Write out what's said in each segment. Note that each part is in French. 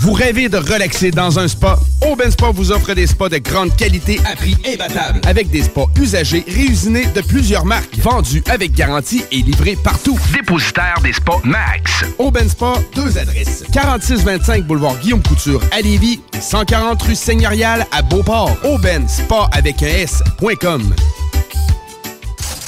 Vous rêvez de relaxer dans un spa? Aubin Spa vous offre des spas de grande qualité à prix imbattable. Avec des spas usagés réusinés de plusieurs marques, vendus avec garantie et livrés partout. Dépositaire des spas Max. Aubin Spa, deux adresses. 4625 boulevard Guillaume Couture à Lévis et 140 rue Seigneurial à Beauport. Aubin Spa avec un S.com.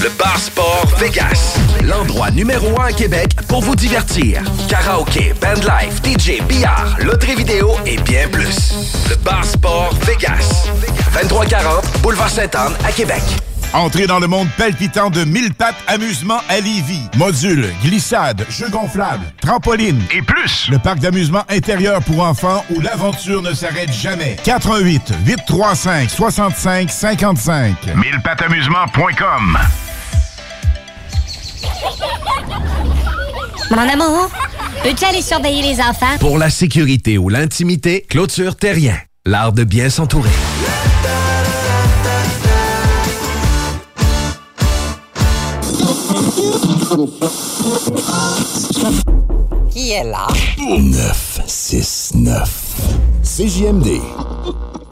Le Bar Sport Vegas. L'endroit numéro un à Québec pour vous divertir. Karaoke, bandlife, DJ, billard, loterie vidéo et bien plus. Le Bar Sport Vegas. 2340 Boulevard Sainte-Anne à Québec. Entrez dans le monde palpitant de mille pattes amusement à Lévis. Modules, glissades, jeux gonflables, trampolines et plus. Le parc d'amusement intérieur pour enfants où l'aventure ne s'arrête jamais. 88 835 65 55. Millepattamusement.com Mon amour, peux-tu aller surveiller les enfants? Pour la sécurité ou l'intimité, clôture terrien. L'art de bien s'entourer. Qui est là? 969. CJMD.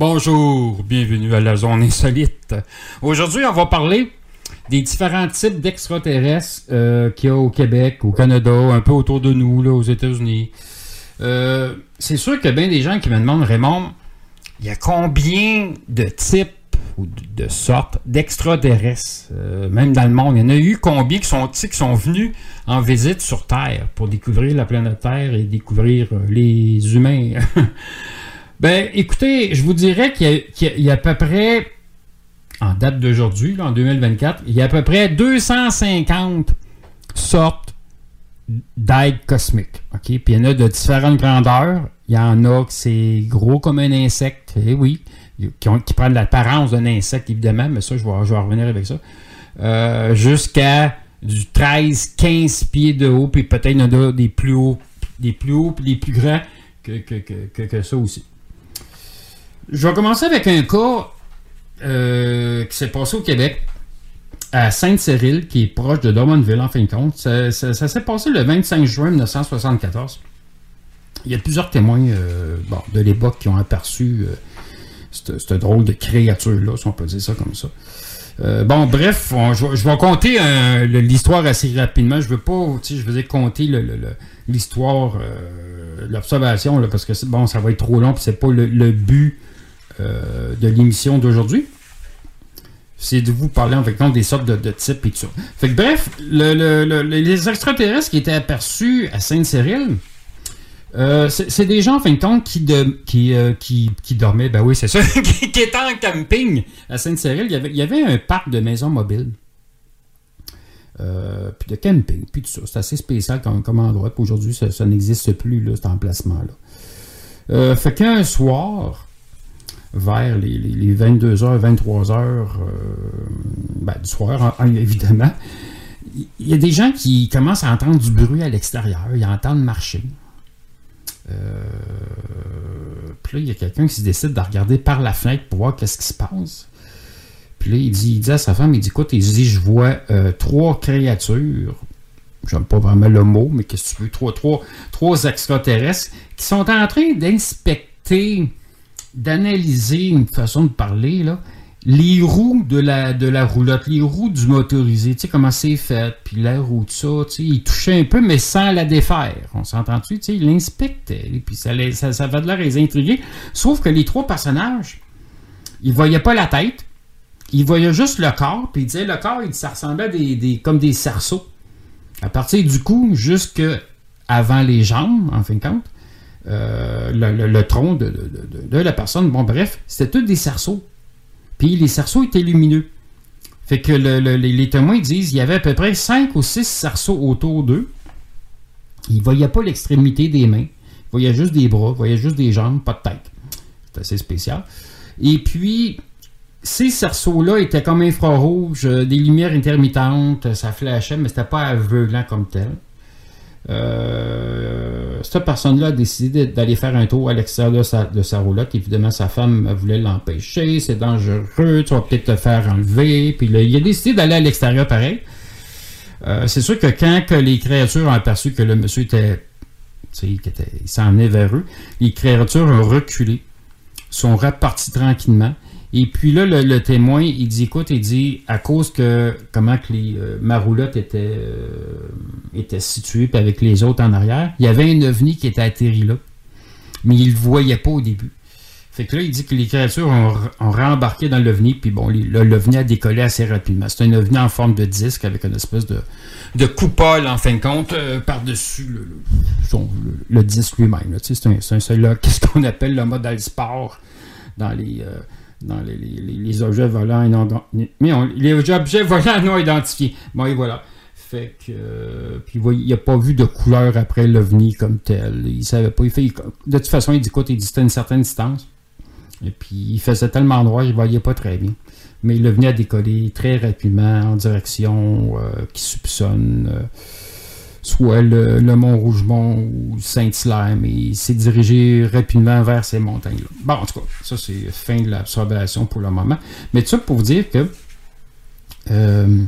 Bonjour, bienvenue à la zone insolite. Aujourd'hui, on va parler des différents types d'extraterrestres euh, qu'il y a au Québec, au Canada, un peu autour de nous, là, aux États-Unis. Euh, c'est sûr a bien des gens qui me demandent, Raymond, il y a combien de types ou de sortes d'extraterrestres, euh, même dans le monde? Il y en a eu combien qui sont, qui sont venus en visite sur Terre pour découvrir la planète Terre et découvrir les humains? Ben, écoutez, je vous dirais qu'il y, y a- à peu près, en date d'aujourd'hui, en 2024, il y a à peu près 250 sortes d'aides cosmiques. OK? Puis il y en a de différentes grandeurs. Il y en a que c'est gros comme un insecte. Eh oui. Qui, ont- qui prennent l'apparence d'un insecte, évidemment, mais ça, je vais, je vais revenir avec ça. Euh, Jusqu'à du 13-15 pieds de haut, puis peut-être il y en a des plus hauts, des plus hauts, puis des plus grands que, que, que, que ça aussi. Je vais commencer avec un cas euh, qui s'est passé au Québec, à Sainte-Cyrille, qui est proche de Drummondville, en fin de compte. Ça, s'est passé le 25 juin 1974. Il y a plusieurs témoins euh, de l'époque qui ont aperçu euh, cette, drôle de créature-là, si on peut dire ça comme ça. bon, bref, je, vais compter l'histoire assez rapidement. Je veux pas, je veux dire, compter l'histoire, l'observation, parce que bon, ça va être trop long, puis c'est pas le but euh, de l'émission d'aujourd'hui. C'est de vous parler en fait des sortes de, types et tout ça. Fait que, bref, les extraterrestres qui étaient aperçus à Sainte-Cyrille, euh, c'est des gens, en fin de compte, qui, euh, qui, qui, dormaient, ben oui, c'est ça, qui, étaient en camping à Sainte-Cyrille. Il y, avait, il y avait un parc de maisons mobiles. puis de camping, puis tout ça. C'est assez spécial comme, comme endroit. Aujourd'hui, ça, ça n'existe plus, là, cet emplacement-là. fait qu'un soir, vers les, 22h, 23h ben, du soir, évidemment, il y a des gens qui commencent à entendre du bruit à l'extérieur, ils entendent marcher. Euh, puis là, il y a quelqu'un qui se décide de regarder par la fenêtre pour voir qu'est-ce qui se passe. Puis là, il dit, il dit à sa femme, il dit, écoute, il dit, je vois euh, trois créatures, j'aime pas vraiment le mot, mais qu'est-ce que tu veux, trois, trois, trois extraterrestres qui sont en train d'inspecter d'analyser une façon de parler, les roues de la, de roulotte, les roues du motorisé, tu sais, comment c'est fait, puis la roue, tout ça, tu sais, il touchait un peu, mais sans la défaire. On s'entend-tu, tu sais, il l'inspectait, puis ça, ça, ça de l'air les intriguer. Sauf que les trois personnages, ils voyaient pas la tête, ils voyaient juste le corps, puis ils disaient, le corps, ça ressemblait à des, comme des cerceaux. À partir du cou, jusque avant les jambes, en fin de compte. Euh, le, tronc de, la personne. Bon, bref, c'était tous des cerceaux. Puis les cerceaux étaient lumineux. Fait que les, témoins disent qu'il y avait à peu près 5 ou 6 cerceaux autour d'eux. Ils ne voyaient pas l'extrémité des mains. Ils voyaient juste des bras, ils voyaient juste des jambes, pas de tête. C'est assez spécial. Et puis, ces cerceaux-là étaient comme infrarouges, euh, des lumières intermittentes, ça flashait, mais c'était pas aveuglant comme tel. Euh, cette personne-là a décidé d'aller faire un tour à l'extérieur de sa, roulotte. Évidemment, sa femme voulait l'empêcher. C'est dangereux. Tu vas peut-être te faire enlever. Puis il a décidé d'aller à l'extérieur pareil. Euh, c'est sûr que quand les créatures ont aperçu que le monsieur était. il s'en est vers eux, les créatures ont reculé, sont reparties tranquillement. Et puis là, le, témoin, il dit, écoute, il dit, à cause que, comment que les, euh, ma roulotte était, euh, était située, puis avec les autres en arrière, il y avait un ovni qui était atterri là. Mais il ne le voyait pas au début. Fait que là, il dit que les créatures ont, ont rembarqué dans l'ovni, puis bon, l'ovni a décollé assez rapidement. C'est un ovni en forme de disque avec une espèce de, de coupole, en fin de compte, euh, par-dessus le, le, disque lui-même. C'est un, un, qu'est-ce qu'on appelle le modèle sport dans les dans les, objets volants non, mais les objets volants non identifiés. Bon, et voilà. Fait que. Euh, puis il n'a pas vu de couleur après l'OVNI comme tel. Il savait pas. Il fait, de toute façon, il dit quoi Il c'était une certaine distance. Et puis il faisait tellement droit, il voyait pas très bien. Mais l'OVNI a décollé très rapidement en direction euh, qui soupçonne. Euh, soit le, Mont Rougemont ou Saint-Hilaire, mais il s'est dirigé rapidement vers ces montagnes-là. Bon, en tout cas, ça c'est fin de l'observation pour le moment. Mais tout ça pour vous dire que euh,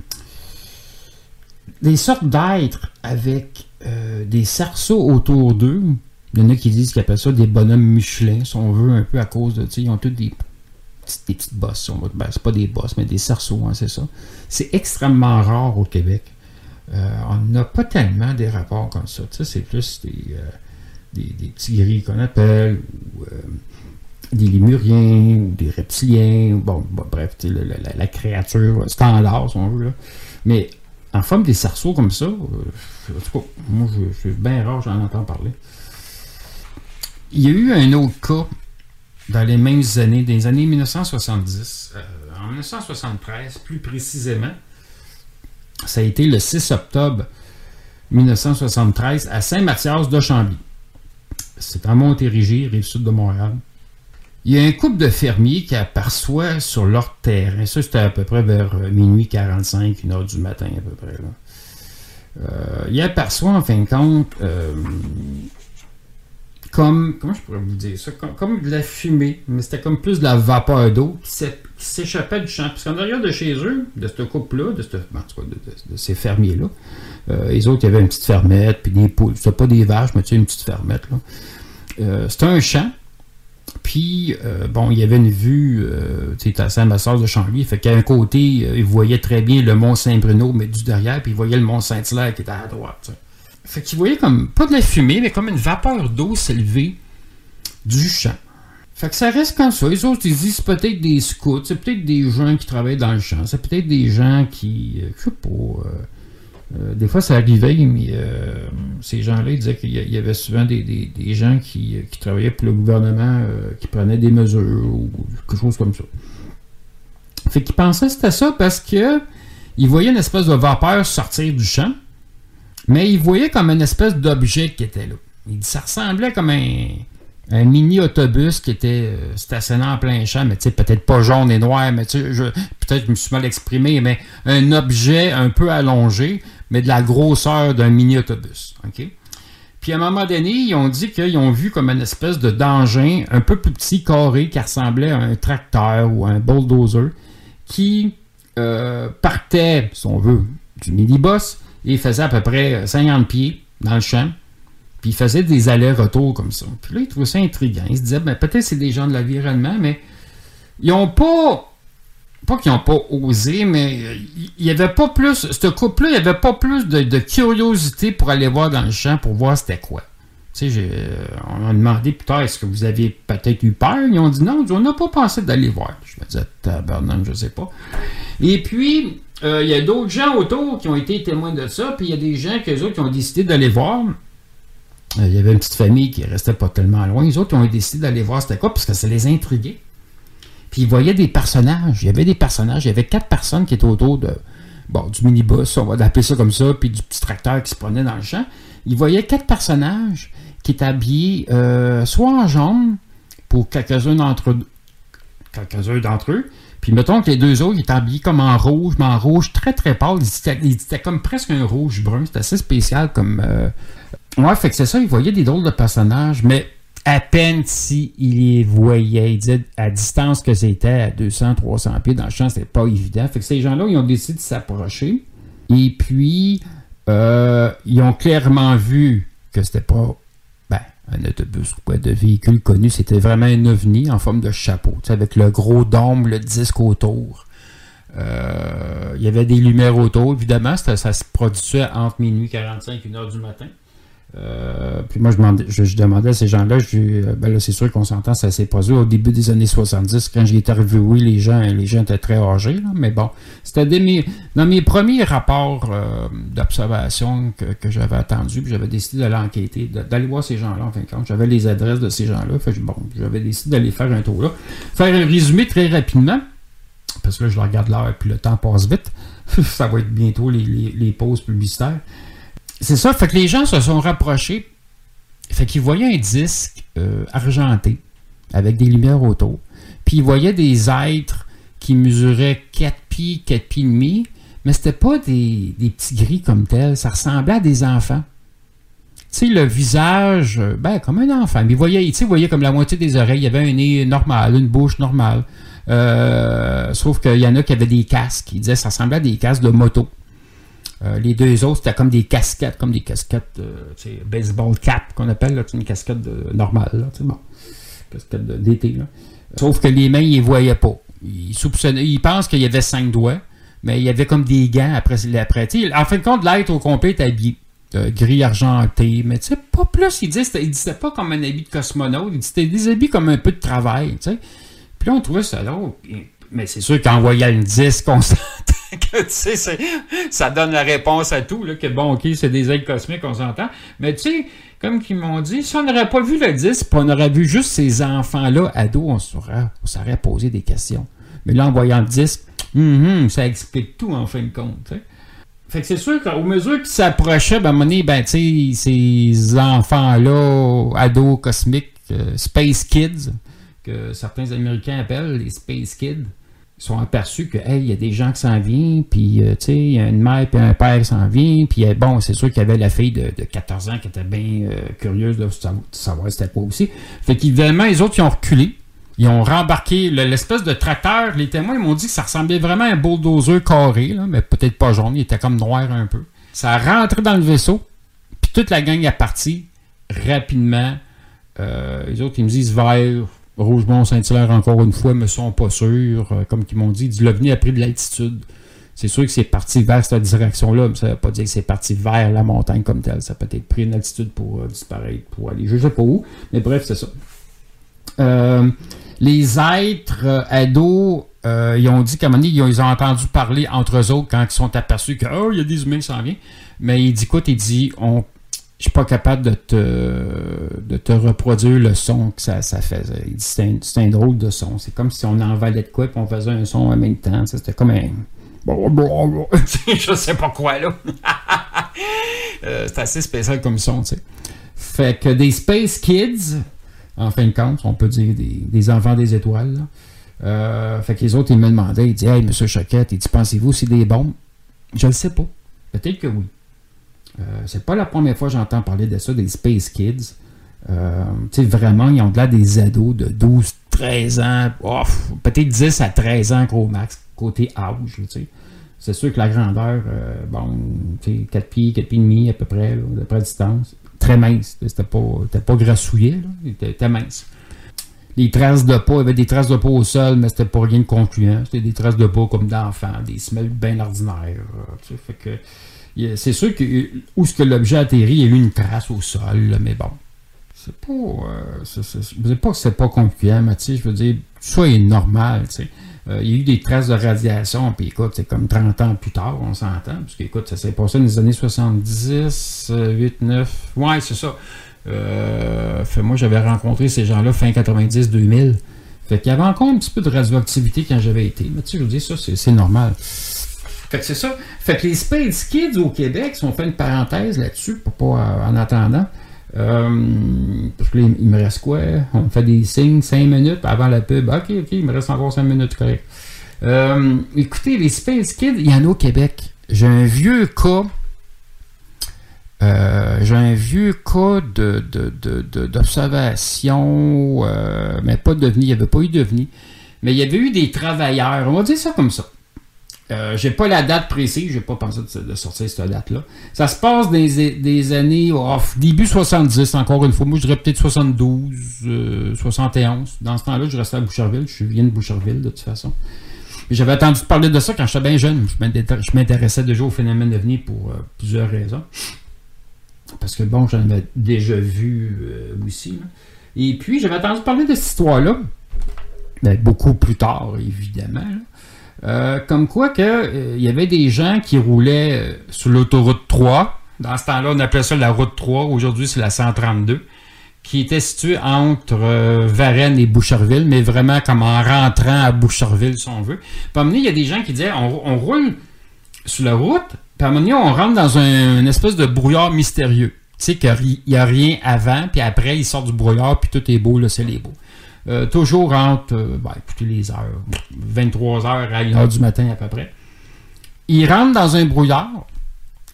des sortes d'êtres avec euh, des cerceaux autour d'eux, il y en a qui disent qu'ils appellent ça des bonhommes Michelin, si on veut, un peu à cause de, ils ont tous des petites bosses. Ben, c'est pas des bosses, mais des cerceaux, hein, c'est ça. C'est extrêmement rare au Québec. Euh, on n'a pas tellement des rapports comme ça. c'est plus des, euh, des, petits gris qu'on appelle, ou euh, des lémuriens, ou des reptiliens. Bon, bref, la, créature standard, si on veut. Mais en forme des cerceaux comme ça, en tout cas, moi, je, suis bien rare, j'en entends parler. Il y a eu un autre cas dans les mêmes années, des années 1970, en 1973 plus précisément, ça a été le 6 octobre 1973 à Saint-Mathias de Chambly. C'est en Montérégie, rive sud de Montréal. Il y a un couple de fermiers qui aperçoit sur leur terrain, ça c'était à peu près vers euh, minuit 45, une heure du matin à peu près. Euh, il aperçoit en fin de compte euh, comme, comment je pourrais vous dire ça, comme, de la fumée, mais c'était comme plus de la vapeur d'eau qui s'é- qui s'échappait du champ. Parce qu'en arrière de chez eux, de ce couple-là, de, de, ces fermiers-là, euh, les autres, il y avait une petite fermette, puis des poules. C'était pas des vaches, mais tu sais, une petite fermette, là. Euh, c'était un champ. Puis, euh, bon, il y avait une vue, tu sais, à Saint-Massard de Chambly. Fait qu'à un côté, il voyait très bien le Mont Saint-Bruno, mais du derrière, puis il voyait le Mont Saint-Hilaire qui était à droite. Fait qu'il voyait comme, pas de la fumée, mais comme une vapeur d'eau s'élever du champ. Fait que ça reste comme ça. Les autres, ils disent c'est peut-être des scouts, c'est peut-être des gens qui travaillent dans le champ, c'est peut-être des gens qui, euh, je sais pas, euh, euh, des fois ça arrivait, mais ces gens-là, ils disaient qu'il y avait souvent des, des- gens qui, qui travaillaient pour le gouvernement, qui prenaient des mesures ou quelque chose comme ça. Fait qu'ils pensaient que c'était ça parce que ils voyaient une espèce de vapeur sortir du champ, mais ils voyaient comme une espèce d'objet qui était là. Il dit, ça ressemblait comme un, mini-autobus qui était euh, stationné en plein champ, mais tu peut-être pas jaune et noir, mais peut-être je me suis mal exprimé, mais un objet un peu allongé, mais de la grosseur d'un mini-autobus. Puis à un moment donné, ils ont dit qu'ils ont vu comme une espèce de d'engin un peu plus petit, carré, qui ressemblait à un tracteur ou à un bulldozer, qui euh, partait, si on veut, du mini-boss et faisait à peu près 50 pieds dans le champ. Puis il faisait des allers-retours comme ça. Puis là, il trouvait ça intriguant. Il se disait, ben, peut-être c'est des gens de l'environnement, mais ils ont pas. Pas qu'ils n'ont pas osé, mais euh, il n'y avait pas plus. Ce couple-là, il n'y avait pas plus de, curiosité pour aller voir dans le champ pour voir c'était quoi. Tu sais, euh, on a demandé plus tard, est-ce que vous aviez peut-être eu peur? Ils ont dit non, on n'a pas pensé d'aller voir. Je me disais, tabarnak, je sais pas. Et puis, euh, il y a d'autres gens autour qui ont été témoins de ça, puis il y a des gens que autres qui ont décidé d'aller voir. Euh, Il y avait une petite famille qui restait pas tellement loin. Les autres ont décidé d'aller voir c'était quoi, parce que ça les intriguait. Puis ils voyaient des personnages. Il y avait des personnages. Il y avait quatre personnes qui étaient autour de, bon, du minibus, on va appeler ça comme ça, puis du petit tracteur qui se prenait dans le champ. Ils voyaient quatre personnages qui étaient habillés euh, soit en jaune, pour quelques-uns d'entre quelques-uns d'entre eux. Puis mettons que les deux autres, ils étaient habillés comme en rouge, mais en rouge très très pâle. Ils étaient, comme presque un rouge brun. C'était assez spécial comme. euh, Ouais, fait que c'est ça, ils voyaient des drôles de personnages, mais à peine s'ils les voyaient. Ils disaient à distance que c'était, à 200, 300 pieds dans le champ, c'était pas évident. Fait que ces gens-là, ils ont décidé de s'approcher. Et puis, euh, ils ont clairement vu que c'était pas un autobus ou quoi de véhicule connu. C'était vraiment un ovni en forme de chapeau, avec le gros dôme, le disque autour. Euh, il y avait des lumières autour, évidemment. C'était- Ça se produisait entre minuit 45 et 1 heure du matin. Euh, puis moi, je demandais, à ces gens-là, euh, ben là, c'est sûr qu'on s'entend, ça s'est produit au début des années 70, quand j'ai interviewé les gens, les gens étaient très âgés, mais bon, c'était dans mes premiers rapports euh, d'observation que, j'avais attendu, puis j'avais décidé d'aller enquêter, d'aller voir ces gens-là, en fin de compte. J'avais les adresses de ces gens-là, bon, j'avais décidé d'aller faire un tour là. Faire un résumé très rapidement, parce que là, je regarde l'heure, puis le temps passe vite. ça va être bientôt les pauses publicitaires. C'est ça, fait que les gens se sont rapprochés. Fait qu'ils voyaient un disque euh, argenté avec des lumières autour. Puis ils voyaient des êtres qui mesuraient 4 pieds, 4 pieds et demi, mais c'était pas des, des petits gris comme tels. Ça ressemblait à des enfants. Tu sais, le visage, euh, ben, comme un enfant. Mais ils voyaient, tu voyaient comme la moitié des oreilles. Il y avait un nez normal, une bouche normale. Euh, sauf qu'il y en a qui avaient des casques. Ils disaient ça ressemblait à des casques de moto. Euh, les deux autres, c'était comme des casquettes, comme des casquettes, euh, baseball cap qu'on appelle, là, c'est une casquette normale, là, bon, casquette d'été. Sauf que les mains, ils ne voyaient pas. Ils soupçonnaient, ils pensent qu'il y avait cinq doigts, mais il y avait comme des gants après. après en fin de compte, l'être au complet est habillé. euh, gris argenté, mais tu sais, pas plus. Il disait, c'était, il disait pas comme un habit de cosmonaute, il disait des habits comme un peu de travail, tu sais. Puis là, on trouvait ça drôle. Mais c'est sûr qu'en voyant une disque, on s'entend que, tu sais, ça donne la réponse à tout, là, que bon, ok, c'est des ailes cosmiques, on s'entend. Mais tu sais, comme qu'ils m'ont dit, si on n'aurait pas vu le disque, on aurait vu juste ces enfants-là, ados, on s'aurait, posé des questions. Mais là, en voyant le disque, hum, ça explique tout, en fin de compte. Fait que c'est sûr qu'au mesure qu'ils s'approchaient, ben, à un moment ben, tu sais, ces enfants-là, ados cosmiques, euh, Space Kids, que certains Américains appellent les Space Kids, sont aperçus que, hey, il y a des gens qui s'en viennent, puis, euh, il y a une mère et un père qui s'en viennent, puis, euh, bon, c'est sûr qu'il y avait la fille de, de 14 ans qui était bien euh, curieuse de savoir c'était pas aussi. Fait qu'évidemment, les autres, ils ont reculé. Ils ont rembarqué l'espèce de tracteur. Les témoins m'ont dit que ça ressemblait vraiment à un bulldozer carré, mais peut-être pas jaune. Il était comme noir un peu. Ça a rentré dans le vaisseau, puis toute la gang est partie rapidement. les autres, ils me disent vert, Rougemont-Saint-Hilaire, encore une fois, me sont pas sûrs. Euh, comme ils m'ont dit, l'OVNI a pris de l'altitude. C'est sûr que c'est parti vers cette direction-là, mais ça ne veut pas dire que c'est parti vers la montagne comme telle. Ça peut être pris une altitude pour euh, disparaître, pour aller je ne sais pas où. Mais bref, c'est ça. Euh, les êtres ados, ils ont dit qu'à un moment ils ont, entendu parler entre eux autres quand ils sont aperçus qu'il oh, y a des humains qui s'en viennent. Mais il dit, écoute, il dit, on je suis pas capable de te, de te reproduire le son que ça, ça faisait. C'est un, un, drôle de son. C'est comme si on envalait de quoi et on faisait un son en même temps. C'était comme un. je sais pas quoi, là. euh, c'est assez spécial comme son, tu sais. Fait que des Space Kids, en fin de compte, on peut dire des, des enfants des étoiles. Euh, fait que les autres, ils me demandaient, ils disaient, Hey, monsieur Choquette, pensez-vous c'est des bombes? Je ne sais pas. Peut-être que oui. Euh, c'est pas la première fois que j'entends parler de ça, des Space Kids. Euh, vraiment, ils ont de là des ados de 12, 13 ans, peut-être 10 à 13 ans, gros max, côté âge. C'est sûr que la grandeur, euh, bon, tu sais, 4 pieds, 4 pieds et demi à peu près, de près distance. Très mince. C'était pas, pas grassouillet, là. Il était, mince. Les traces de pas, il y avait des traces de pas au sol, mais c'était pas rien de concluant. C'était des traces de pas comme d'enfants, des semelles bien ordinaires. Sais, fait que c'est sûr que où ce que l'objet atterrit, il y a eu une trace au sol, mais bon. C'est pas. Euh, je veux pas que c'est pas concluant, mais je veux dire, ça est normal, tu sais. Euh, il y a eu des traces de radiation, puis écoute, c'est comme 30 ans plus tard, on s'entend, parce qu'écoute, ça s'est passé dans les années 70, 8, 9. Ouais, c'est ça. Euh, moi, j'avais rencontré ces gens-là fin 90-2000. Fait qu'il y avait encore un petit peu de radioactivité quand j'avais été. Mais tu sais, je veux dire, ça, c'est normal. Fait que c'est ça. Fait que les Space Kids au Québec, si on fait une parenthèse là-dessus, pas euh, en attendant, euh, parce que il me reste quoi? On fait des signes 5 minutes avant la pub. Ok, ok, il me reste encore 5 minutes, correct. Euh, écoutez, les Space Kids, il y en a au Québec. J'ai un vieux cas. j'ai un vieux cas de, d'observation, mais pas de devenir. Il n'y avait pas eu de devenir. Mais il y avait eu des travailleurs, on va dire ça comme ça. Euh, j'ai pas la date précise, j'ai pas pensé de, sortir cette date-là. Ça se passe des, des années, oh, début 70, encore une fois. Moi, je dirais peut-être 72, 71. Euh, Dans ce temps-là, je restais à Boucherville. Je viens de Boucherville, de toute façon. J'avais entendu parler de ça quand j'étais bien jeune. Je m'intéressais déjà au phénomène de pour euh, plusieurs raisons. Parce que, bon, j'en avais déjà vu aussi. Et puis, j'avais entendu parler de cette histoire-là. Ben, beaucoup plus tard, évidemment. Euh, comme quoi que euh, il y avait des gens qui roulaient euh, sur l'autoroute 3. Dans ce temps-là, on appelait ça la route 3. Aujourd'hui, c'est la 132 qui était située entre Varennes et Boucherville, mais vraiment comme en rentrant à Boucherville, si on veut. Puis à il y a des gens qui disaient on, roule sur la route, puis à un moment on rentre dans un, une espèce de brouillard mystérieux. Tu sais qu'il n'y a, rien avant, puis après, il sort du brouillard, puis tout est beau, là, c'est les beau. Euh, toujours entre, euh, ben, les heures, 23 heures à 1 heure du matin à peu près. Il rentre dans un brouillard.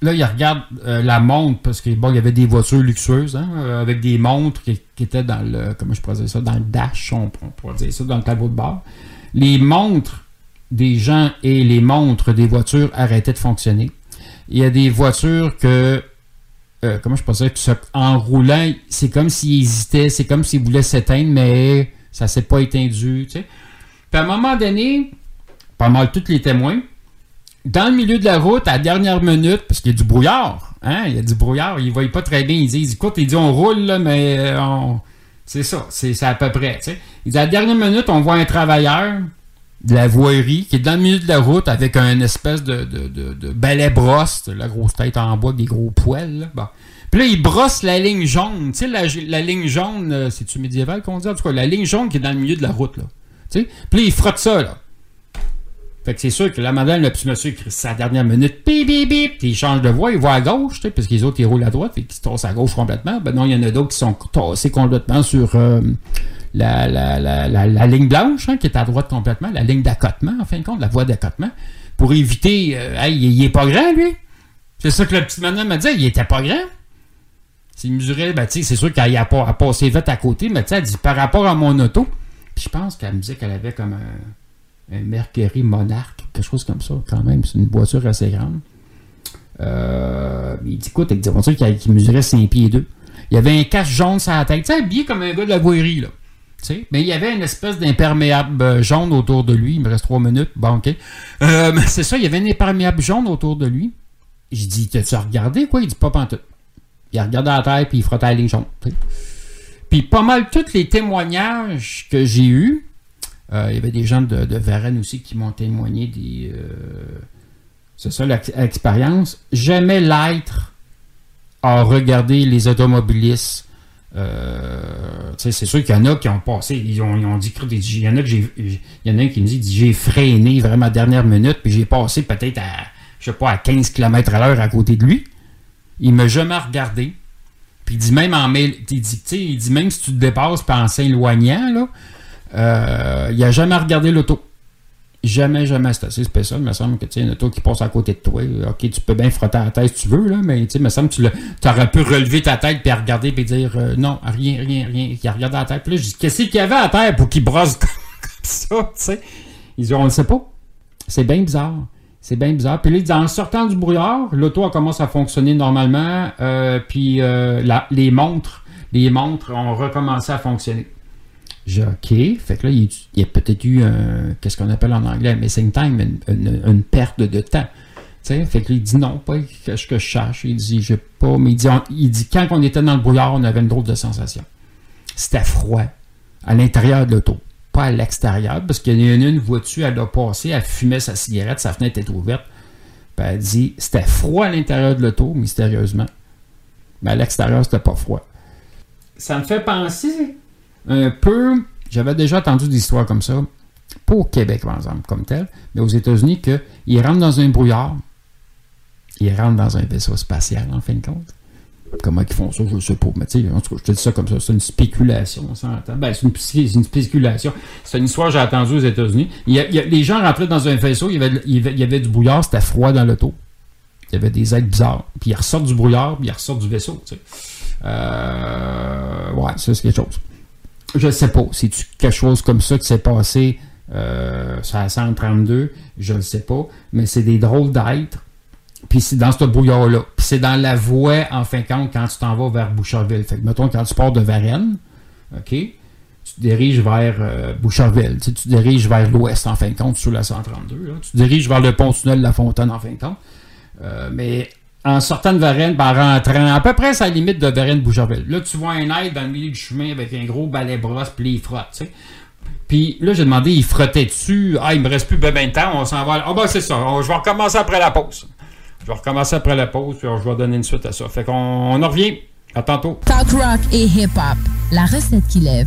Là, il regarde euh, la montre, parce qu'il y avait des voitures luxueuses, hein, avec des montres qui, étaient dans le, comment je pourrais ça, dans le dash, on, pourrait dire ça, dans le tableau de bord. Les montres des gens et les montres des voitures arrêtaient de fonctionner. Il y a des voitures que comment je pourrais dire, en roulant, c'est comme s'ils hésitaient, c'est comme s'ils voulaient s'éteindre, mais ça s'est pas éteindu, tu. Puis à un moment donné, pas mal tous les témoins, dans le milieu de la route, à la dernière minute, parce qu'il y a du brouillard, hein, il y a du brouillard, ils ne voient pas très bien, ils disent, écoute, ils disent, on roule, mais euh, on... c'est ça, c'est à peu près. Ils disent, à la dernière minute, on voit un travailleur de la voirie qui est dans le milieu de la route avec un espèce de, de, de, balai brosse, la grosse tête en bois, des gros poils, là. Puis là, il brosse la ligne jaune. Tu sais, la, ligne jaune, euh, c'est-tu médiéval qu'on dit? En tout cas, la ligne jaune qui est dans le milieu de la route, là. Puis là, il frotte ça, là. Fait que c'est sûr que la madame, le petit monsieur, écrit sa dernière minute, bip, bip, bip, puis il change de voie, il voit à gauche, parce que les autres, ils roulent à droite, et qu'ils se tassent à gauche complètement. Ben non, il y en a d'autres qui sont tassés complètement sur euh, la, la, la, la, ligne blanche, hein, qui est à droite complètement, la ligne d'accotement, en fin de compte, la voie d'accotement, pour éviter. Euh, hey, il, est pas grand, lui. C'est ça que la petite madame m'a dit, il était pas grand. S'il mesurait, ben, c'est sûr qu'elle a, a passé vite à côté, mais elle dit par rapport à mon auto, puis je pense qu'elle me disait qu'elle avait comme un, un Mercury Monarch, quelque chose comme ça, quand même. C'est une voiture assez grande. Euh, il dit, écoute, il dit, qu'il mesurait 5 pieds 2. Il avait un cache jaune sur la tête, tu sais, habillé comme un gars de la voirie, là. Mais il y avait une espèce d'imperméable euh, jaune autour de lui. Il me reste trois minutes. Bon, OK. Euh, c'est ça, il y avait un imperméable jaune autour de lui. Je dis, t'as-tu regardé, quoi? Il dit, pas pantoute. Il a regardé la terre, puis il frottait la ligne. Puis pas mal tous les témoignages que j'ai eus, euh, il y avait des gens de, de Varennes aussi qui m'ont témoigné des... c'est ça l'expérience. Jamais l'être a regardé les automobilistes euh, c'est sûr qu'il y en a qui ont passé, ils ont, ils ont dit, il y en a que j'ai, il y en a qui me dit, j'ai freiné vraiment dernière minute, puis j'ai passé peut-être à, je sais pas, à 15 km à l'heure à côté de lui. Il m'a jamais regardé. Puis il dit même en mail, il dit, il dit même si tu te dépasses en s'éloignant, là, euh, il a jamais regardé l'auto. Jamais, jamais, c'est assez spécial. Il me semble que tu sais, une auto qui passe à côté de toi. Ok, tu peux bien frotter la tête si tu veux, là, mais il me semble que tu aurais pu relever ta tête puis regarder puis dire euh, non, rien, rien, rien. Il a regardé la tête. Puis là, je dis qu'est-ce qu'il y avait à terre pour qu'il brosse comme, ça, tu sais? Ils disent on ne sait pas. C'est bien bizarre. C'est bien bizarre. Puis là, en sortant du brouillard, l'auto commence à fonctionner normalement. Euh, puis euh, les montres, les montres ont recommencé à fonctionner. J'ai OK. Fait que là, il, y a peut-être eu un, qu'est-ce qu'on appelle en anglais, un missing time, une, perte de temps. fait que là, il dit non, pas je, que je cherche. Il dit, j'ai pas, mais il dit, il dit, quand on était dans le brouillard, on avait une drôle de sensation. C'était froid à l'intérieur de l'auto, pas à l'extérieur, parce qu'il y en a une voiture, elle a passé, elle fumait sa cigarette, sa fenêtre était ouverte. Puis elle dit, c'était froid à l'intérieur de l'auto, mystérieusement. Mais à l'extérieur, c'était pas froid. Ça me fait penser un peu. J'avais déjà entendu des histoires comme ça, pas au Québec, par exemple, comme tel, mais aux États-Unis, qu'ils rentrent dans un brouillard, ils rentrent dans un vaisseau spatial, en fin de compte. Comment ils font ça, je ne sais pas. Mais tu sais, en tout cas, je te dis ça comme ça. C'est une spéculation, on s'entend. Ben, c'est une, spéculation. C'est une histoire que j'ai entendue aux États-Unis. les gens rentraient dans un vaisseau, il y avait, il y avait, du brouillard, c'était froid dans l'auto. Il y avait des aides bizarres. Puis ils ressortent du brouillard, puis ils ressortent du vaisseau. Tu sais. euh, ouais, ça, c'est quelque chose je sais pas. C'est quelque chose comme ça qui s'est passé euh, sur la 132, je ne sais pas. Mais c'est des drôles d'êtres. Puis c'est dans ce brouillard-là. Puis c'est dans la voie, en fin de compte, quand tu t'en vas vers Boucherville. Fait que, mettons, quand tu pars de Varennes, OK, tu te diriges vers euh, Boucherville. Tu, te diriges vers l'ouest, en fin de compte, sur la 132. Tu te diriges vers le pont-tunnel de la Fontaine, en fin de compte. Euh, mais en sortant de Varennes, en rentrant à peu près à la limite de Varennes-Boucherville. Là, tu vois un aide dans le milieu du chemin avec un gros balai brosse, puis il frotte, tu sais. Puis là, j'ai demandé, il frottait dessus. Ah, il me reste plus bien de temps, on s'en va. Ah, ben c'est ça, je vais recommencer après la pause. Je vais recommencer après la pause, puis je vais donner une suite à ça. Fait qu'on on en revient. À tantôt. Talk rock et hip-hop, la recette qui lève.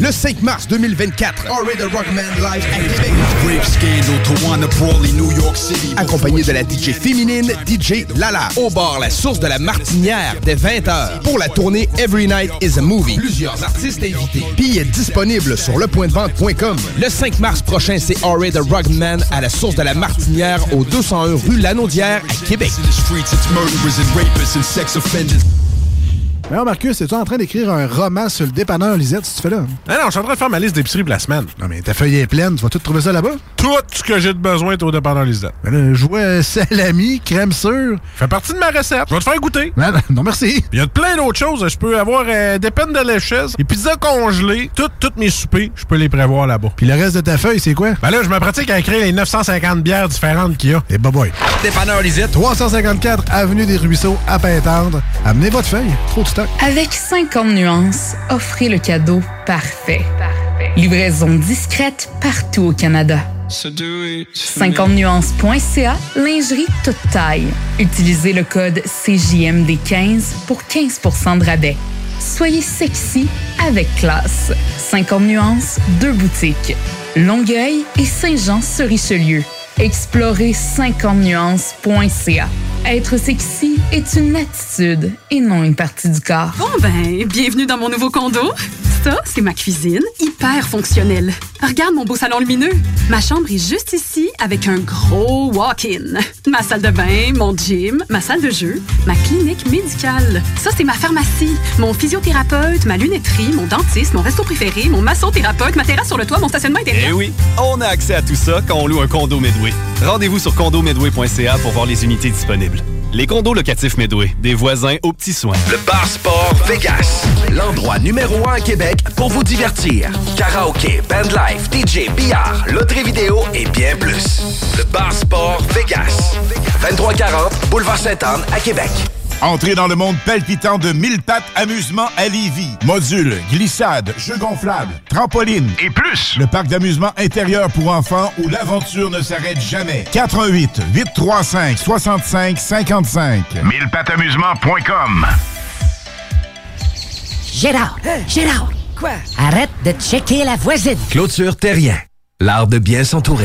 Le 5 mars 2024, the Rockman Live Québec. Accompagné de la DJ féminine, DJ Lala. Au bar La Source de la Martinière, dès 20h. Pour la tournée Every Night is a Movie. Plusieurs artistes invités. Billets disponibles sur lepointdevente.com. Le 5 mars prochain, c'est Ori the Rockman à la Source de la Martinière, au 201 rue Lanaudière à Québec. Mais non, Marcus, es-tu en train d'écrire un roman sur le dépanneur Lisette, si tu fais là? Ah non, je suis en train de faire ma liste d'épicerie pour la semaine. Non, mais ta feuille est pleine, tu vas tout trouver ça là-bas? Tout ce que j'ai de besoin est au dépanneur Lisette. Ben là, je vois salami, crème sûre. Fait partie de ma recette. Je vais te faire goûter. Non, non, non merci. Il y a plein d'autres choses. Je peux avoir euh, des peines de lécheuse, des pizzas congelées, toutes toutes mes soupers, je peux les prévoir là-bas. Puis le reste de ta feuille, c'est quoi? Ben là, je me pratique à écrire les 950 bières différentes qu'il y a. Et bah boy. Dépanneur Lisette. 354 Avenue des Ruisseaux, à Pintendre. Amenez votre feuille. Trop de stock. Avec 50 nuances, offrez le cadeau parfait. Livraison discrète partout au Canada. 50nuances.ca, lingerie toute taille. Utilisez le code CJMD15 pour 15% de rabais. Soyez sexy avec classe. 50 nuances, deux boutiques. Longueuil et Saint-Jean-sur-Richelieu. Explorez 50nuances.ca. Être sexy est une attitude et non une partie du corps. Bon ben, bienvenue dans mon nouveau condo. Ça, c'est ma cuisine, hyper fonctionnelle. Regarde mon beau salon lumineux. Ma chambre est juste ici avec un gros walk-in. Ma salle de bain, mon gym, ma salle de jeu, ma clinique médicale. Ça, c'est ma pharmacie, mon physiothérapeute, ma lunetterie, mon dentiste, mon resto préféré, mon massothérapeute, ma terrasse sur le toit, mon stationnement intérieur. Eh oui, on a accès à tout ça quand on loue un condo Rendez-vous sur condomedway.ca pour voir les unités disponibles. Les condos locatifs Medway, des voisins aux petits soins. Le Bar Sport Vegas, l'endroit numéro un à Québec pour vous divertir. Karaoke, bandlife, DJ, billard, loterie vidéo et bien plus. Le Bar Sport Vegas, 2340 Boulevard Sainte-Anne à Québec. Entrez dans le monde palpitant de mille pattes amusement à Lévis. Modules, glissades, jeux gonflables, trampolines et plus. Le parc d'amusement intérieur pour enfants où l'aventure ne s'arrête jamais. 88 835 65 55. Millepattamusement.com. Gérard! Gérard! Quoi? Arrête de checker la voisine! Clôture Terrien, l'art de bien s'entourer.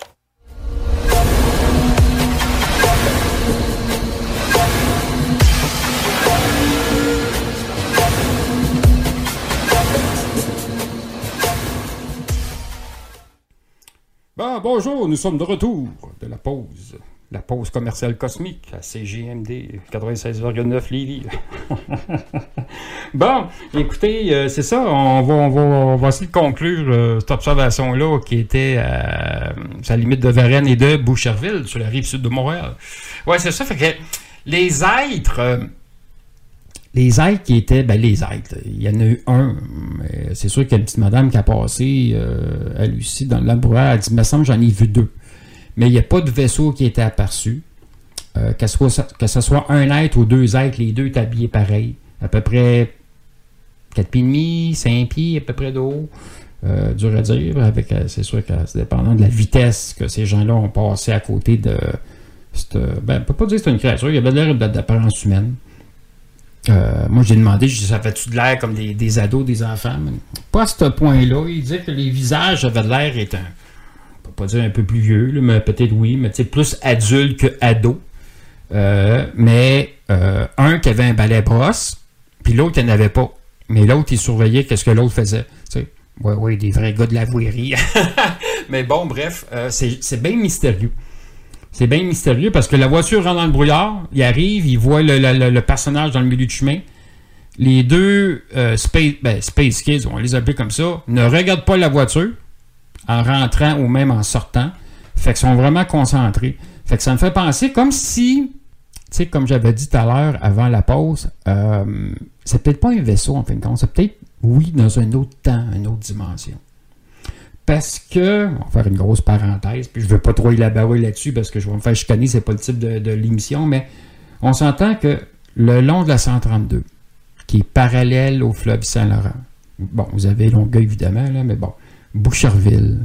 Bon, bonjour, nous sommes de retour de la pause. La pause commerciale cosmique à CGMD 96,9 Lévis. bon, écoutez, euh, c'est ça, on va, on, va, on va essayer de conclure euh, cette observation-là qui était à, sa limite de Varennes et de Boucherville, sur la rive sud de Montréal. Ouais, c'est ça, fait que les êtres... euh, les êtres qui étaient, ben les êtres, il y en a eu un. C'est sûr qu'il y a une petite madame qui a passé euh, à Lucie dans le laboratoire. Elle dit, me semble, j'en ai vu deux. Mais il n'y a pas de vaisseau qui était aperçu. Euh, que, ce soit, un être ou deux êtres, les deux étaient habillés pareil. À peu près 4 pieds et demi, 5 pieds à peu près de haut. Euh, dur à dire, avec, c'est sûr que c'est dépendant de la vitesse que ces gens-là ont passé à côté de. ben, on peut pas dire que c'est une créature, il y avait l'air d'apparence humaine. Euh, moi, j'ai demandé, je dis, ça fait-tu de l'air comme des, des ados, des enfants? Pas à ce point-là. Il disait que les visages avaient l'air étant, on peut pas dire un peu plus vieux, mais peut-être oui, mais plus adulte que ado. Euh, mais euh, un qui avait un balai brosse, puis l'autre, il n'en avait pas. Mais l'autre, il surveillait qu'est-ce que l'autre faisait. Ouais, ouais, des vrais gars de la vouerie. mais bon, bref, c'est bien mystérieux. C'est bien mystérieux parce que la voiture rentre dans le brouillard, il arrive, il voit le, le- le- personnage dans le milieu du chemin. Les deux euh, space, ben, Space Kids, on les appeler comme ça, ne regardent pas la voiture en rentrant ou même en sortant. Fait qu'ils sont vraiment concentrés. Fait que ça me fait penser comme si, tu sais, comme j'avais dit tout à l'heure avant la pause, euh, c'est peut-être pas un vaisseau en fin de compte, c'est peut-être, oui, dans un autre temps, une autre dimension. Parce que, on va faire une grosse parenthèse, puis je ne veux pas trop élaborer là-dessus parce que je vais me faire chicaner, c'est pas le type de, l'émission, mais on s'entend que le long de la 132, qui est parallèle au fleuve Saint-Laurent, bon, vous avez Longueuil évidemment, là, mais bon, Boucherville,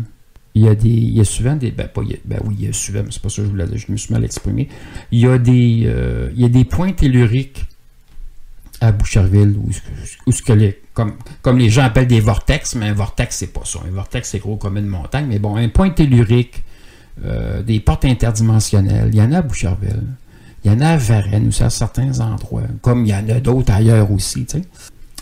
il y a des. Il y a souvent des. Ben, pas, il a- ben oui, il y a souvent, c'est pas ça que je voulais je me suis mal exprimé. Il y a des. euh, il y a des points telluriques à Boucherville où, où comme, les gens appellent des vortex, mais un vortex, c'est pas ça. Un vortex, c'est gros comme une montagne, mais bon, un point tellurique, euh, des portes interdimensionnelles, il y en a à Boucherville. Il y en a à Varennes aussi à certains endroits, comme il y en a d'autres ailleurs aussi, tu sais.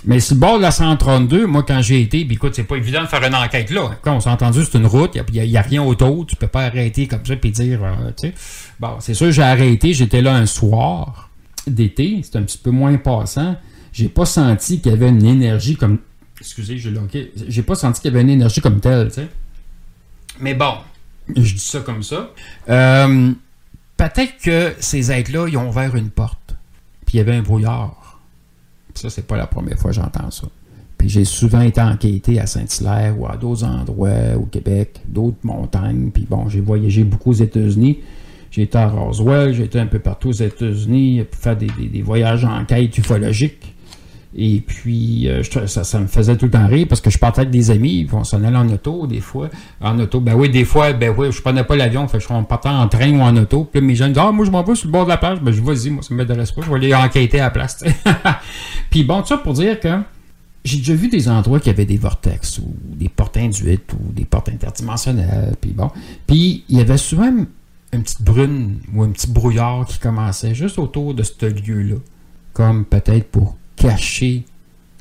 Mais sur le bord de la 132, moi, quand j'ai été, puis écoute, c'est pas évident de faire une enquête là. Quand on s'est entendu, c'est une route, il n'y a, rien autour, tu peux pas arrêter comme ça puis dire, euh, tu sais. Bon, c'est sûr, j'ai arrêté, j'étais là un soir d'été, c'était un petit peu moins passant. J'ai pas senti qu'il y avait une énergie comme. Excusez, j'ai loqué. J'ai pas senti qu'il y avait une énergie comme telle, tu sais. Mais bon, je dis ça comme ça. Euh, Peut-être que ces êtres-là, ils ont ouvert une porte, puis il y avait un brouillard. Ça, c'est pas la première fois que j'entends ça. Puis j'ai souvent été enquêté à Saint-Hilaire ou à d'autres endroits au Québec, d'autres montagnes. Puis bon, j'ai voyagé beaucoup aux États-Unis. J'ai été à Roswell, j'ai été un peu partout aux États-Unis pour faire des, des- des voyages en quête ufologique. Et puis, euh, ça, me faisait tout le temps rire parce que je partais avec des amis, on s'en allait en auto, des fois. En auto, ben oui, des fois, ben oui, je prenais pas l'avion, fait je partait en train ou en auto. Puis là, mes jeunes disaient, ah, moi, je m'en vais sur le bord de la plage. Ben, je vas-y, moi, ça m'intéresse pas, je vais aller enquêter à la place. puis bon, tout ça pour dire que j'ai déjà vu des endroits qui avaient des vortex ou des portes induites ou des portes interdimensionnelles. Puis bon. Puis il y avait souvent une petite brune ou un petit brouillard qui commençait juste autour de ce lieu-là. Comme peut-être pour cacher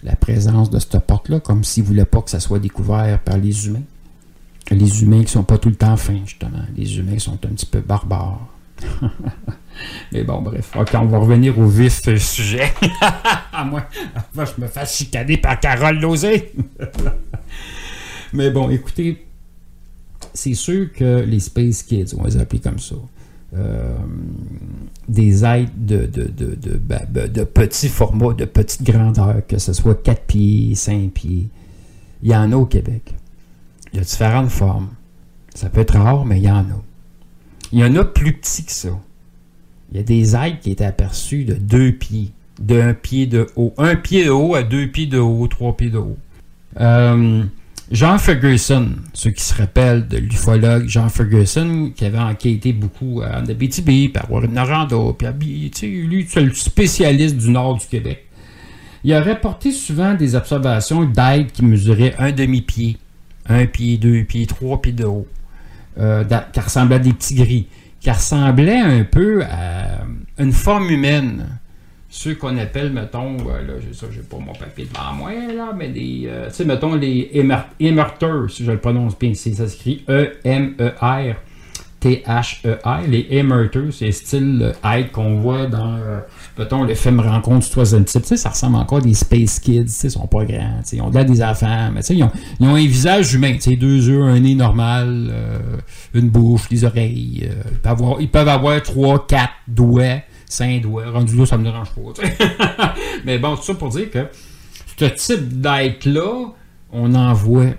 la présence de cette porte-là, comme s'ils ne voulaient pas que ça soit découvert par les humains. Les humains qui sont pas tout le temps fins, justement. Les humains sont un petit peu barbares. Mais bon, bref. OK, on va revenir au vif du sujet. à moi, je me fasse chicaner par Carole Lozé. Mais bon, écoutez, c'est sûr que les Space Kids, on va les appeler comme ça, euh, des êtres de, de, de, de, ben, ben, petits formats, de petite grandeur, que ce soit 4 pieds, 5 pieds, il y en a au Québec. Il y a différentes formes. Ça peut être rare, mais il y en a. Il y en a plus petits que ça. Il y a des êtres qui étaient aperçus de deux pieds, d'un pied de haut. Un pied de haut à deux pieds de haut, trois pieds de haut. Euh, Jean Ferguson, ceux qui se rappellent de l'ufologue Jean Ferguson, qui avait enquêté beaucoup à Abitibi, puis à Warren-Noranda, puis à lui, c'est le spécialiste du nord du Québec. Il a rapporté souvent des observations d'êtres qui mesuraient un demi-pied, un pied, deux pieds, trois pieds de haut, euh, qui ressemblaient à des petits gris, qui ressemblaient un peu à une forme humaine. Ceux qu'on appelle, mettons, euh, là, j'ai ça, j'ai pas mon papier devant moi, là, mais des, euh, tu sais, mettons, les émerteurs, si je le prononce bien, ça s'écrit E-M-E-R. T-H-E-R, les émerteurs, c'est style euh, être qu'on voit dans, mettons, le film Rencontre du troisième type. Tu sais, ça ressemble encore à des Space Kids, tu sais, ils sont pas grands, tu sais, ils ont des enfants, mais tu sais, ils ont, ils ont un visage humain, tu sais, deux yeux, un nez normal, une bouche, des oreilles. peuvent avoir, ils peuvent avoir trois, quatre doigts, cinq doigts. Rendu là, ça me dérange pas, mais bon, tout ça pour dire que ce type d'être-là, on en voit.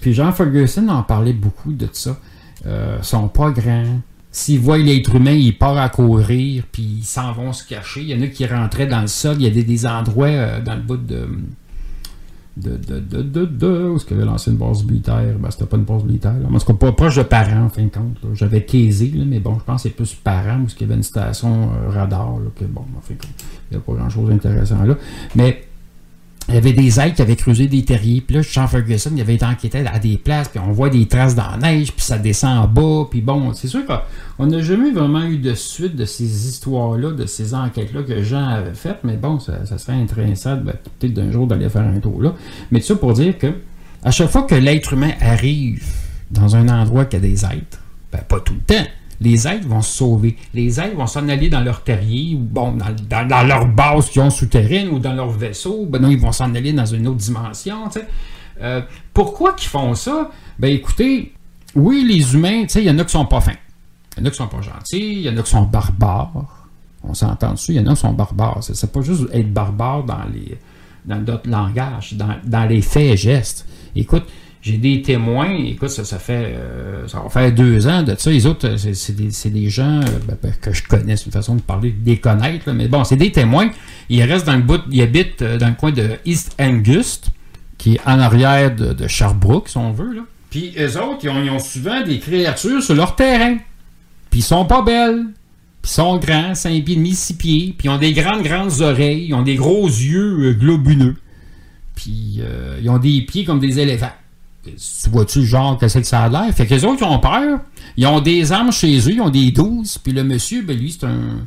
Puis Jean Ferguson en parlait beaucoup de ça. Euh, sont pas grands. S'ils voient l'être humain, ils partent à courir, puis ils s'en vont se cacher. Il y en a qui rentraient dans le sol. Il y a des, des endroits euh, dans le bout de. De, de, de, de, de- où est-ce qu'il avait l'ancienne base militaire? Ben, c'était pas une base militaire. Là. En tout cas, pas proche de Parent, en fin de compte. J'avais là, mais bon, je pense que c'est plus Parent, où il y avait une station euh, radar. Là, que, bon, en fin de compte, il n'y a pas grand-chose d'intéressant là. Mais il y avait des êtres qui avaient creusé des terriers. Puis là, Jean Ferguson, il avait été enquêté à des places, puis on voit des traces dans la neige, puis ça descend en bas. Puis bon, c'est sûr qu'on n'a jamais vraiment eu de suite de ces histoires-là, de ces enquêtes-là que Jean avait faites. Mais bon, ça, ça serait intéressant, ben, peut-être d'un jour d'aller faire un tour là. Mais tout ça pour dire que à chaque fois que l'être humain arrive dans un endroit qui a des êtres, ben, pas tout le temps. Les êtres vont se sauver. Les êtres vont s'en aller dans leur terrier ou bon, dans, dans- leur base qu'ils ont souterraine ou dans leur vaisseau. Ben non, ils vont s'en aller dans une autre dimension. Euh, pourquoi qu'ils font ça? Ben écoutez, oui, les humains, il y en a qui sont pas fins. Il y en a qui sont pas gentils, il y en a qui sont barbares. On s'entend dessus, il y en a qui sont barbares. C'est pas juste être barbare dans les dans d'autres langages, dans, dans les faits et gestes. Écoute, j'ai des témoins, écoute, ça, fait euh, ça va faire deux ans de ça. Les autres, euh, c'est- des, des gens euh, ben, ben, que je connais, c'est une façon de parler, de les connaître, là. mais bon, c'est des témoins. Ils restent dans le bout, ils habitent dans le coin de East Angus, qui est en arrière de, de Sherbrooke, si on veut, là. Puis eux autres, ils ont, souvent des créatures sur leur terrain. Puis ils sont pas belles. Puis ils sont grands, 5 pieds demi, 6 pieds. Puis ils ont des grandes, grandes oreilles. Ils ont des gros yeux globuleux. Puis ils ont des pieds comme des éléphants. Tu vois-tu genre que c'est que ça a l'air? Fait que les autres, ils ont peur. Ils ont des armes chez eux, ils ont des douze. Puis le monsieur, ben lui, c'est un.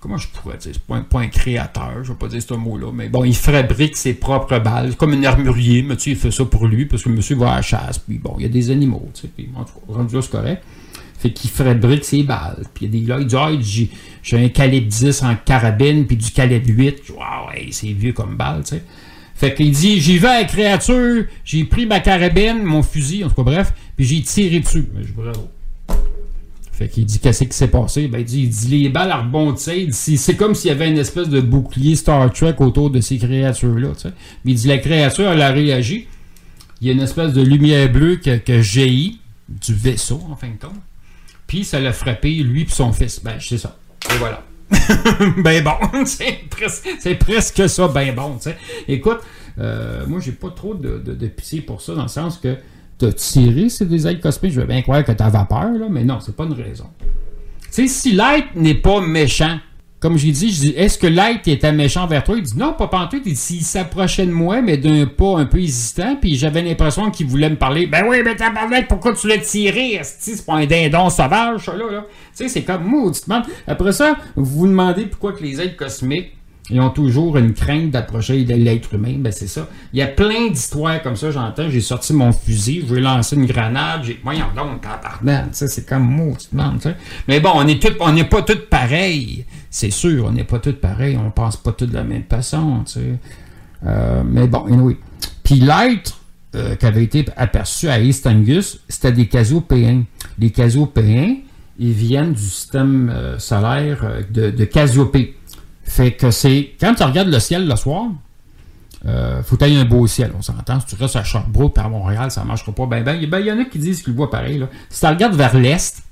Comment je pourrais dire? C'est pas un, pas un créateur, je vais pas dire ce mot-là, mais bon, il fabrique ses propres balles, comme un armurier, mais tu sais, il fait ça pour lui, parce que le monsieur va à la chasse, puis bon, il y a des animaux, tu sais, puis en tout cas, rendu là, c'est correct. Fait qu'il fabrique ses balles. Puis il y a des là, il dit, ah, j'ai, j'ai un calibre 10 en carabine, puis du calibre 8. Waouh, c'est vieux comme balle, tu sais. Fait qu'il dit, j'y vais à la créature, j'ai pris ma carabine, mon fusil, en tout cas, bref, puis j'ai tiré dessus. Mais je bravo. Fait qu'il dit, qu'est-ce qui s'est passé? Ben, il dit, il dit, les balles rebondissaient. C'est comme s'il y avait une espèce de bouclier Star Trek autour de ces créatures-là, tu sais. Mais il dit, la créature, elle a réagi. Il y a une espèce de lumière bleue que, que jaillit du vaisseau, en fin de compte. Puis ça l'a frappé, lui et son fils. Ben, c'est ça. Et voilà. ben bon, c'est presque, presque ça, ben bon. Écoute, euh, moi, j'ai pas trop de, pitié pour ça, dans le sens que de tirer sur des ailes je veux bien croire que t'as peur, là, mais non, c'est pas une raison. Tu sais, si l'être n'est pas méchant, comme j'ai dit, je dis, est-ce que l'être était méchant vers toi? Il dit, non, pas pantoute. Il dit, s'il s'approchait de moi, mais d'un pas un peu hésitant, puis j'avais l'impression qu'il voulait me parler. Ben oui, mais tabarnak, pourquoi tu l'as tiré? C'est pas un dindon sauvage, ça, là, là. Tu sais, c'est comme, mauditement. Après ça, vous vous demandez pourquoi les êtres cosmiques, ils ont toujours une crainte d'approcher l'être humain. Ben, c'est ça. Il y a plein d'histoires comme ça, j'entends. J'ai sorti mon fusil, je vais lancer une grenade. J'ai, voyons donc, sais, c'est comme mauditement, tu sais. Mais bon, on est tous, on n'est pas tous pareils. C'est sûr, on n'est pas tous pareils. On pense pas tous de la même façon, tu sais. Euh, mais bon, anyway. Puis l'être euh, qui avait été aperçu à East Angus, c'était des Casiopéens. Les Casiopéens, ils viennent du système euh, solaire de, de Casiopée. Fait que c'est. Quand tu regardes le ciel le soir, euh, faut ait un beau ciel, on s'entend. Si tu restes à Sherbrooke à Montréal, ça ne marchera pas bien. Ben, il ben, y en a qui disent qu'ils le voient pareil. Là. Si tu regardes vers l'est,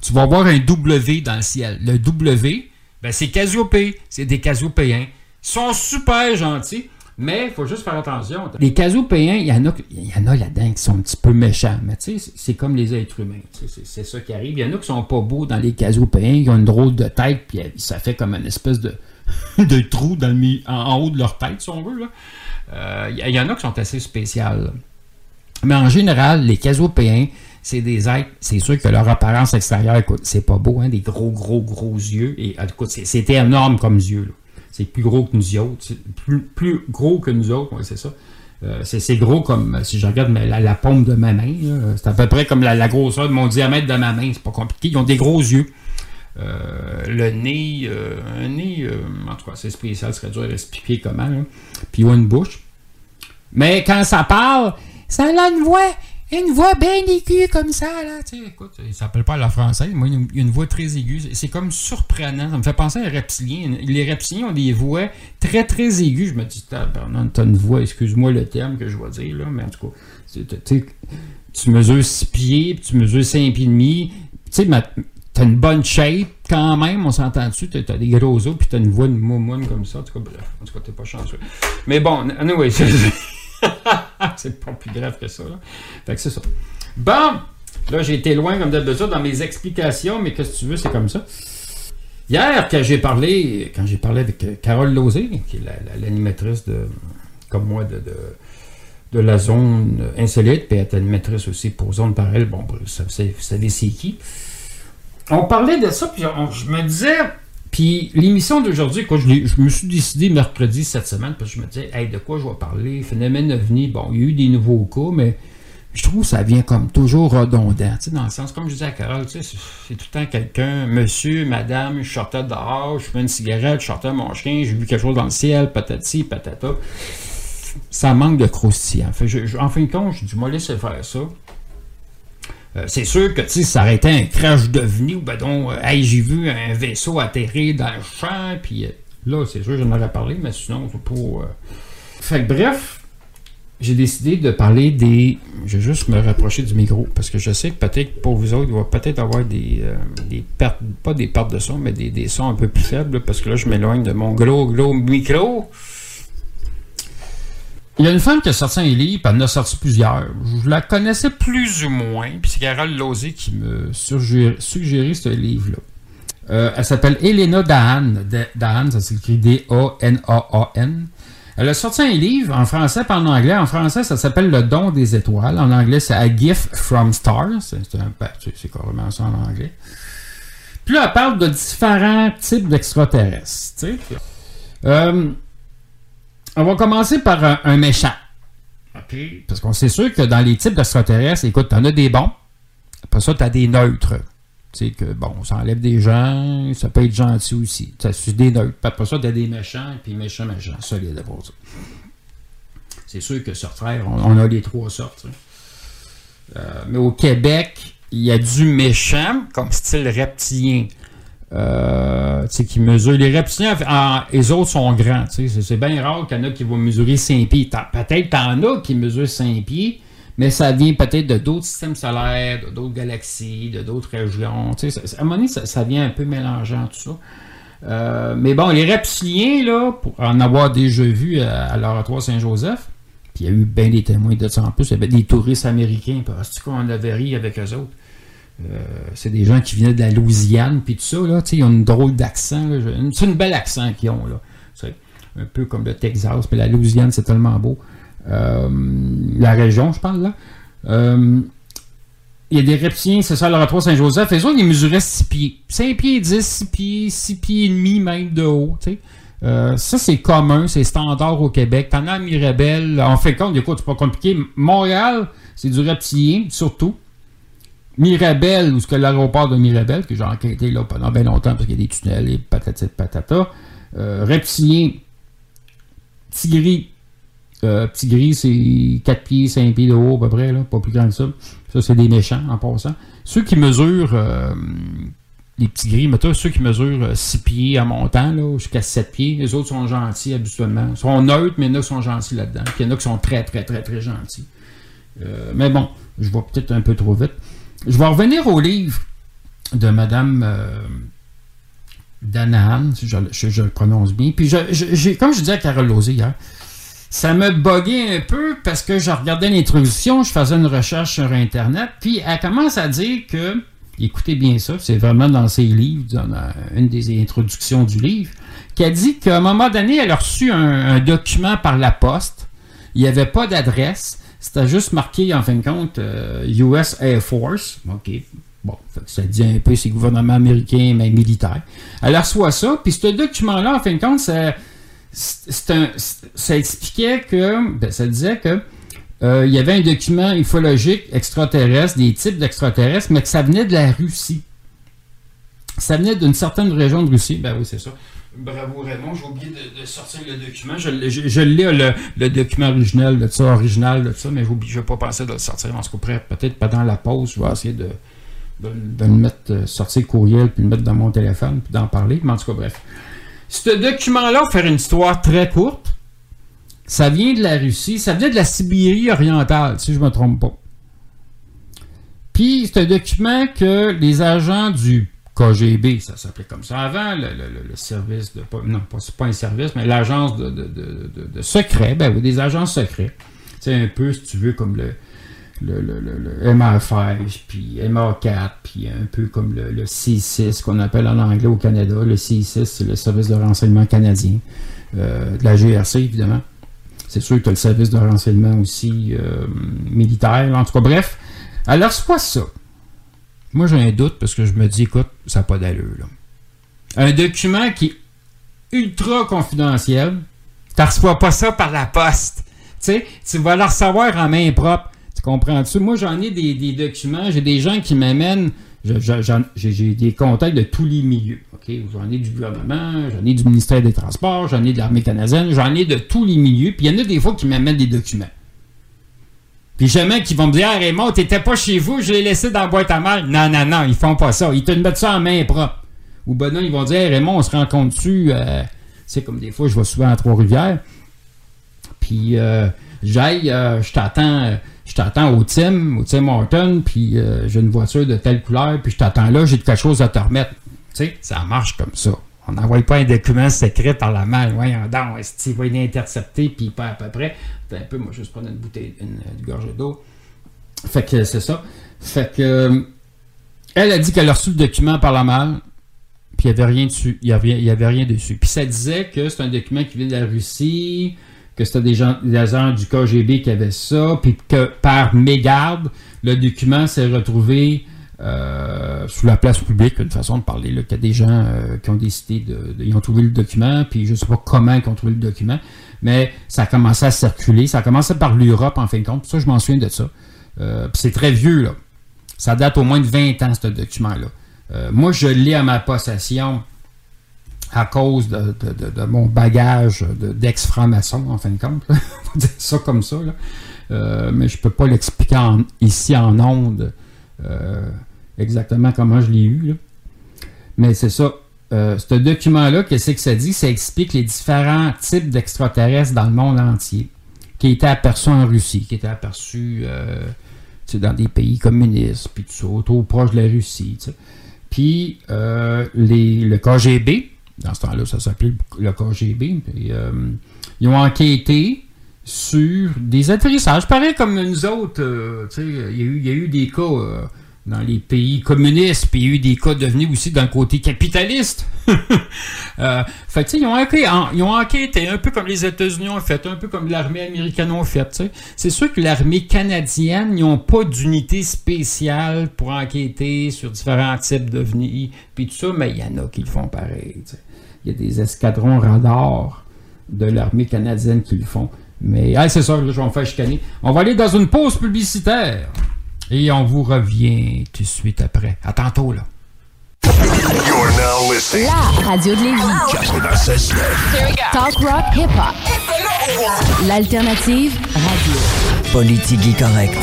tu vas voir un W dans le ciel. Le W, ben, c'est Casiopée. C'est des Casiopéens. Ils sont super gentils. Mais il faut juste faire attention. Les Casiopéens, il y en a, y en a là-dedans qui sont un petit peu méchants. Mais tu sais, c'est comme les êtres humains. C'est ça qui arrive. Il y en a qui sont pas beaux dans les Casiopéens, qui ont une drôle de tête, puis ça fait comme une espèce de, de trou dans le, en, en haut de leur tête, si on veut. Euh, Il y, en a qui sont assez spéciales. Mais en général, les Casiopéens, c'est des êtres, c'est sûr que leur apparence extérieure, écoute, c'est pas beau, hein, des gros, gros, gros yeux. Et écoute, c'est- c'était énorme comme yeux. C'est plus gros que nous autres. Plus, plus gros que nous autres, ouais, c'est ça. Euh, c'est gros comme, si je regarde la, la paume de ma main, c'est à peu près comme la, grosseur de mon diamètre de ma main. C'est pas compliqué. Ils ont des gros yeux. Euh, le nez, euh, un nez, en tout cas, c'est spécial, ce serait dur à expliquer comment. là. Puis ils ont une bouche. Mais quand ça parle, ça a une voix, une voix bien aiguë comme ça, là. Tu sais, écoute, il s'appelle pas la française, moi, il a une, voix très aiguë. C'est comme surprenant. Ça me fait penser à un reptilien. Les reptiliens ont des voix très, très aiguës. Je me dis, t'as une voix, excuse-moi le terme que je vais dire, là, mais en tout cas, tu sais, tu mesures 6 pieds, puis tu mesures 5 pieds et demi. Tu sais, t'as une bonne shape quand même, on s'entend dessus. T'as des gros os, puis t'as une voix de moumoune comme ça. En tout cas, bref, en tout cas, t'es pas chanceux. Mais bon, anyway, c'est c'est pas plus grave que ça. Là. Fait que c'est ça. Bon, là, j'ai été loin comme d'habitude dans mes explications, mais qu'est-ce que tu veux, c'est comme ça. Hier, quand j'ai parlé, quand j'ai parlé avec euh, Carole Lozé, qui est la- la- l'animatrice de, comme moi, de, de, la zone insolite, puis elle est animatrice aussi pour Zone Parallèle, bon, vous savez, c'est qui. On parlait de ça, puis je me disais, puis l'émission d'aujourd'hui, quoi, je, je me suis décidé mercredi cette semaine, parce que je me disais, hey, de quoi je vais parler? Phénomène ovni, bon, il y a eu des nouveaux cas, mais je trouve que ça vient comme toujours redondant, tu sais, dans le sens, comme je disais à Carole, tu sais, c'est tout le temps quelqu'un, monsieur, madame, je sortais dehors, je fumais une cigarette, je sortais mon chien, j'ai vu quelque chose dans le ciel, patati, patata. Ça manque de croustillant. En fin de compte, je dis, moi, laissez faire ça. Euh, c'est sûr que sais, ça aurait été un crash ou ben donc, euh, hey, j'ai vu un vaisseau atterrir dans le champ, puis euh, là, c'est sûr, j'en aurais parlé, mais sinon, c'est pas. euh. Fait que bref, j'ai décidé de parler des. Je vais juste me rapprocher du micro, parce que je sais que peut-être pour vous autres, il va peut-être avoir des, des pertes, pas des pertes de son, mais des, des sons un peu plus faibles, parce que là, je m'éloigne de mon gros, gros micro. Il y a une femme qui a sorti un livre, puis elle en a sorti plusieurs. Je la connaissais plus ou moins, puis c'est Carole Lozé qui me suggéré ce livre-là. Euh, elle s'appelle Elena Dahan. Dahan, ça s'écrit D-A-N-A-A-N. Elle a sorti un livre en français et en anglais. En français, ça s'appelle Le don des étoiles. En anglais, c'est A Gift from Stars. C'est ben, carrément ça en anglais. Puis là, elle parle de différents types d'extraterrestres. Euh, on va commencer par un, méchant. OK? Parce qu'on sait sûr que dans les types d'extraterrestres, écoute, t'en as des bons. Après ça, t'as des neutres. Tu sais que, bon, ça enlève des gens, ça peut être gentil aussi. Ça suit des neutres. Après ça, t'as des méchants, puis méchants, méchants, solides pour ça. C'est sûr que sur Terre, on, a les trois sortes. Euh, mais au Québec, il y a du méchant, comme style reptilien. Euh, qui mesure. Les reptiliens, les autres sont grands. C'est bien rare qu'il y en a qui vont mesurer 5 pieds. Peut-être t'en as qui mesurent 5 pieds, mais ça vient peut-être de d'autres systèmes solaires, d'autres galaxies, de d'autres régions. à un moment donné, ça, vient un peu mélangeant tout ça. Euh, mais bon, les reptiliens, là, pour en avoir déjà vu à, l'oratoire Saint-Joseph, puis il y a eu bien des témoins de ça en plus, il y avait des touristes américains, parce qu'on avait ri avec eux autres. Euh, c'est des gens qui viennent de la Louisiane, puis tout ça, là, ils ont une drôle d'accent. C'est une belle accent qu'ils ont, là. un peu comme le Texas, puis la Louisiane, c'est tellement beau. Euh, la région, je parle, là. Euh, il y a des reptiliens, c'est ça, l'oratoire Saint-Joseph. Les autres, ils mesuraient 6 pieds. 5 pieds 10, 6 pieds, 6 pieds et demi même de haut, ça, c'est commun, c'est standard au Québec. T'en as à Mirabel. En fait, compte, écoute, c'est pas compliqué. Montréal, c'est du reptilien, surtout. Mirabel, ou ce que l'aéroport de Mirabel, que j'ai enquêté là pendant bien longtemps parce qu'il y a des tunnels et patati patata. Euh, reptilien, tigri. Euh, tigri, c'est 4 pieds, 5 pieds de haut à peu près, là, pas plus grand que ça. Ça, c'est des méchants en passant. Ceux qui mesurent, euh, les petits gris, mais ceux qui mesurent 6 pieds en montant, jusqu'à 7 pieds, les autres sont gentils habituellement. Ils sont neutres, mais il y en a qui sont gentils là-dedans. Puis il y en a qui sont très, très, très, très gentils. mais bon, je vais peut-être un peu trop vite. Je vais revenir au livre de Madame euh, Danahan, si je, le prononce bien. Puis, je, comme je disais à Carole Lozé hier, ça me boguait un peu parce que je regardais l'introduction, je faisais une recherche sur Internet, puis elle commence à dire que, écoutez bien ça, c'est vraiment dans ses livres, dans une des introductions du livre, qu'elle dit qu'à un moment donné, elle a reçu un document par la poste, il n'y avait pas d'adresse, c'était juste marqué, en fin de compte, US euh, Air Force. OK. Bon, ça dit un peu c'est gouvernement américain, mais militaire. Elle reçoit ça, puis ce document-là, en fin de compte, ça, expliquait que, ben, ça disait que euh, il y avait un document ufologique extraterrestre, des types d'extraterrestres, mais que ça venait de la Russie. Ça venait d'une certaine région de Russie. Ben oui, c'est ça. Bravo Raymond, j'ai oublié de, sortir le document. Je, je, lis le, document original de ça, original de ça, mais je n'ai pas pensé de le sortir. En ce cas, peut-être pendant la pause, je vais essayer de, de, le mettre, euh, sortir le courriel, puis le mettre dans mon téléphone, puis d'en parler. En tout cas, bref. Ce document-là, faire une histoire très courte, ça vient de la Russie, ça vient de la Sibérie orientale, si je ne me trompe pas. Puis, c'est un document que les agents du KGB, ça s'appelait comme ça avant, le, service de. Non, c'est pas un service, mais l'agence de, de, secret, ben oui, des agences secrets. C'est un peu, si tu veux, comme le, le, MI5, puis MA4, puis un peu comme le, C6, qu'on appelle en anglais au Canada. Le C6, c'est le service de renseignement canadien, euh, de la GRC, évidemment. C'est sûr que tu as le service de renseignement aussi euh, militaire. En tout cas, bref. Alors, c'est quoi ça? Moi, j'ai un doute parce que je me dis, écoute, ça n'a pas d'allure. Là. Un document qui est ultra confidentiel, tu ne reçois pas ça par la poste. Tu sais, tu vas le recevoir en main propre. Tu comprends-tu? Moi, j'en ai des, documents, j'ai des gens qui m'amènent, j'ai des contacts de tous les milieux. J'en ai du gouvernement, j'en ai du ministère des Transports, j'en ai de l'armée canadienne, j'en ai de tous les milieux. Puis il y en a des fois qui m'amènent des documents. Puis jamais qu'ils vont me dire Raymond, t'étais pas chez vous, je l'ai laissé dans la boîte à mal. Non, non, non, ils font pas ça. Ils te mettent ça en main propre. Ou ben non, ils vont dire Raymond, on se rencontre dessus. Euh, c'est comme des fois, je vais souvent à Trois-Rivières. Puis euh, j'aille, euh, je t'attends. je t'attends au Tim, au Tim Horton, puis j'ai une voiture de telle couleur, puis je t'attends là, j'ai quelque chose à te remettre. Tu sais, ça marche comme ça. On n'envoie pas un document secret par la main. Voyons donc, est-ce qu'il va l'intercepter, puis pas à peu près. Un peu, moi, je vais juste prendre une bouteille, une, une d'eau. Fait que c'est ça. Fait que. euh, Elle a dit qu'elle a reçu le document par la malle, puis il n'y avait rien dessus. Il y avait, il avait rien dessus. Puis ça disait que c'est un document qui vient de la Russie, que c'était des gens, des agents du KGB qui avaient ça, puis que par mégarde, le document s'est retrouvé euh, sous la place publique, une façon de parler, là, qu'il y a des gens euh, qui ont décidé de, Ils ont trouvé le document, puis je sais pas comment ils ont trouvé le document, mais ça a commencé à circuler. Ça a commencé par l'Europe, en fin de compte. Ça, je m'en souviens de ça. Euh, c'est très vieux, là. Ça date au moins de 20 ans, ce document-là. Moi, je l'ai à ma possession à cause de, mon bagage de- d'ex-franc-maçon, en fin de compte. On va dire ça comme ça. là. Mais je peux pas l'expliquer ici en ondes exactement comment je l'ai eu. là. Mais c'est ça. Euh, ce document-là, qu'est-ce que ça dit? Ça explique les différents types d'extraterrestres dans le monde entier qui étaient aperçus en Russie, qui étaient aperçus euh, dans des pays communistes, puis tout ça, autour proche de la Russie. Puis euh, les, le KGB, dans ce temps-là, ça s'appelait le KGB, puis, ils ont enquêté sur des atterrissages, pareil comme nous autres. il y, a eu- il y a eu des cas dans les pays communistes, puis il y a eu des cas devenus aussi le côté capitaliste. Euh, fait que, ils ont, enquêté, en- ils ont enquêté un peu comme les États-Unis ont fait, un peu comme l'armée américaine ont fait. C'est sûr que l'armée canadienne, ils n'ont pas d'unité spéciale pour enquêter sur différents types d'ovnis, puis tout ça, mais il y en a qui le font pareil. Il y a des escadrons radars de l'armée canadienne qui le font. Mais c'est ça, là, je vais me faire chicaner. On va aller dans une pause publicitaire. Et on vous revient tout de suite après. À tantôt, là. You're now listening. La radio de Lévis. Talk rock hip hop. L'alternative radio. Politique correct.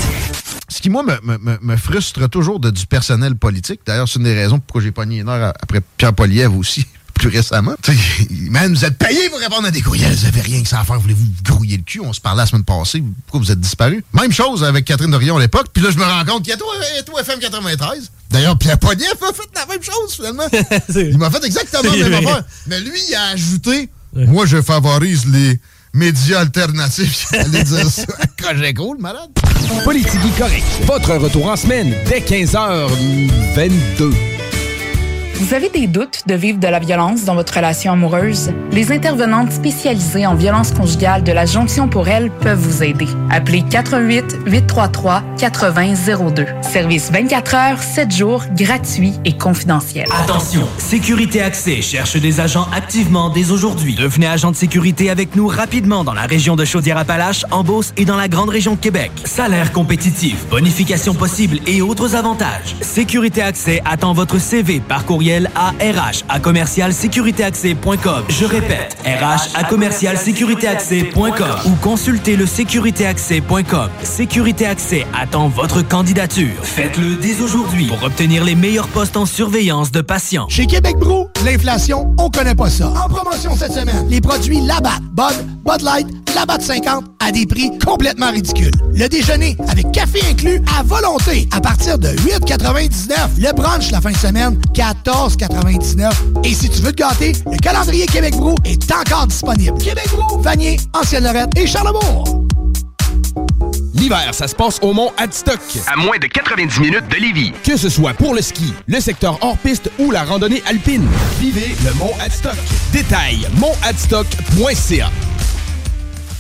Ce qui, moi, me, me- me- me frustre toujours de du personnel politique. D'ailleurs, c'est une des raisons pourquoi j'ai pogné une heure après Pierre Poliev aussi, plus récemment. Tu sais, Man, vous êtes payé pour répondre à des courriels. Vous avez rien que ça à faire. Voulez-vous vous grouiller le cul? On se parlait la semaine passée. Pourquoi vous êtes disparu? Même chose avec Catherine Dorion à l'époque. Puis là, je me rends compte qu'il y a tout, tout FM 93. D'ailleurs, Pierre Poliev a fait la même chose, finalement. Il m'a fait exactement la même affaire. Mais lui, il a ajouté Moi, je favorise les médias alternatifs. Allez dire ça à le malade. Politique correct. Votre retour en semaine dès 15h22. Vous avez des doutes de vivre de la violence dans votre relation amoureuse? Les intervenantes spécialisées en violence conjugale de la Jonction pour elle peuvent vous aider. Appelez 88 833 8002. Service 24 heures, 7 jours, gratuit et confidentiel. Attention, Sécurité Accès cherche des agents activement dès aujourd'hui. Devenez agent de sécurité avec nous rapidement dans la région de Chaudière-Appalaches, en Beauce et dans la grande région de Québec. Salaire compétitif, bonification possible et autres avantages. Sécurité Accès attend votre CV par courriel à RH à commercialsécuritéaccès.com. Je répète, RH à commercialsécuritéaccès.com ou consultez le sécuritéaccès.com. Sécurité Accès attend votre candidature. Faites-le dès aujourd'hui pour obtenir les meilleurs postes en surveillance de patients. Chez Québec Brou, l'inflation, on connaît pas ça. En promotion cette semaine, les produits Labatt, Bud, Bud Light, Labatt 50 à des prix complètement ridicules. Le déjeuner avec café inclus à volonté à partir de 8,99. Le brunch la fin de semaine, 14,99. Et si tu veux te gâter, le calendrier Québec Brou est encore disponible. Québec Brou, Vanier, Ancienne-Lorette et Charlebourg. L'hiver, ça se passe au Mont Adstock. À moins de 90 minutes de Lévis. Que ce soit pour le ski, le secteur hors-piste ou la randonnée alpine, vivez le Mont Adstock. Détail, montadstock.ca.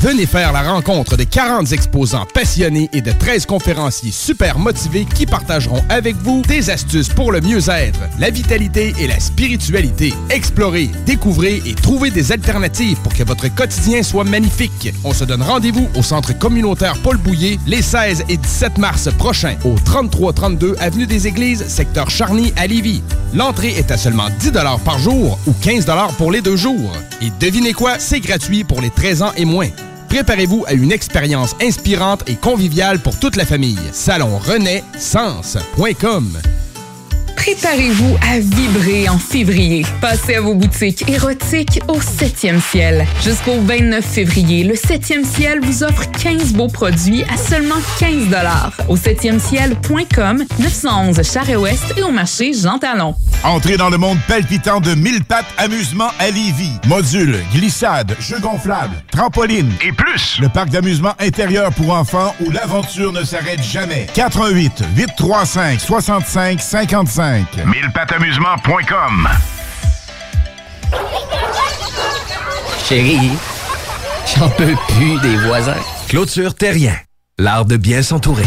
Venez faire la rencontre de 40 exposants passionnés et de 13 conférenciers super motivés qui partageront avec vous des astuces pour le mieux-être, la vitalité et la spiritualité. Explorez, découvrez et trouvez des alternatives pour que votre quotidien soit magnifique. On se donne rendez-vous au Centre communautaire Paul Bouillé les 16 et 17 mars prochains au 3332 Avenue des Églises, secteur Charny à Lévis. L'entrée est à seulement 10 par jour ou 15 pour les deux jours. Et devinez quoi, c'est gratuit pour les 13 ans et moins. Préparez-vous à une expérience inspirante et conviviale pour toute la famille. Salon Sens.com Préparez-vous à vibrer en février. Passez à vos boutiques érotiques au 7e ciel. Jusqu'au 29 février, le 7e ciel vous offre 15 beaux produits à seulement 15 Au 7e ciel.com, 911 Charest-Ouest et au marché Jean Talon. Entrez dans le monde palpitant de 1000 pattes amusement à Lévis. Modules, glissades, jeux gonflables, trampolines et plus. Le parc d'amusement intérieur pour enfants où l'aventure ne s'arrête jamais. 88 835 65 55 1000patamusement.com Chérie, j'en peux plus des voisins. Clôture Terrien, l'art de bien s'entourer.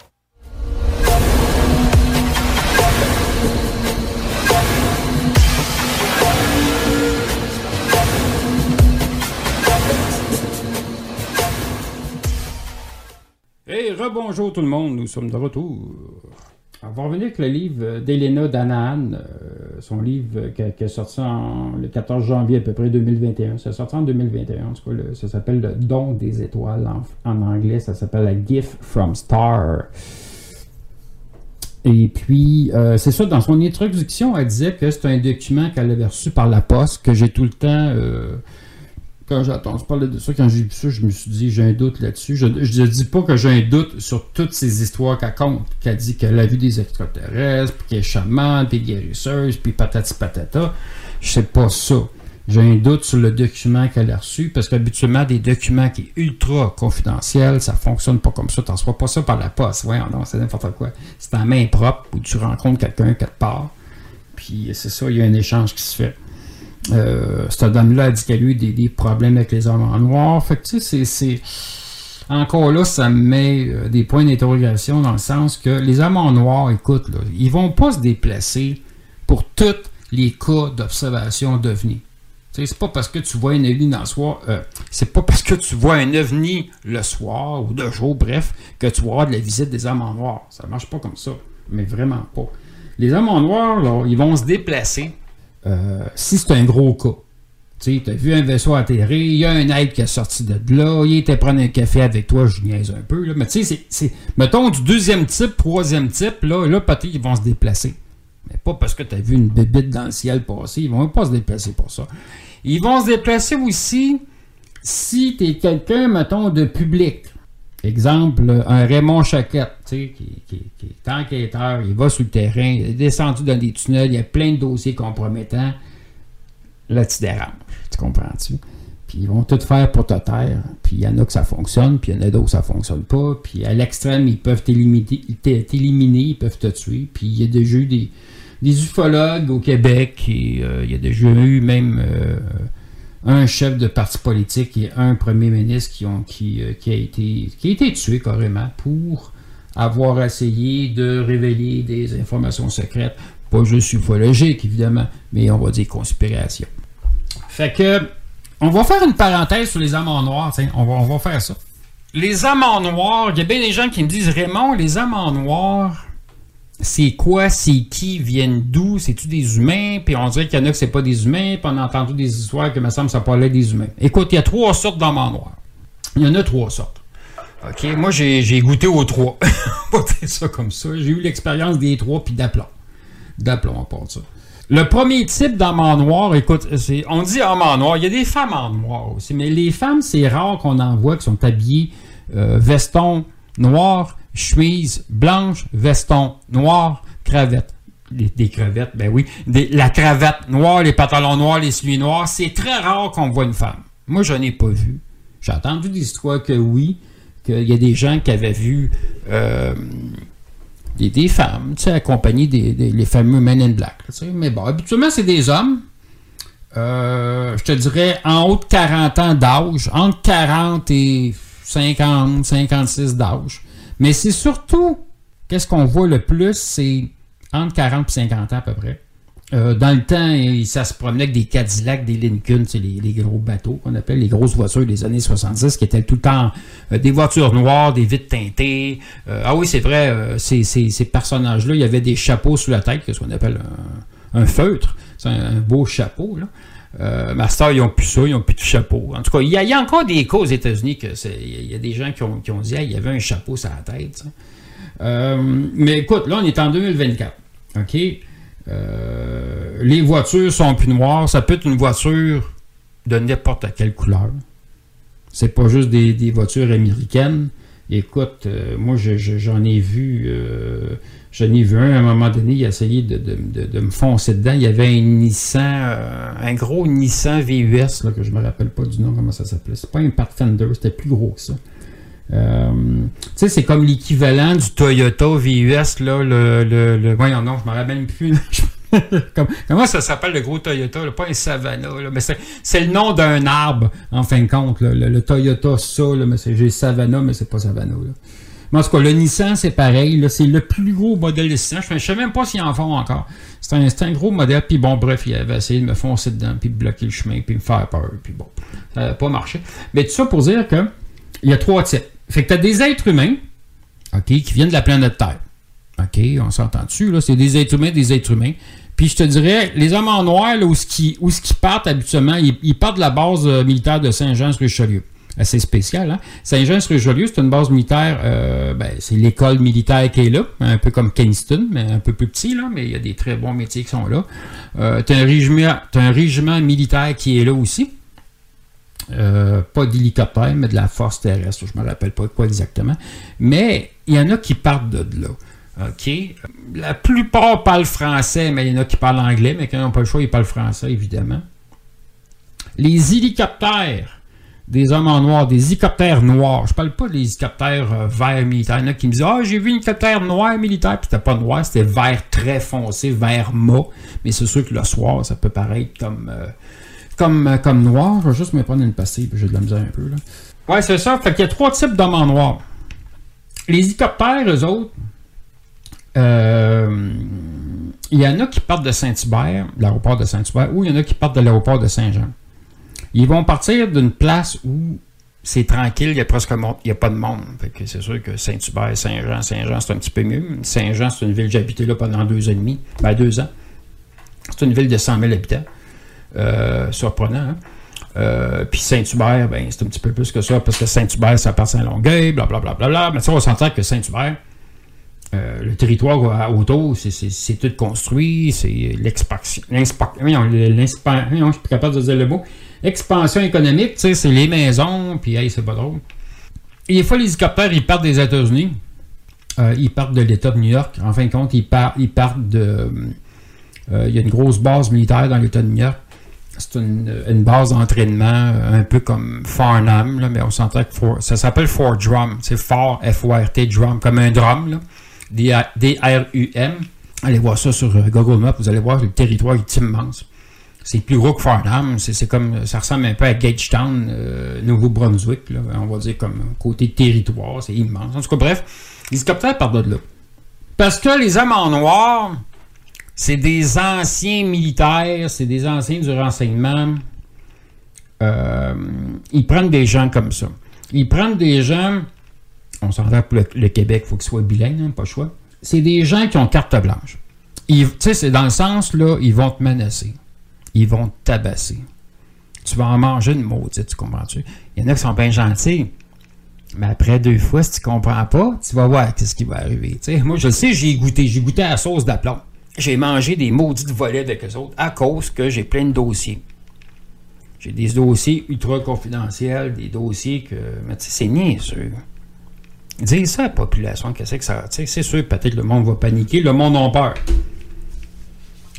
Hey, rebonjour tout le monde, nous sommes de retour. On va revenir avec le livre d'Elena Danaan, euh, son livre qui, est sorti le 14 janvier à peu près 2021. Ça sorti en 2021, en tout cas, ça s'appelle Le don des étoiles en, anglais, ça s'appelle La Gift from Star. Et puis, euh, c'est ça, dans son introduction, elle disait que c'est un document qu'elle avait reçu par la poste, que j'ai tout le temps... Euh, quand j'attends, je parlais de ça, quand j'ai vu ça, je me suis dit, j'ai un doute là-dessus. Je ne dis pas que j'ai un doute sur toutes ces histoires qu'elle compte, qu'elle dit qu'elle a vu des extraterrestres, puis qu'elle est chamane, puis guérisseuse, puis patati patata. Je sais pas ça. J'ai un doute sur le document qu'elle a reçu, parce qu'habituellement, des documents qui sont ultra confidentiels, ça fonctionne pas comme ça. Tu reçois pas ça par la poste. Ouais, non, c'est n'importe quoi. C'est en main propre, où tu rencontres quelqu'un quelque part. Puis c'est ça, il y a un échange qui se fait. Euh, cette dame-là a dit qu'elle a eu des, problèmes avec les hommes en noir. Fait que, tu sais, c'est. Encore là, ça me met euh, des points d'interrogation dans le sens que les hommes en noir, écoute, là, ils vont pas se déplacer pour tous les cas d'observation d'OVNI. C'est pas parce que tu vois un ovni dans euh, c'est pas parce que tu vois un ovni le soir ou de jour, bref, que tu vas avoir de la visite des hommes en noir. Ça marche pas comme ça, mais vraiment pas. Les hommes en noir, ils vont se déplacer euh, si c'est un gros cas, tu as vu un vaisseau atterrir, il y a un aide qui est sorti de là, il était prendre un café avec toi, je niaise un peu, là, mais tu sais, c'est, mettons, du deuxième type, troisième type, là, là peut-être qu'ils vont se déplacer. Mais pas parce que tu as vu une bébite dans le ciel passer, ils vont pas se déplacer pour ça. Ils vont se déplacer aussi si tu es quelqu'un, mettons, de public. Exemple, un Raymond Chaquette, qui, qui, qui, est enquêteur, il va sur le terrain, il est descendu dans des tunnels, il y a plein de dossiers compromettants. Là, tu déranges. Tu comprends-tu? Puis ils vont tout faire pour te taire. Puis il y en a que ça fonctionne, puis il y en a d'autres que ça fonctionne pas. Puis à l'extrême, ils peuvent t'éliminer, ils peuvent te tuer. Puis il y a déjà eu des, des ufologues au Québec, et euh, il y a déjà eu même. Euh, un chef de parti politique et un premier ministre qui, ont, qui, euh, qui, a, été, qui a été tué carrément pour avoir essayé de révéler des informations secrètes. Pas juste ufologiques, évidemment, mais on va dire conspiration. Fait que, on va faire une parenthèse sur les âmes en noir. On va, on va faire ça. Les âmes en noir, il y a bien des gens qui me disent Raymond, les âmes en noir, c'est quoi, c'est qui, viennent d'où, c'est-tu des humains, puis on dirait qu'il y en a que c'est pas des humains, puis on a entendu des histoires que me semble ça parlait des humains. Écoute, il y a trois sortes d'hommes en noir. Il y en a trois sortes. OK, moi j'ai goûté aux trois. pas ça comme ça. J'ai eu l'expérience des trois puis d'aplomb. D'aplomb à part ça. Le premier type en noir, écoute, on dit en noir, il y a des femmes en noir aussi, mais les femmes, c'est rare qu'on en voit qui sont habillées euh, veston noir chemise blanche, veston noir, cravate. des crevettes, ben oui. la cravate noire, les pantalons noirs, les souliers noirs. C'est très rare qu'on voit une femme. Moi, je n'en ai pas vu. J'ai entendu des histoires que oui, qu'il y a des gens qui avaient vu euh, des, femmes, tu sais, accompagnées des, les fameux Men in Black. Mais bon, habituellement, c'est des hommes. Euh, je te dirais en haut de 40 ans d'âge, entre 40 et 50, 56 d'âge. Mais c'est surtout, qu'est-ce qu'on voit le plus, c'est entre 40 et 50 ans à peu près. Euh, dans le temps, ça se promenait avec des Cadillacs, des Lincoln, les, les gros bateaux qu'on appelle les grosses voitures des années 70, qui étaient tout le temps euh, des voitures noires, des vitres teintées. Euh, ah oui, c'est vrai, ces, personnages-là, il y avait des chapeaux sous la tête, ce qu'on appelle un, feutre. C'est un, beau chapeau. Là. Euh, Master, ils ont plus ça, ils ont plus de chapeau. En tout cas, il y a, encore des cas aux États-Unis que il y a des gens qui ont, qui ont dit, hey, il y avait un chapeau sur la tête. Euh, mais écoute, là, on est en 2024. OK? Euh, les voitures sont plus noires. Ça peut être une voiture de n'importe quelle couleur. C'est pas juste des, voitures américaines. Écoute, euh, moi, je, je, j'en ai vu. Euh, j'en ai vu un à un moment donné, il a essayé de, me foncer dedans. Il y avait un Nissan, euh, un gros Nissan VUS, là, que je me rappelle pas du nom, comment ça s'appelait. C'est pas un Pathfinder, c'était plus gros ça. Euh, tu sais, c'est comme l'équivalent du Toyota VUS, là, le, le, le voyons, non, je me rappelle plus. comment ça s'appelle le gros Toyota, là? pas un Savannah, là, mais c'est le nom d'un arbre, en fin de compte, le, Toyota ça, là, mais j'ai Savannah, mais c'est pas Savannah. Là. Mais en tout cas, le Nissan, c'est pareil, c'est le plus gros modèle de Nissan. Je ne sais même pas s'ils en font encore. C'est un, gros modèle, puis bon, bref, il avait essayé de me foncer dedans, puis de bloquer le chemin, puis me faire peur, puis bon, ça n'a pas marché. Mais tout ça pour dire que il y a trois types. Fait que tu as des êtres humains, OK, qui viennent de la planète Terre. OK, on s'entend dessus. C'est des êtres humains, des êtres humains. Puis je te dirais, les hommes en noir, où ce qui, partent habituellement, ils, ils, partent de la base euh, militaire de Saint-Jean-sur-Richelieu. Assez spécial, hein? Saint-Jean-sur-Richelieu, c'est une base militaire, euh, ben, c'est l'école militaire qui est là, un peu comme Kingston, mais un peu plus petit, là, mais il y a des très bons métiers qui sont là. Euh, tu as un régiment, militaire qui est là aussi. Euh, pas d'hélicoptère, mais de la force terrestre. Je me rappelle pas quoi exactement. Mais il y en a qui partent de là. La plupart parlent français, mais il y en a qui parlent anglais, mais quand ils n'ont pas le choix, ils parlent français, évidemment. Les hélicoptères des hommes en noir, des hélicoptères noirs. Je parle pas des hélicoptères euh, verts militaires. Il y en a qui me disent Ah, oh, j'ai vu un hélicoptère noir militaire, puis c'était pas noir, c'était vert très foncé, vert mat. Mais c'est sûr que le soir, ça peut paraître comme. Euh, comme, comme noir. Je vais juste me prendre une pastille, j'ai de la misère un peu. Là. Ouais, c'est ça. Fait qu'il y a trois types d'hommes en noir. Les hélicoptères, eux autres, euh, il y en a qui partent de Saint-Hubert, l'aéroport de Saint-Hubert, ou il y en a qui partent de l'aéroport de Saint-Jean. Ils vont partir d'une place où c'est tranquille, il n'y a presque pas de monde. C'est sûr que Saint-Hubert, Saint-Jean, Saint-Jean, c'est un petit peu mieux. Saint-Jean, c'est une ville, j'ai habité là pendant deux ans et demi, ben deux ans. C'est une ville de 100 000 habitants. Euh, surprenant. Hein? Euh, puis Saint-Hubert, ben, c'est un petit peu plus que ça, parce que Saint-Hubert, ça appartient à Longueuil, blablabla. Bla, bla, bla, Mais ça, on s'entend que Saint-Hubert, euh, le territoire autour, c'est tout construit, c'est l'expansion. je suis plus capable de dire le mot. Expansion économique, tu sais, c'est les maisons, puis hey, c'est pas drôle. Et des fois, les hélicoptères, ils partent des États-Unis. Euh, ils partent de l'État de New York. En fin de compte, ils, partent, de. Euh, il y a une grosse base militaire dans l'État de New York. C'est une, base d'entraînement un peu comme Farnham, là, mais on s'entend que ça s'appelle Fort Drum. C'est Fort, F-O-R-T, Drum, comme un drum, D-R-U-M. Allez voir ça sur Google Maps, vous allez voir le territoire est immense. C'est plus gros que Farnham. C'est comme ça ressemble un peu à Gagetown, euh, Nouveau-Brunswick. On va dire comme côté territoire. C'est immense. En tout cas, bref, les hélicoptères partent de là. Parce que les hommes en noir, c'est des anciens militaires, c'est des anciens du renseignement. Euh, ils prennent des gens comme ça. Ils prennent des gens. On s'entend pour le, Québec, il faut qu'ils soient bilingues, hein, pas le choix. C'est des gens qui ont carte blanche. Tu sais, c'est dans le sens, là, ils vont te menacer ils vont tabasser. Tu vas en manger une maudite, tu comprends-tu? Il y en a qui sont bien gentils. Mais après deux fois, si tu comprends pas, tu vas voir ce qui va arriver. Moi, je le sais, j'ai goûté. J'ai goûté à la sauce d'aplomb. J'ai mangé des maudites volets avec eux autres à cause que j'ai plein de dossiers. J'ai des dossiers ultra confidentiels, des dossiers que. Mais tu sais, c'est niaiseux. Dis ça à la population, qu'est-ce que ça. C'est sûr, peut-être que le monde va paniquer. Le monde a peur.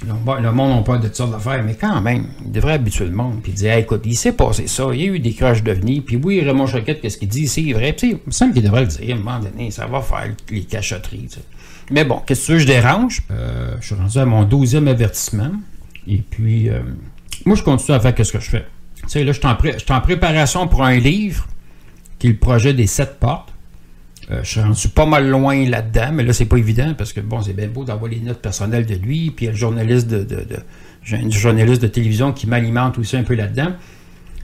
Le monde n'a pas de sortes d'affaires, mais quand même, il devrait habituer le monde, puis dire écoute, il s'est passé ça, il y a eu des crash de venir, puis oui, Raymond Choquette, qu'est-ce qu'il dit, c'est vrai, puis il me semble qu'il devrait le dire à un moment donné, ça va faire les cachotteries. Mais bon, qu'est-ce que je dérange? Euh, Je suis rendu à mon douzième avertissement, et puis, euh, moi, je continue à faire ce que je fais. Tu sais, là, je suis en, préparation pour un livre qui est le projet des sept portes. Euh, je suis rendu pas mal loin là-dedans, mais là, c'est pas évident parce que, bon, c'est bien beau d'avoir les notes personnelles de lui, puis il y a le journaliste de, journaliste de télévision qui m'alimente aussi un peu là-dedans.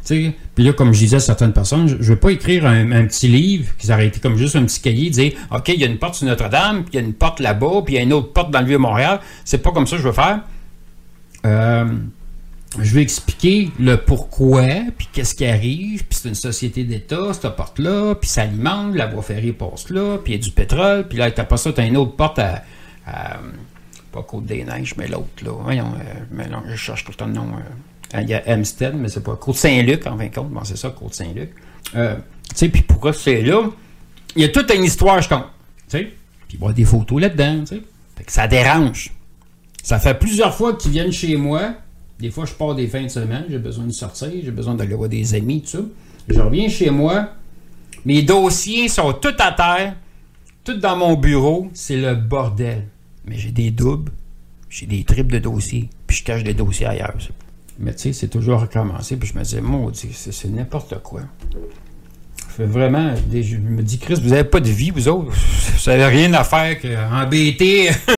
Puis là, comme je disais à certaines personnes, je ne veux pas écrire un, petit livre qui s'aurait été comme juste un petit cahier, dire OK, il y a une porte sur Notre-Dame, puis il y a une porte là-bas, puis il y a une autre porte dans le Vieux-Montréal. C'est pas comme ça que je veux faire. Euh, je vais expliquer le pourquoi, puis qu'est-ce qui arrive, puis c'est une société d'État, cette porte-là, puis ça alimente, la voie ferrée passe là, puis il y a du pétrole, puis là, t'as pas ça, t'as une autre porte à, pas Côte-des-Neiges, mais l'autre, là, voyons, euh, je cherche tout le temps le nom, euh, il y a Hempstead, mais c'est pas Côte-Saint-Luc, en fin de compte, bon, c'est ça, Côte-Saint-Luc. Euh, tu sais, puis pourquoi c'est là, il y a toute une histoire, je compte, tu sais, puis a des photos là-dedans, tu sais, fait que ça dérange. Ça fait plusieurs fois qu'ils viennent chez moi, des fois, je pars des fins de semaine, j'ai besoin de sortir, j'ai besoin d'aller voir des amis, tout ça. Je reviens chez moi, mes dossiers sont tout à terre, tout dans mon bureau, c'est le bordel. Mais j'ai des doubles, j'ai des tripes de dossiers, puis je cache des dossiers ailleurs. Mais tu sais, c'est toujours recommencé, puis je me disais, maudit, c'est n'importe quoi. Je vraiment, je me dis, Chris, vous n'avez pas de vie, vous autres? Vous n'avez rien à faire qu'embêter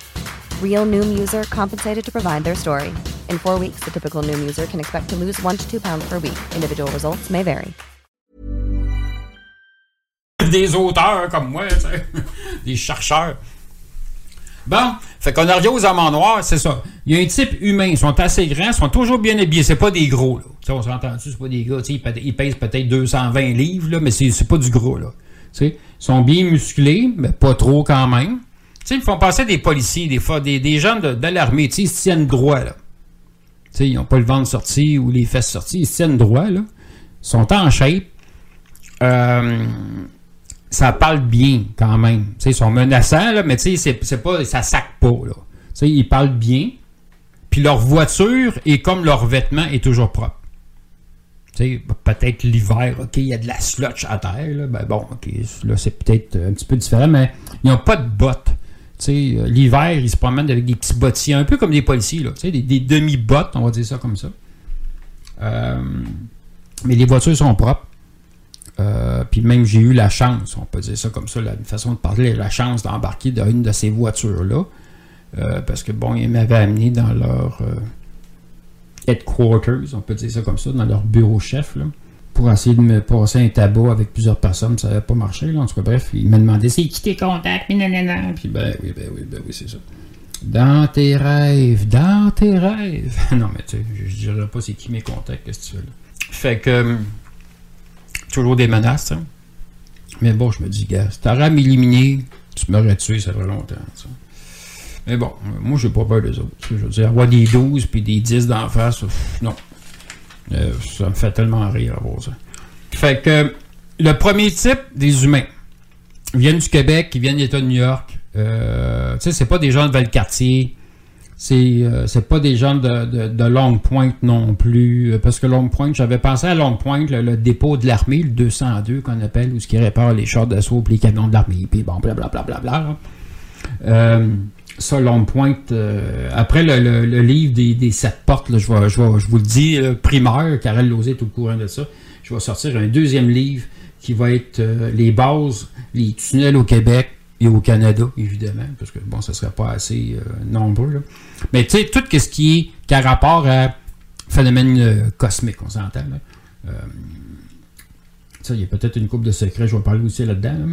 Real Noom user compensated to provide their story. In four weeks, the typical Noom user can expect to lose one to two pounds per week. Individual results may vary. Des auteurs comme moi, des chercheurs. Bon, fait qu'on arrive aux amants noirs, c'est ça. Il y a un type humain, ils sont assez grands, ils sont toujours bien habillés. C'est pas des gros, là. T'sais, on s'entend c'est pas des gars, ils, pèsent peut-être 220 livres, là, mais c'est pas du gros, là. Ils sont bien musclés, mais pas trop quand même. Sais, ils font passer des policiers, des fois, des, des gens de, de l'armée, ils se tiennent droit, là. sais, ils n'ont pas le ventre sorti ou les fesses sorties, ils se tiennent droit, là. Ils sont en shape. Euh, ça parle bien, quand même. sais, ils sont menaçants, là, mais c'est, c'est pas, ça sac pas, là. sais, ils parlent bien. Puis leur voiture, et comme leur vêtement, est toujours propre. Peut-être l'hiver, OK, il y a de la slotch à terre. Là, ben bon, OK, là, c'est peut-être un petit peu différent, mais ils n'ont pas de bottes. Euh, l'hiver, ils se promènent avec des petits bottiers, un peu comme des policiers, là, des, des demi-bottes, on va dire ça comme ça. Euh, mais les voitures sont propres. Euh, puis même j'ai eu la chance, on peut dire ça comme ça, la façon de parler, la chance d'embarquer dans une de ces voitures-là. parce que bon, ils m'avaient amené dans leur headquarters, on peut dire ça comme ça, dans leur bureau chef, là, pour essayer de me passer un tabac avec plusieurs personnes. Ça n'avait pas marché, là. En tout cas, bref, il m'a demandé c'est qui tes contacts, puis nanana. Puis ben oui, ben oui, ben oui, c'est ça. Dans tes rêves, dans tes rêves. non, mais tu sais, je, dirais pas c'est qui mes contacts, qu'est-ce que tu veux, là. Fait que, hum, toujours des menaces, hein. Mais bon, je me dis, gars, si t'aurais à m'éliminer, tu m'aurais tué, ça ferait longtemps, ça. Mais bon, moi, j'ai pas peur des autres. Je veux dire, avoir des 12 puis des 10 d'en face, non. Euh, ça me fait tellement rire à ça. Fait que le premier type des humains viennent du Québec, ils viennent de l'État de New York. Euh, tu sais, c'est pas des gens de Valcartier. C'est euh, pas des gens de, de, Long Point non plus. Parce que Long Point, j'avais pensé à Long Point, le, dépôt de l'armée, le 202 qu'on appelle, où ce qui répare les chars d'assaut les canons de l'armée, puis bon, blablabla. Euh, l'on pointe. Euh, après le, livre des, sept portes, je, vous le dis, primeur, Karel Lozé est au courant de ça. Je vais sortir un deuxième livre qui va être euh, les bases, les tunnels au Québec et au Canada, évidemment, parce que bon, ça ne serait pas assez euh, nombreux. là. Mais tu sais, tout ce qui est qui a rapport à phénomène euh, cosmique, on s'entend. là. Euh, ça, il y a peut-être une coupe de secrets, je vais parler aussi là-dedans. là.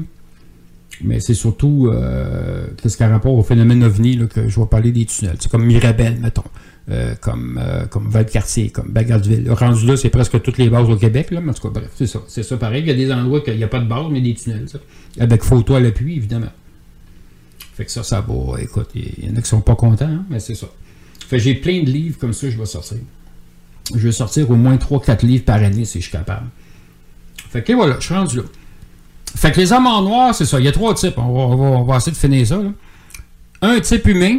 Mais c'est surtout euh, qu'est-ce qui a rapport au phénomène ovni là, que je vais parler des tunnels. C'est comme Mirabel, mettons. Euh, comme, euh, comme Valcartier, comme Bagotville. Rendu là, c'est presque toutes les bases au Québec, là, mais en tout cas, bref, c'est ça. C'est ça pareil. Il y a des endroits qu'il n'y a pas de base, mais des tunnels. Avec photo à l'appui, évidemment. Fait que ça, ça va. Écoute, il y en a qui sont pas contents, hein, mais c'est ça. Fait j'ai plein de livres comme ça, je vais sortir. Je vais sortir au moins 3-4 livres par année si je suis capable. Fait que voilà, je suis rendu là. Fait que les hommes en noir, c'est ça. Il y a trois types. On va, essayer de finir ça. Un type humain,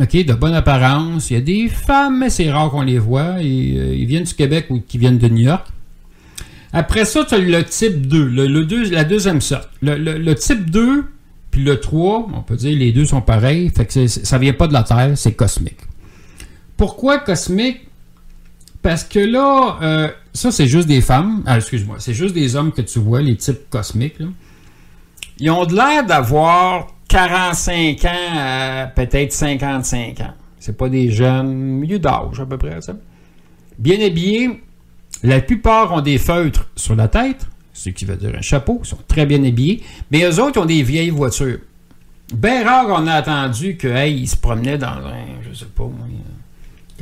OK, de bonne apparence. Il y a des femmes, mais c'est rare qu'on les voit. Et, euh, ils viennent du Québec ou qui viennent de New York. Après ça, tu as le type 2, le, deux- la deuxième sorte. Le, le- type 2, puis le 3, on peut dire les deux sont pareils. Fait que ça vient pas de la Terre, c'est cosmique. Pourquoi cosmique? Parce que là, euh, ça c'est juste des femmes. Ah, excuse-moi, c'est juste des hommes que tu vois, les types cosmiques. là. Ils ont de l'air d'avoir 45 ans à peut-être 55 ans. C'est pas des jeunes, milieu d'âge à peu près, ça. Bien habillés, la plupart ont des feutres sur la tête, ce qui veut dire un chapeau, ils sont très bien habillés, mais eux autres ont des vieilles voitures. Bien rare qu'on a attendu que, hey, ils se promenaient dans un, je sais pas,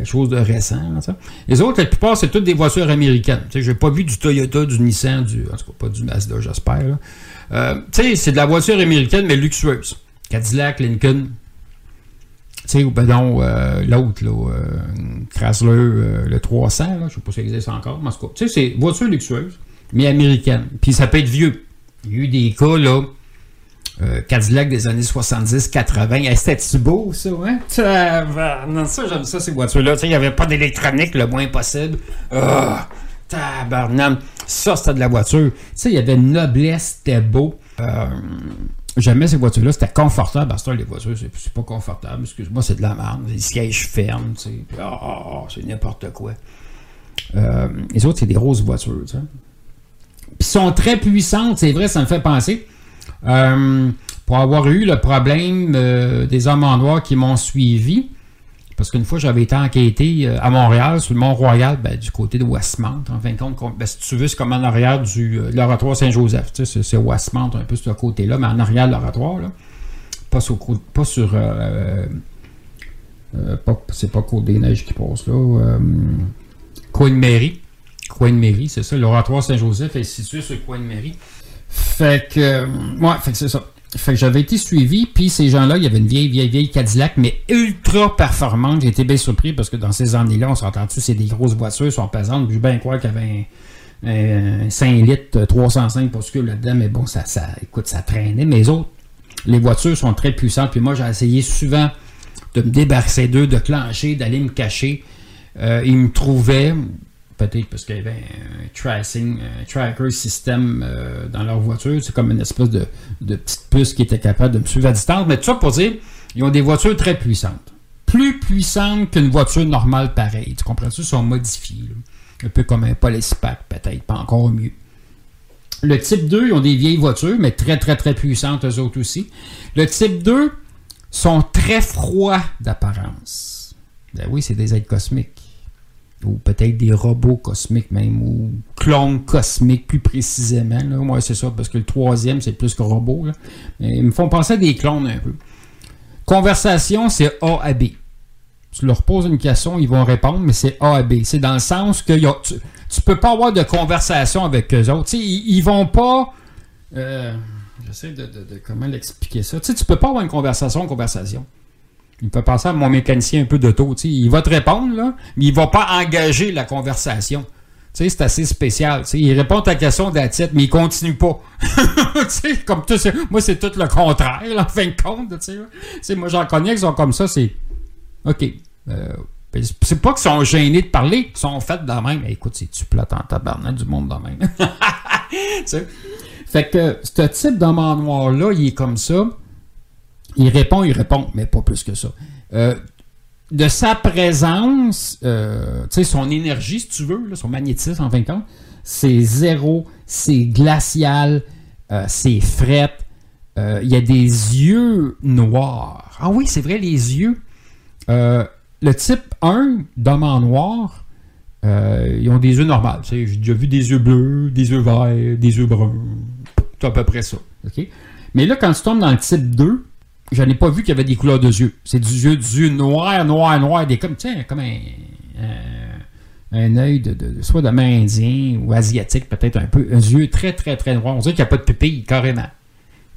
quelque chose de récent. Les autres, la plupart, c'est toutes des voitures américaines. Sais, j'ai pas vu du Toyota, du Nissan, du, en tout cas pas du Mazda, j'espère. Euh, c'est de la voiture américaine, mais luxueuse. Cadillac, Lincoln. Sais, ou ben euh, l'autre, là, euh, Chrysler, euh, le 300, là, je sais pas si ça existe encore, mais en tout cas, c'est voiture luxueuse, mais américaine. Puis ça peut être vieux. Il y a eu des cas, là, euh, Cadillac des années 70-80. Hey, C'était-tu beau, ça, hein? Tabarnak, ça, j'aime ça, ces voitures-là. Il n'y avait pas d'électronique le moins possible. Ah, tabarnak. Ça, c'était de la voiture. Tu sais, il y avait noblesse, c'était beau. Euh, J'aimais ces voitures-là, c'était confortable. Parce que les voitures, c'est pas confortable. Excuse-moi, c'est de la merde. Les sièges fermes, tu sais. Ah, c'est n'importe quoi. Euh, les autres, c'est des grosses voitures, tu sais. Puis sont très puissantes, c'est vrai, ça me fait penser. Euh, pour avoir eu le problème euh, des hommes en noir qui m'ont suivi, parce qu'une fois j'avais été enquêté euh, à Montréal, sur le Mont-Royal, ben, du côté de Westmount, en fin de compte. com- ben, si tu veux, c'est comme en arrière du, l'oratoire Saint-Joseph. Tu sais, c'est- Westmount, un peu sur ce côté-là, mais en arrière de l'oratoire. Pas sur, pas c'est pas Côte des Neiges qui passe là. Euh, Coin de Mairie. Coin de Mairie, c'est ça. L'oratoire Saint-Joseph est situé sur le coin de Mairie. Fait que, euh, ouais, fait que c'est ça. Fait que j'avais été suivi, puis ces gens-là, il y avait une vieille, vieille, vieille Cadillac, mais ultra performante. J'ai été bien surpris parce que dans ces années-là, on s'entend-tu, c'est des grosses voitures, sont pesantes. Je bien croire qu'il y avait un, un 5 litres, 305 pascules là-dedans, mais bon, ça, ça, écoute, ça traînait. Mais les autres, les voitures sont très puissantes, puis moi, j'ai essayé souvent de me débarrasser d'eux, de clencher, d'aller me cacher. Euh, ils me trouvaient, peut-être parce qu'il y avait un tracing, un tracker système euh, dans leur voiture. C'est comme une espèce de, petite puce qui était capable de me suivre à distance. Mais tout ça pour dire, ils ont des voitures très puissantes. Plus puissantes qu'une voiture normale pareille. Tu comprends-tu? Ils sont modifiés. Un peu comme un Police-Pack, peut-être, pas encore mieux. Le type 2, ils ont des vieilles voitures, mais très, très, très puissantes, eux autres aussi. Le type 2 sont très froids d'apparence. Ben oui, c'est des êtres cosmiques. Ou peut-être des robots cosmiques même, ou clones cosmiques plus précisément. Là. Moi, c'est ça, parce que le troisième, c'est plus que robot. là. Mais ils me font penser à des clones un peu. Conversation, c'est A à B. Tu leur poses une question, ils vont répondre, mais c'est A à B. C'est dans le sens que tu, tu peux pas avoir de conversation avec eux autres. Ils, ils vont pas. euh, J'essaie de- comment l'expliquer ça. Tu sais, tu peux pas avoir une conversation, conversation. Il peut penser à mon mécanicien un peu d'auto. Il va te répondre, là, mais il va pas engager la conversation. C'est assez spécial. tu sais. Il répond à ta question d'attitude, mais il continue pas. Comme tout, moi, c'est tout le contraire, là, en fin de compte. tu sais, là. Tu sais, moi, j'en connais qui sont comme ça, c'est OK. Euh, ben, c'est- pas qu'ils sont gênés de parler, ils sont faits de la même. Eh, écoute, c'est-tu plate en tabarnak du monde de même? Tu sais. Fait que ce type d'homme noir-là, il est comme ça. Il répond, il répond, mais pas plus que ça. Euh, de sa présence, euh, son énergie, si tu veux, son magnétisme, en fin de compte, c'est zéro, c'est glacial, euh, c'est fret. Euh, Il y a des yeux noirs. Ah oui, c'est vrai, les yeux. Le type 1 d'homme en noir, ils ont des yeux normaux. J'ai déjà vu des yeux bleus, des yeux verts, des yeux bruns. C'est à peu près ça. Mais là, quand tu tombes dans le type 2, je n'ai pas vu qu'il y avait des couleurs de yeux. C'est du yeux, du yeux noir, noir, noir, comme, tiens, comme un, un, un œil de, de- soit de indien ou asiatique, peut-être un peu. Un yeux très, très, très noir. On dirait qu'il n'y a pas de pupille, carrément.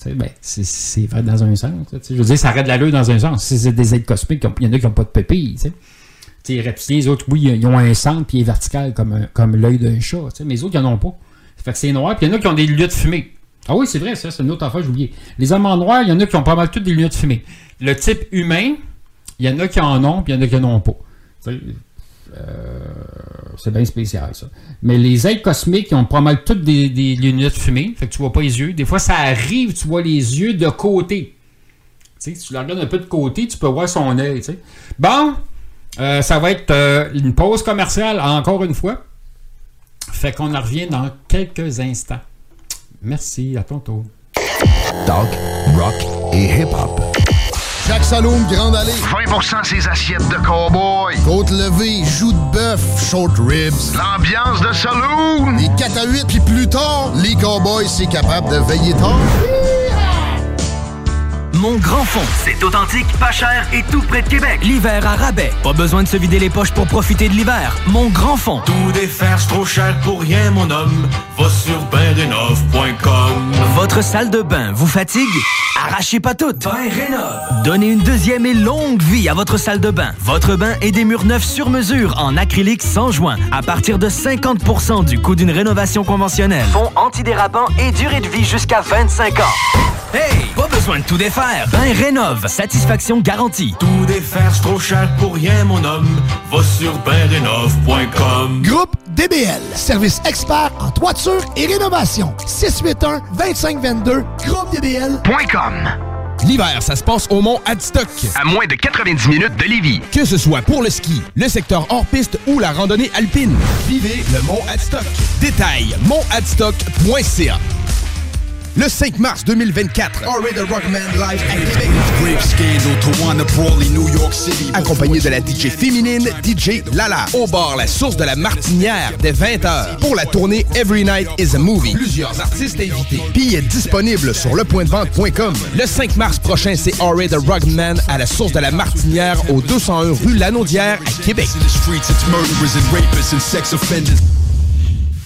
Ben, c'est- vrai dans un sens. Je veux dire, ça arrête la l'œil dans un sens. C'est des êtres cosmiques, il y en a qui n'ont pas de pupille. Tu sais. Tu sais, les reptiliens, les autres, oui, ils ont un centre puis il est vertical comme, comme l'œil d'un chat. Mais les autres, ils n'en ont pas. Ça fait que c'est noir. Puis il y en a qui ont des lunettes fumées. Ah oui, c'est vrai, ça, c'est une autre affaire, j'ai oublié. Les hommes en noir, il y en a qui ont pas mal toutes des lunettes fumées. Le type humain, il y en a qui en ont, puis il y en a qui n'en ont pas. Euh, c'est bien spécial, ça. Mais les êtres cosmiques, ils ont pas mal toutes des, des lunettes fumées. Fait que tu vois pas les yeux. Des fois, ça arrive, tu vois les yeux de côté. Si tu la regardes un peu de côté, tu peux voir son œil. Bon, euh, ça va être euh, une pause commerciale encore une fois. Fait qu'on en revient dans quelques instants. Merci, à ton tour. Talk, rock et hip-hop. Jacques Saloum, Grande Allée. 20% ses assiettes de cowboy. Côte levée, joues de bœuf, short ribs. L'ambiance de saloon. Les 4 à 8, puis plus tard, les cowboys, c'est capable de veiller tard. Mon grand fond, c'est authentique, pas cher et tout près de Québec. L'hiver à rabais. Pas besoin de se vider les poches pour profiter de l'hiver. Mon grand fond. Tout défaire, c'est trop cher pour rien, mon homme. Va sur bendenov.com. Votre salle de bain vous fatigue? Arrachez pas toutes. Donnez une deuxième et longue vie à votre salle de bain. Votre bain et des murs neufs sur mesure en acrylique sans joint à partir de 50% du coût d'une rénovation conventionnelle. Fond antidérapant et durée de vie jusqu'à 25 ans. Hey, pas besoin de tout défaire. Bain rénove, satisfaction garantie. Tout défaire, c'est trop cher pour rien, mon homme. Va sur bendenov.com. Groupe DBL, service expert en toiture et rénovation. 681-2522, groupedbl.com. L'hiver, ça se passe au Mont Adstock. À moins de 90 minutes de Lévis. Que ce soit pour le ski, le secteur hors-piste ou la randonnée alpine. Vivez le Mont Adstock. Détail, montadstock.ca. Le 5 mars 2024, the Rockman live à Québec. Grave scandal to wanna brawly New York City. accompagné de la DJ féminine DJ Lala, au bar La Source de la Martinière dès 20h pour la tournée Every Night is a Movie. Plusieurs artistes invités. Billets disponibles sur lepointdevente.com. Le 5 mars prochain, c'est Ori the Rugman à la Source de la Martinière au 201 rue Lanaudière à Québec.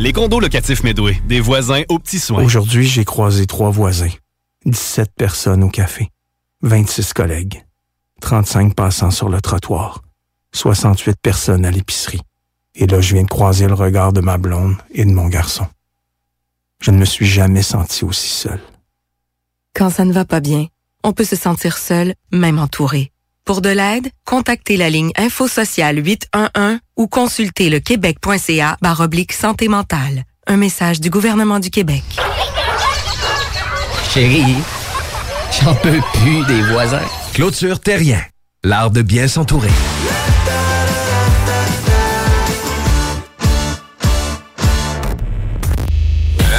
Les condos locatifs Medway, des voisins aux petits soins. Aujourd'hui, j'ai croisé trois voisins, 17 personnes au café, 26 collègues, 35 passants sur le trottoir, 68 personnes à l'épicerie. Et là, je viens de croiser le regard de ma blonde et de mon garçon. Je ne me suis jamais senti aussi seul. Quand ça ne va pas bien, on peut se sentir seul, même entouré. Pour de l'aide, contactez la ligne Info Sociale 811 ou consultez le québec.ca oblique santé mentale. Un message du gouvernement du Québec. Chérie, j'en peux plus des voisins. Clôture Terrien, l'art de bien s'entourer.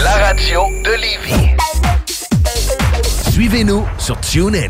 La radio de Lévis. Suivez-nous sur TuneIn.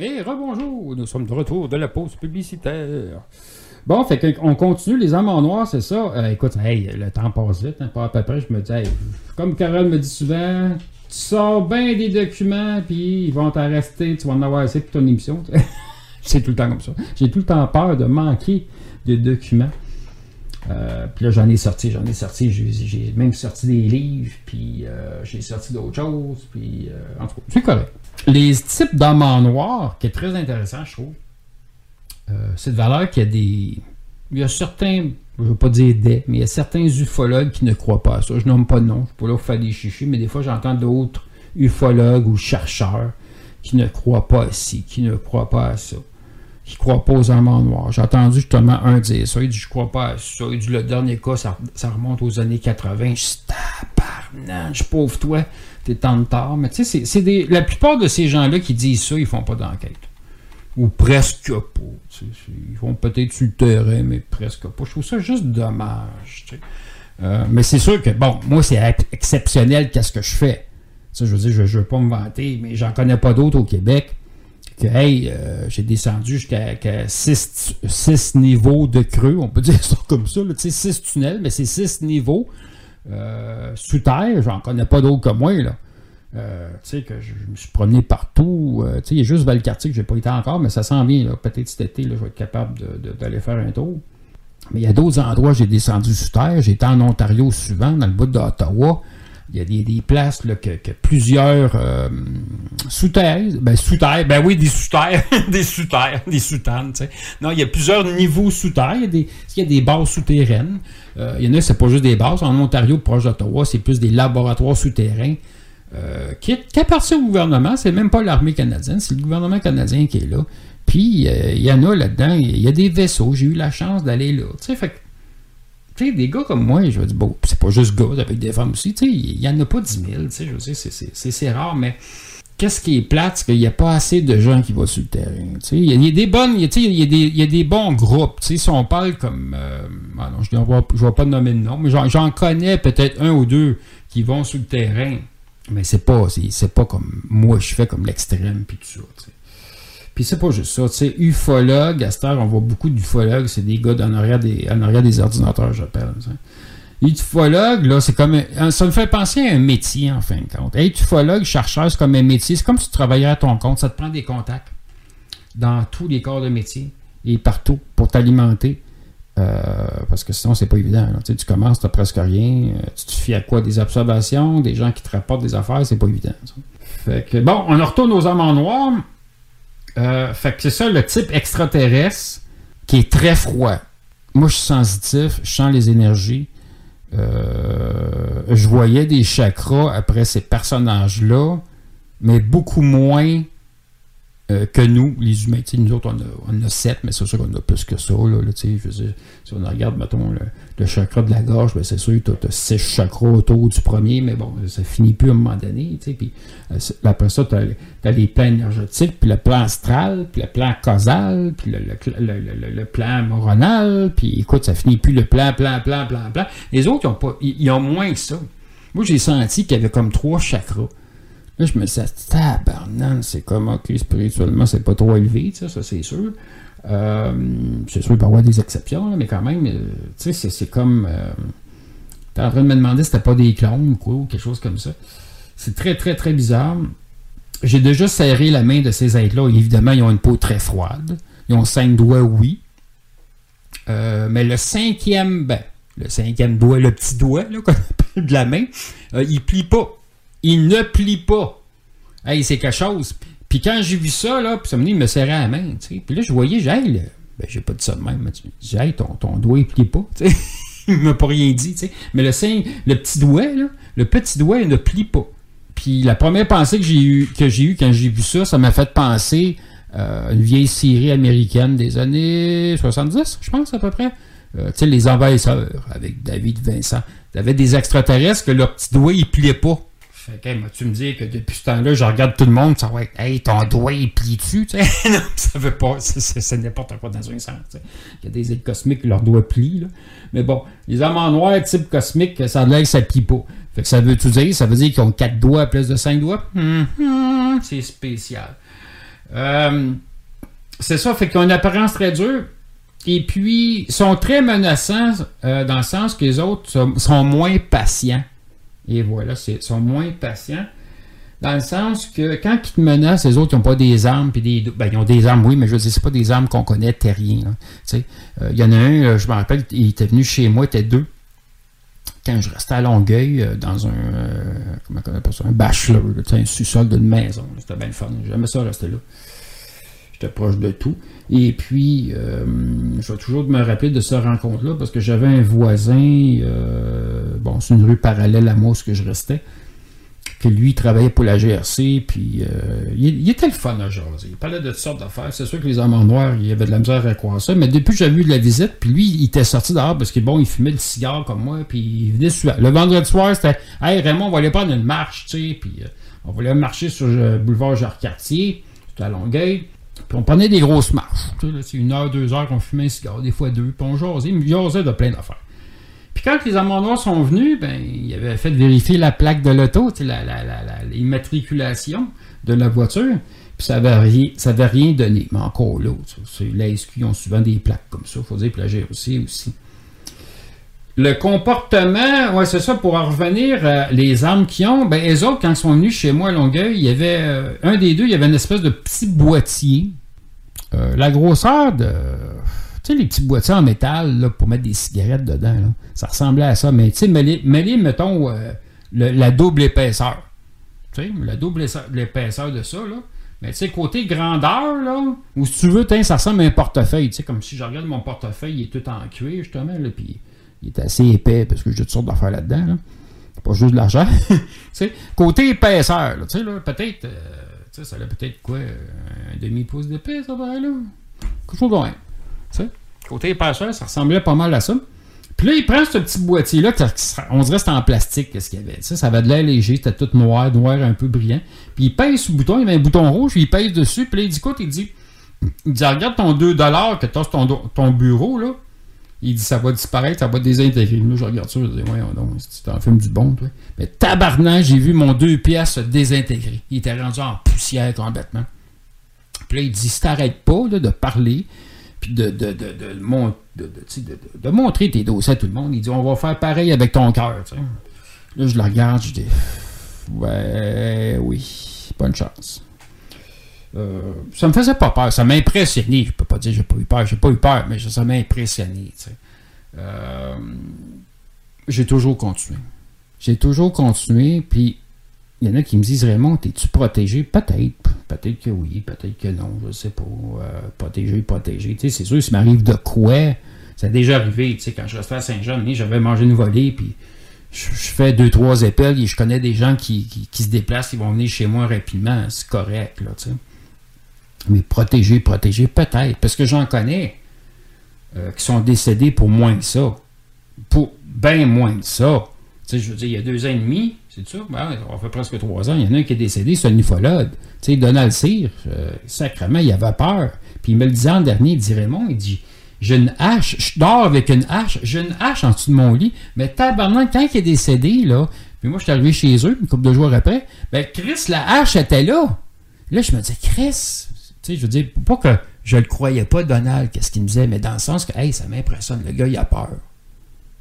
Et rebonjour, nous sommes de retour de la pause publicitaire. Bon, fait qu'on continue, les amants noirs, c'est ça? Euh, écoute, hey, le temps passe vite, hein, pas à peu près. Je me dis, comme Carole me dit souvent, tu sors bien des documents, puis ils vont t'arrêter, tu vas en avoir assez pour ton émission. c'est tout le temps comme ça. J'ai tout le temps peur de manquer de documents. Euh, puis là, j'en ai sorti, j'en ai sorti, j'ai même sorti des livres, puis euh, j'ai sorti d'autres choses, puis en tout cas, c'est correct. Les types d'amants noirs, qui est très intéressant, je trouve, euh, c'est de valeur qu'il y a des. Il y a certains, je ne veux pas dire des, mais il y a certains ufologues qui ne croient pas à ça. Je nomme pas de nom, je ne suis pas là pour faire des chichis, mais des fois j'entends d'autres ufologues ou chercheurs qui ne croient pas à ci, qui ne croient pas à ça, qui ne croient pas aux amants noirs. J'ai entendu justement un dire ça, il dit je crois pas à ça. Il dit le dernier cas, ça, remonte aux années 80. Je dis tabarnak, pauvre toi t'es tant de tard. Mais tu sais, c'est des. La plupart de ces gens-là qui disent ça, ils font pas d'enquête. Ou presque pas. Ils vont peut-être sur le terrain, mais presque pas. Je trouve ça juste dommage. Euh, mais c'est sûr que, bon, moi, c'est exceptionnel qu'est-ce que je fais. Ça, je veux dire, je ne veux pas me vanter, mais j'en connais pas d'autres au Québec que, hey, euh, j'ai descendu jusqu'à 6 niveaux de creux, on peut dire ça comme ça, 6 tunnels, mais c'est 6 niveaux. Euh, sous terre, j'en connais pas d'autres que moi, là. Euh, tu sais, que je, me suis promené partout. Euh, tu sais, il y a juste Valcartier que j'ai pas été encore, mais ça sent bien, Peut-être cet été, là, je vais être capable d'aller faire un tour. Mais il y a d'autres endroits, j'ai descendu sous terre. Été en Ontario souvent, dans le bout d'Ottawa. Il y a des, places là, que, plusieurs euh, sous terre, ben sous terre, ben oui, des sous terre, des sous terre, des sous-tannes, tu sais. Non, il y a plusieurs niveaux sous terre. Il y a des, y a des bases souterraines. Euh, il y en a, c'est pas juste des bases. En Ontario, proche d'Ottawa, c'est plus des laboratoires souterrains. Euh, qui, qui appartiennent au gouvernement, c'est même pas l'armée canadienne, c'est le gouvernement canadien qui est là. Puis, il y en a là-dedans, il y a des vaisseaux, j'ai eu la chance d'aller là. Tu sais, fait des gars comme moi, je dire, bon, c'est pas juste gars, avec des femmes aussi, tu sais, il y en a pas 10 000, tu sais, je c'est rare, mais qu'est-ce qui est plate, c'est qu'il n'y a pas assez de gens qui vont sur le terrain. Il y, a des bonnes, il y, a des bons groupes. Si on parle comme. Euh, ah je ne vais, pas nommer de nom, mais j'en connais peut-être un ou deux qui vont sur le terrain. Mais c'est pas, c'est pas comme moi je fais comme l'extrême puis tout ça. Puis c'est pas juste ça. Tu sais, ufologue, à on voit beaucoup d'ufologues, c'est des gars en arrière des, des ordinateurs, j'appelle. Ufologue, là, c'est comme. ça me fait penser à un métier, en fin de compte. Être ufologue, chercheur, c'est comme un métier. C'est comme si tu travaillais à ton compte. Ça te prend des contacts dans tous les corps de métier et partout pour t'alimenter. Euh, parce que sinon, c'est pas évident. Tu, tu commences, tu n'as presque rien. Euh, tu te fies à quoi? Des observations, des gens qui te rapportent des affaires, c'est pas évident. Fait que, bon, on retourne aux hommes en noir. Euh, fait que c'est ça le type extraterrestre qui est très froid. Moi, je suis sensitif, je sens les énergies. Euh, je voyais des chakras après ces personnages-là, mais beaucoup moins euh, que nous, les humains. nous autres, on a, sept, mais c'est sûr qu'on a plus que ça. Là, si on regarde, mettons, le, chakra de la gorge, ben, c'est sûr tu as six chakras autour du premier, mais bon, ça finit plus à un moment donné. Puis, euh, après ça, tu as, les plans énergétiques, puis le plan astral, puis le plan causal, puis le, plan moronal, puis écoute, ça finit plus le plan, plan, plan, plan, plan. Les autres, ils ont, pas, ils ont moins que ça. Moi, j'ai senti qu'il y avait comme trois chakras. Là, je me dit, tabarnan, c'est comme, ok, spirituellement, c'est pas trop élevé, ça, ça c'est sûr. Euh, c'est sûr qu'il peut y avoir des exceptions, mais quand même, euh, tu sais, c'est comme. Euh, T'es en train de me demander si c'était pas des clones quoi, ou quelque chose comme ça. C'est très, très, très bizarre. J'ai déjà serré la main de ces êtres-là. Évidemment, ils ont une peau très froide. Ils ont cinq doigts, oui. Euh, mais le cinquième, ben, le cinquième doigt, le petit doigt, là, de la main, il plie pas il ne plie pas. Hey, c'est quelque chose. Puis quand j'ai vu ça, là, puis ça me, il me serrait la main, tu sais. Puis là, je voyais, j'ai, ben, j'ai pas dit ça de même, j'ai, hey, ton, ton doigt, il plie pas, tu sais. m'a pas rien dit. Mais le signe, le petit doigt, là, le petit doigt, il ne plie pas. Puis la première pensée que j'ai eue que j'ai eu quand j'ai vu ça, ça m'a fait penser euh, une vieille série américaine des années 70, je pense à peu près. Euh, Les Envahisseurs avec David Vincent. T'avais des extraterrestres que leur petit doigt, il pliait pas. Fait que, hey, tu me dis que depuis ce temps-là, je regarde tout le monde, ça va être, hey, ton doigt, il plie-tu, tu sais? non, ça veut pas, c'est- n'importe quoi dans un sens. Il y a des êtres cosmiques leur doigt plie, là. Mais bon, les hommes en noir type cosmique, ça a l'air ça plie pas. Fait que ça veut tout dire? Ça veut dire qu'ils ont quatre doigts à place de cinq doigts? Hum, hum, c'est spécial. Euh, c'est ça, fait qu'ils ont une apparence très dure. Et puis, ils sont très menaçants euh, dans le sens que les autres sont moins patients. Et voilà, ils sont moins patients. Dans le sens que quand ils te menacent, les autres, ils n'ont pas des armes. Puis des, ben, ils ont des armes, oui, mais je veux dire, c'est pas des armes qu'on connaît terrien. euh, Il y en a un, euh, je me rappelle, il était venu chez moi, il était deux. Quand je restais à Longueuil, euh, dans un, comment on appelle ça, un bachelor, un sous-sol d'une maison. C'était bien fun. J'aimais ça rester là. J'étais proche de tout. Et puis, je vais toujours me rappeler de cette rencontre-là parce que j'avais un voisin, euh, bon, c'est une rue parallèle à moi où je restais, que lui il travaillait pour la GRC, puis euh, il, était le fun à jaser. Il parlait de toutes sortes d'affaires. C'est sûr que les hommes en noir, il y avait de la misère à croire ça, mais depuis que j'avais eu de la visite, puis lui, il était sorti dehors parce que bon, il fumait le cigare comme moi, puis il venait. Le vendredi soir, c'était Hey Raymond, on va aller prendre une marche, tu sais, puis euh, on voulait marcher sur le boulevard Jacques-Cartier, c'était à Longueuil. Puis on prenait des grosses marches. C'est une heure, deux heures qu'on fumait un cigare, des fois deux. Puis on jasait, mais jasait de plein d'affaires. Puis quand les amants noirs sont venus, ben, ils avaient fait vérifier la plaque de l'auto, sais, la, la, la, l'immatriculation de la voiture. Puis ça n'avait rien, ça rien donné. Mais encore là, la SQ, ont souvent des plaques comme ça. Il faut dire que la aussi. Le comportement, ouais, c'est ça, pour en revenir, euh, les armes qu'ils ont, ben, les autres, quand ils sont venus chez moi à Longueuil, il y avait, euh, un des deux, il y avait une espèce de petit boîtier. Euh, la grosseur de, tu sais, les petits boîtiers en métal, là, pour mettre des cigarettes dedans, là, ça ressemblait à ça, mais tu sais, mêlé, mettons, la double épaisseur. Tu sais, la double épaisseur- de ça, là. Mais tu sais, côté grandeur, là, ou si tu veux, ça ressemble à un portefeuille. Tu sais, comme si je regarde mon portefeuille, il est tout en cuir, justement, là, puis il est assez épais, parce que j'ai toutes sortes d'affaires là-dedans, là. Pas juste de l'argent. Côté épaisseur, là, là, peut-être, euh, ça a peut-être quoi, euh, un demi-pouce d'épais, ça va, là. Quelque chose de côté épaisseur, ça ressemblait pas mal à ça. Puis là, il prend ce petit boîtier-là, ça- on dirait que c'était en plastique, qu'est-ce qu'il y avait. Sais, ça avait de l'air léger, c'était tout noir, noir un peu brillant. Puis il pèse sur le bouton, il avait un bouton rouge, il pèse dessus, puis là, il dit quoi? Il dit, il dit regarde ton 2$ que tu as sur ton, ton bureau, là. Il dit ça va disparaître, ça va désintégrer. Là, je regarde ça, je dis, ouais, si tu en filmes du bon, toi. Mais tabarnak, j'ai vu mon 2 pièces se désintégrer. Il était rendu en poussière complètement. Puis là, il dit si t'arrêtes pas là, de parler, puis de, de, de, de, montrer tes dossiers à tout le monde, il dit on va faire pareil avec ton cœur. Là, je le regarde, je dis ouais, oui, bonne chance. Euh, ça me faisait pas peur, ça m'a impressionné. Je peux pas dire j'ai pas eu peur, j'ai pas eu peur, mais ça m'a impressionné. tu sais. Euh, j'ai toujours continué. J'ai toujours continué, puis il y en a qui me disent Raymond, es-tu protégé? Peut-être. Peut-être que oui, peut-être que non, je sais pas. Euh, protégé, protégé. C'est sûr, s'il m'arrive de quoi, ça a déjà arrivé. Quand je restais à Saint-Jean, j'avais mangé une volée, puis je, fais deux, trois épelles, et je connais des gens qui, qui- se déplacent, qui vont venir chez moi rapidement. C'est correct, là. Mais protégé, protégé, peut-être. Parce que j'en connais euh, qui sont décédés pour moins que ça. Pour bien moins que ça. Tu sais, je veux dire, il y a deux ans et demi, c'est ça? Ben, ça fait presque trois ans. Il y en a un qui est décédé, c'est un ufolode. Tu sais, Donald Cyr, euh, sacrément, il avait peur. Puis il me le disait l'an dernier, il dit Raymond, il dit J'ai une hache, je dors avec une hache, j'ai une hache en dessous de mon lit. Mais tabarnak, quand il est décédé, là, puis moi, je suis arrivé chez eux, une couple de jours après, ben, Chris, la hache était là. Là, je me disais, Chris, je veux dire, pas que je le croyais pas, Donald, qu'est-ce qu'il me disait, mais dans le sens que, hey, ça m'impressionne, le gars, il a peur.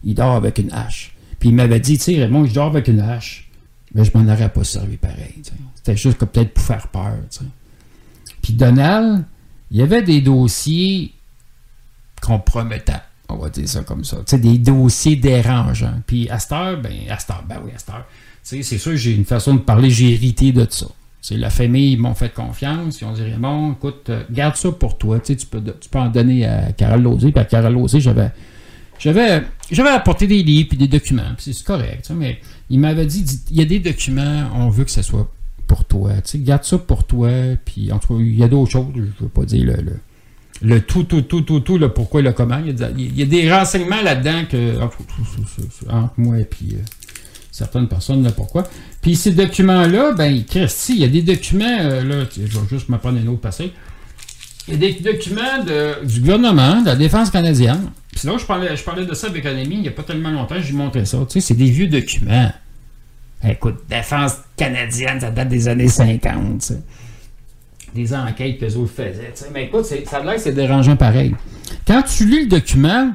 Il dort avec une hache. Puis il m'avait dit, tu sais, Raymond, je dors avec une hache. Mais je m'en aurais pas servi pareil. C'était juste que peut-être pour faire peur. Puis Donald, il y avait des dossiers compromettants. On va dire ça comme ça. Tu sais, des dossiers dérangeants. Puis à cette heure, ben, ben oui, à cette heure. Tu sais, c'est sûr, j'ai une façon de parler, j'ai hérité de ça. C'est la famille, ils m'ont fait confiance. Ils ont dit, Raymond, écoute, euh, garde ça pour toi. Tu sais, tu peux, tu peux en donner à Carole Lozé. Puis à Carole Lozé, j'avais J'avais, j'avais apporté des livres puis des documents, puis c'est correct, tu sais, mais il m'avait dit, il y a des documents, on veut que ce soit pour toi, tu sais, garde ça pour toi, puis en il y a d'autres choses, je veux pas dire le, le, le tout, tout, tout, tout, tout, le pourquoi et le comment, il y a, des renseignements là-dedans que, entre moi et puis euh, certaines personnes, le pourquoi. Puis ces documents-là, ben, Christy, il y a des documents, euh, là, je vais juste me prendre un autre passé. Il y a des documents du gouvernement, de la défense canadienne. Puis là, je parlais, je parlais de ça avec un il n'y a pas tellement longtemps, je lui montrais ça. Tu sais, c'est des vieux documents. Écoute, défense canadienne, ça date des années 50. Tu sais. Des enquêtes que les autres faisaient. Mais écoute, ça a l'air que c'est dérangeant pareil. Quand tu lis le document,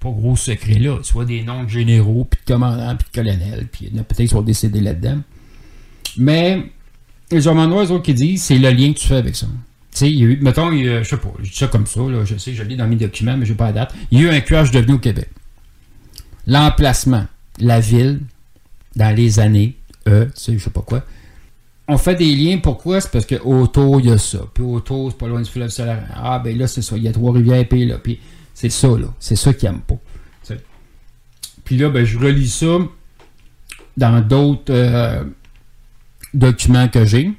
pas gros secret là, soit des noms de généraux, puis de commandants, puis de colonels, puis peut-être qui sont décédés là-dedans. Mais les Germanois, eux autres qui disent, c'est le lien que tu fais avec ça. Tu sais, il y a eu, mettons, il y je sais pas, je dis ça comme ça, là, je sais, je lis dans mes documents, mais je n'ai pas la date. Il y a eu un QH devenu au Québec. L'emplacement, la ville, dans les années, euh, tu sais, je sais pas quoi. On fait des liens, pourquoi? C'est parce qu'autour, il y a ça. Puis autour, c'est pas loin du fleuve solaire. Ah, ben là, c'est ça. Il y a Trois-Rivières, puis là. Puis c'est ça, là. C'est ça qu'ils n'aiment pas. Puis là, ben, je relis ça dans d'autres euh, documents que j'ai.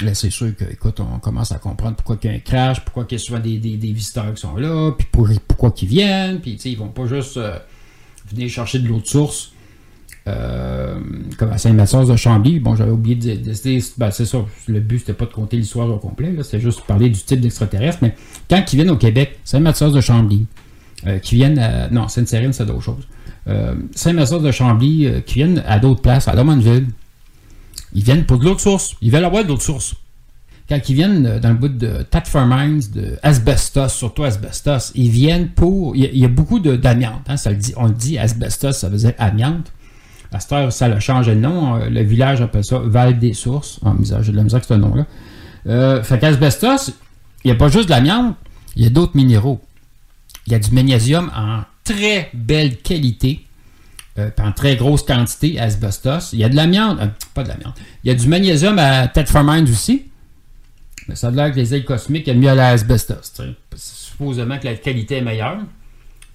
Là, c'est sûr que, écoute, on commence à comprendre pourquoi il y a un crash, pourquoi il y a souvent des, des, des visiteurs qui sont là, puis pour, pourquoi ils viennent, puis ils vont pas juste euh, venir chercher de l'eau de source. Euh, comme à Saint-Mathias de Chambly. Bon, j'avais oublié de dire, ben, c'est ça, le but c'était pas de compter l'histoire au complet, c'était juste parler du type d'extraterrestre, mais quand ils viennent au Québec, Saint-Mathias de Chambly, euh, qui viennent à, non, Sainte-Cérine, c'est d'autres choses. Euh, Saint-Mathias de Chambly, qui viennent à d'autres places, à Drummondville, ils viennent pour de l'autre source. Ils veulent avoir de l'autre source. Quand ils viennent dans le bout de Tatfer Mines, de asbestos, surtout asbestos, ils viennent pour. Il y a, beaucoup d'amiante. Hein, on le dit, asbestos, ça veut dire amiante. À ça a changé de nom. Euh, Le village appelle ça Val des Sources. Misère, j'ai de la misère avec ce nom-là. Euh, fait qu'asbestos, il n'y a pas juste de l'amiante, il y a d'autres minéraux. Il y a du magnésium en très belle qualité, euh, en très grosse quantité, asbestos. Il y a de l'amiante, euh, pas de l'amiante. Il y a du magnésium à Tetford Mines aussi. Mais ça a l'air que les ailes cosmiques aiment mieux à l'asbestos. Supposément que la qualité est meilleure.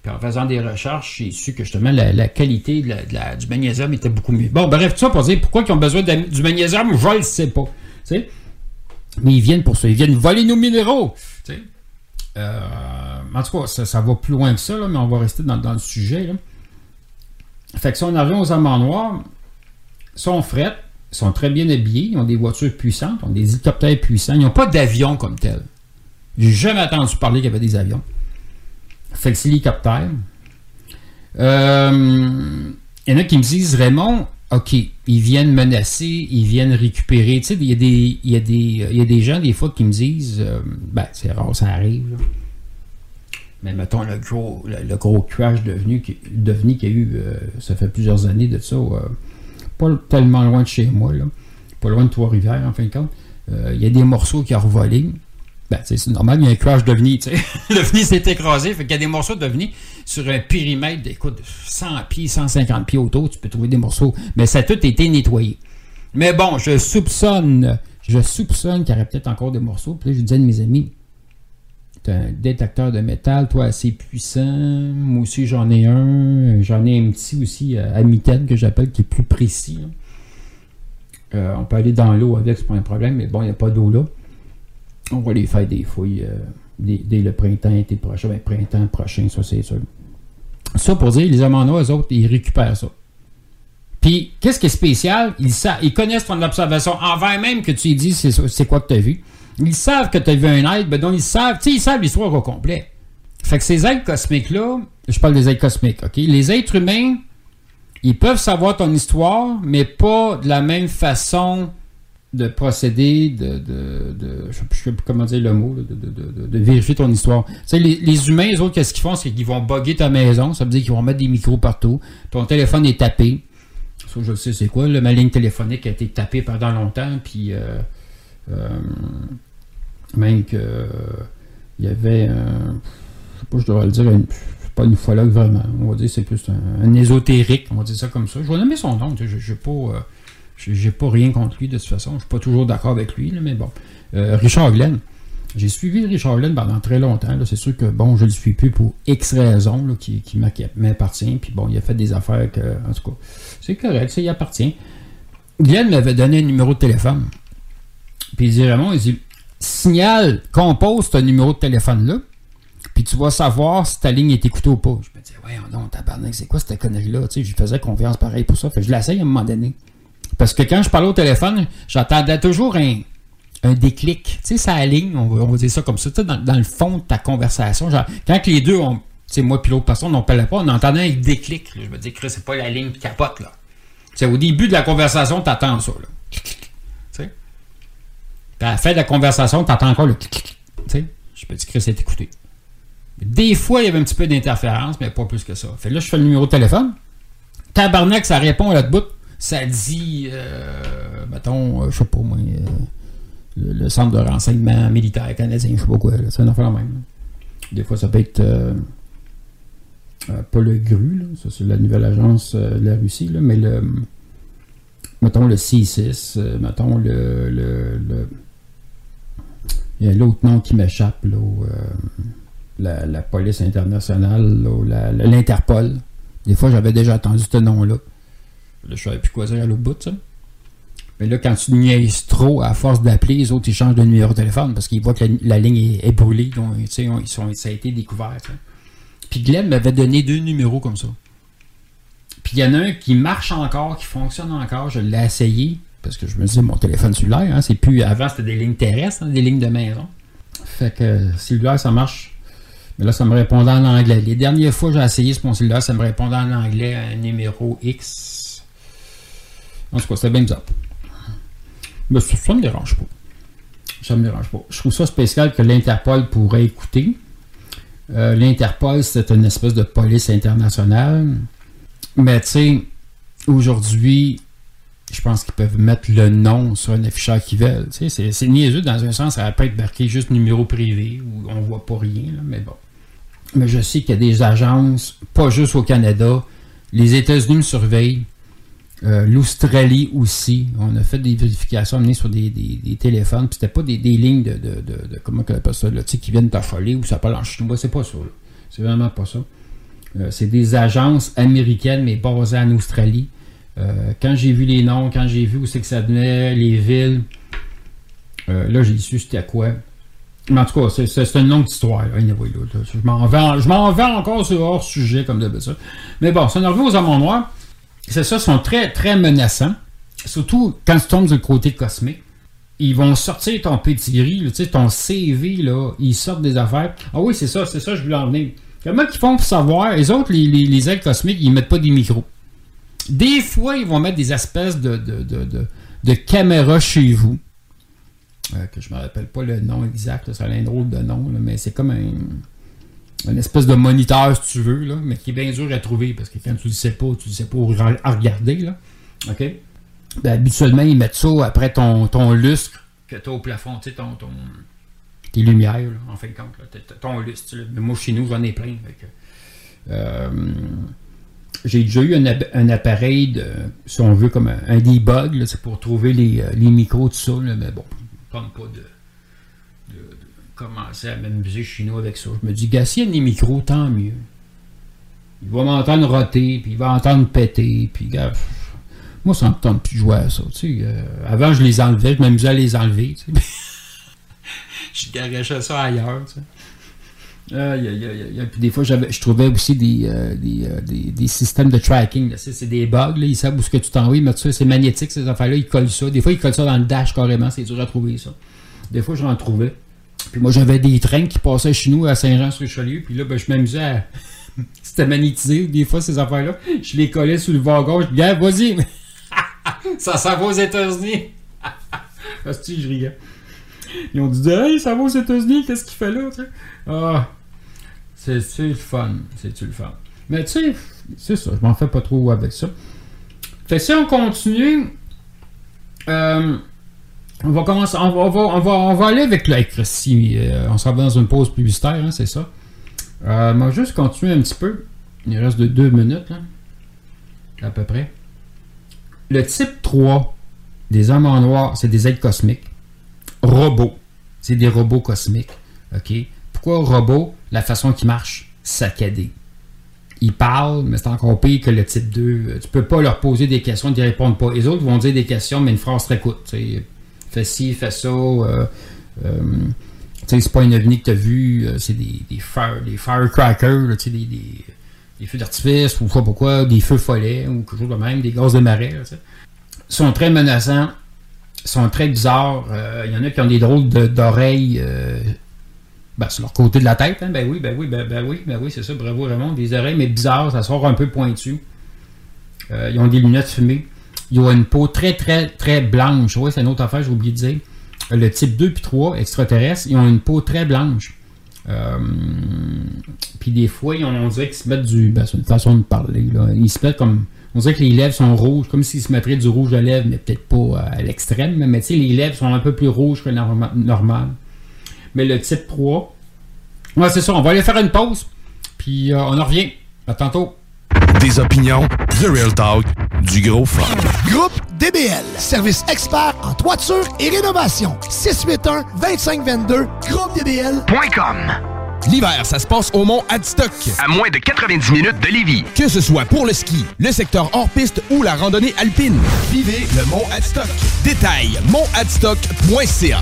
En faisant des recherches, j'ai su que justement la, qualité de de du magnésium était beaucoup mieux. Bon, bref, tout ça pour dire pourquoi ils ont besoin d'am- du magnésium, je le sais pas. Mais ils viennent pour ça. Ils viennent voler nos minéraux. Euh, en tout cas, ça, va plus loin que ça, là, mais on va rester dans, le sujet. là. Fait que si on arrive aux amants noirs, sont frettes, ils sont très bien habillés, ils ont des voitures puissantes, ils ont des hélicoptères puissants, ils n'ont pas d'avion comme tel. J'ai jamais entendu parler qu'il y avait des avions. Fait que c'est l'hélicoptère. Euh, Il y en a qui me disent, Raymond, OK, ils viennent menacer, ils viennent récupérer. Tu sais, il y, a des- y, y a des gens, des fois, qui me disent, euh, ben, c'est rare, ça arrive. Mais mettons le gros, le, gros crash devenu, devenu qu'il y a eu, euh, ça fait plusieurs années de ça, pas tellement loin de chez moi, pas loin de Trois-Rivières, en fin de compte. Il y a des morceaux qui ont revolé. Ben, c'est normal, il y a un crash d'OVNI, tu sais. L'OVNI s'est écrasé, fait qu'il y a des morceaux d'OVNI sur un périmètre d'écoute, 100 pieds, 150 pieds autour, tu peux trouver des morceaux. Mais ça a tout été nettoyé. Mais bon, je soupçonne, je soupçonne qu'il y aurait peut-être encore des morceaux. Puis là, je disais à mes amis, t'as un détecteur de métal, toi, assez puissant. Moi aussi, j'en ai un. J'en ai un petit aussi euh, à mitaine que j'appelle, qui est plus précis. Euh, on peut aller dans l'eau avec, c'est pas un problème, mais bon, il n'y a pas d'eau là. On va les faire des fouilles euh, dès, le printemps, été prochain, ben, printemps prochain, ça c'est sûr. Ça pour dire, les Amanois, eux autres, ils récupèrent ça. Puis, qu'est-ce qui est spécial? Ils, ils connaissent ton observation avant même que tu ça- c'est quoi que tu as vu. Ils savent que tu as vu un être, ben donc ils savent, tu sais, ils savent l'histoire au complet. Fait que ces êtres cosmiques-là, je parle des êtres cosmiques, OK? Les êtres humains, ils peuvent savoir ton histoire, mais pas de la même façon de procéder, de, de, de- je sais plus comment dire le mot, de, vérifier ton histoire. Tu sais, les, humains, les autres, qu'est-ce qu'ils font? C'est qu'ils vont bugger ta maison, ça veut dire qu'ils vont mettre des micros partout, ton téléphone est tapé. Ça, je le sais, c'est quoi? là, ma ligne téléphonique a été tapée pendant longtemps, puis euh, euh, même que euh, il y avait un, je sais pas, je devrais le dire, une- pas une ufologue vraiment, on va dire c'est plus un, un ésotérique, on va dire ça comme ça. Je vais nommer son nom, sais, je- j'ai pas, euh, j'ai pas rien contre lui de toute façon, je suis pas toujours d'accord avec lui, mais bon. Euh, Richard Glenn. J'ai suivi Richard Lynn pendant très longtemps. C'est sûr que, bon, je ne le suis plus pour X raisons qui, qui m'a- qui m'appartient. Puis bon, il a fait des affaires que, en tout cas, c'est correct, ça y appartient. Glenn m'avait donné un numéro de téléphone. Puis il dit, Raymond, il dit, signale, compose ce numéro de téléphone-là, puis tu vas savoir si ta ligne est écoutée ou pas. Je me disais, ouais, non, tabarnak, c'est quoi cette connerie-là? Tu sais, je faisais confiance pareil pour ça. Je l'essaye à un moment donné. Parce que quand je parlais au téléphone, j'entendais toujours un, déclic. Tu sais, ça ligne, on va, dire ça comme ça, dans, dans le fond de ta conversation. Quand les deux, on, moi puis l'autre personne, on parlait pas, on entendait un déclic. Je me dis, Chris, c'est pas la ligne qui capote, là. Au début de la conversation, t'attends ça, là. Tu sais? Puis à la fin de la conversation, t'entends encore le clic, clic, clic. Tu sais, je me dis, Chris, c'est écouté. Des fois, il y avait un petit peu d'interférence, mais pas plus que ça. Fait là, je fais le numéro de téléphone. Tabarnak, ça répond là de bout. Ça dit, euh, mettons, euh, je sais pas moi, euh, le, centre de renseignement militaire canadien, je sais pas quoi. C'est un affaire même. Des fois, ça peut être pas le GRU, ça c'est la nouvelle agence de la Russie, mais le mettons le C6, euh, mettons le, il y a l'autre nom qui m'échappe, la, la police internationale, l'Interpol. Des fois, j'avais déjà entendu ce nom-là. Là, je savais plus quoi dire à l'autre bout. Mais là, quand tu niaises trop, à force d'appeler, les autres, ils changent de numéro de téléphone parce qu'ils voient que la, ligne est, brûlée. Donc, tu sais, ça a été découvert. Puis Glenn m'avait donné deux numéros comme ça. Puis il y en a un qui marche encore, qui fonctionne encore. Je l'ai essayé parce que je me dis, mon téléphone cellulaire, hein, c'est plus. Avant, c'était des lignes terrestres, hein, des lignes de maison. Fait que euh, cellulaire, ça marche. Mais là, ça me répondait en anglais. Les dernières fois que j'ai essayé sur mon cellulaire, ça me répondait en anglais un numéro X. En tout cas, c'était bien bizarre. Mais ça, ça me dérange pas. Ça me dérange pas. Je trouve ça spécial que l'Interpol pourrait écouter. Euh, L'Interpol, c'est une espèce de police internationale. Mais tu sais, aujourd'hui, je pense qu'ils peuvent mettre le nom sur un afficheur qu'ils veulent. C'est- c'est niaiseux dans un sens, ça peut être marqué juste numéro privé où on voit pas rien, mais bon. Mais je sais qu'il y a des agences, pas juste au Canada. Les États-Unis me surveillent. Euh, L'Australie aussi. On a fait des vérifications amenées sur des, des- des téléphones. Puis c'était pas des, des lignes de, de, comment on appelle ça, là, qui viennent t'affoler ou ça parle en chinois. C'est pas ça. C'est vraiment pas ça. Euh, c'est des agences américaines, mais basées en Australie. Euh, quand j'ai vu les noms, quand j'ai vu où c'est que ça venait, les villes, là, j'ai su c'était quoi. Mais en tout cas, c'est- une longue histoire. là. Je m'en vais, vais encore sur hors sujet, comme d'habitude. Mais bon, ça en revient aux amants noirs. C'est ça, sont très, très menaçants. Surtout quand tu tombes du côté cosmique. Ils vont sortir ton pedigree, là, ton CV, là, ils sortent des affaires. Ah oui, c'est ça, c'est ça, je voulais en venir. Comment ils font pour savoir? Les autres, les, les, les ailes cosmiques, ils mettent pas des micros. Des fois, ils vont mettre des espèces de, de, de, de, caméras chez vous. Euh, que je me rappelle pas le nom exact, ça a un drôle de nom, mais c'est comme un, une espèce de moniteur, si tu veux, là, mais qui est bien dur à trouver, parce que quand tu le sais pas, tu le sais pas à regarder. Là. OK? Ben, habituellement, ils mettent ça après ton, ton lustre que tu as au plafond, tu sais, ton, tes lumières, en fin de compte. Ton lustre. Mais moi, chez nous, j'en ai plein. euh, j'ai déjà eu un, appareil, si on veut, comme un, un debug, c'est pour trouver les, euh, les micros, tout ça, mais bon, ne pas de commencer à m'amuser chez nous avec ça. Je me dis, gars, s'il y a des micros, tant mieux. Il va m'entendre roter, puis il va entendre péter, puis gars, moi, ça me tente plus de jouer à ça. Euh, avant, je les enlevais, je m'amusais à les enlever. Je garachais ça ailleurs. Puis des fois, je trouvais aussi des, euh, des, euh, des- des systèmes de tracking. C'est des bugs. Là. Ils savent où ce que tu t'envoies. Mettent ça. C'est magnétique, ces affaires-là. Ils collent ça. Des fois, ils collent ça dans le dash carrément. C'est dur à trouver, ça. Des fois, j'en trouvais. Puis moi, j'avais des trains qui passaient chez nous à Saint-Jean-sur-Richelieu. Puis là, ben, je m'amusais à. C'était magnétisé, des fois, ces affaires-là. Je les collais sur le wagon. Je disais, vas-y. ça s'en va aux États-Unis. Parce que je riais. Ils ont dit, hey, ça va aux États-Unis, qu'est-ce qu'il fait là? Ah, c'est c'est le fun? C'est-tu le fun? Mais tu sais, c'est ça, je m'en fais pas trop avec ça. Fait si on continue, euh, on va commencer, on va, on va, on va, aller avec avec Christy, euh, on s'en va dans une pause publicitaire, hein, c'est ça. Euh, on va juste continuer un petit peu. Il reste de deux minutes, là, à peu près. Le type 3 des hommes en noir, c'est des aides cosmiques. Robots. C'est des robots cosmiques. OK? Pourquoi robot? La façon qu'ils marchent, saccadé. Ils parlent, mais c'est encore pire que le type 2. Euh, Tu peux pas leur poser des questions, ils ne répondent pas. Les autres vont dire des questions, mais une phrase très courte. Fais ci, fais ça. euh, euh, c'est pas une ovni que tu as vu, euh, c'est des, des, des firecrackers, des, des, feux d'artifice, ou quoi, pourquoi, des feux follets, ou quelque chose de même, des gaz de marée. là, sont très menaçants, sont très bizarres. Euh, Il y en a qui ont des drôles d'oreilles euh, ben, sur leur côté de la tête. hein. Ben oui, ben oui, ben, ben oui, ben oui, c'est ça, bravo Raymond. Des oreilles, mais bizarres, ça sort un peu pointu. Ils ont des lunettes fumées. Ils ont une peau très, très, très blanche. Oui, c'est une autre affaire, j'ai oublié de dire. Euh, Le type 2 puis 3 extraterrestres, ils ont une peau très blanche. Euh, puis des fois, on dirait qu'ils se mettent du. Ben, c'est une façon de parler. Là. Ils se mettent comme. On dirait que les lèvres sont rouges, comme s'ils se mettraient du rouge à lèvres, mais peut-être pas à l'extrême. Mais tu sais, les lèvres sont un peu plus rouges que norma- normal. Mais le type 3, ouais, c'est ça. On va aller faire une pause. Puis euh, on en revient. À tantôt. Des opinions, The Real Talk, du gros fun. Groupe DBL, service expert en toiture et rénovation. 681-2522, groupedbl.com. L'hiver, ça se passe au Mont Adstock. À moins de 90 minutes de Lévis. Que ce soit pour le ski, le secteur hors-piste ou la randonnée alpine, vivez le Mont Adstock. Détail, montadstock.ca.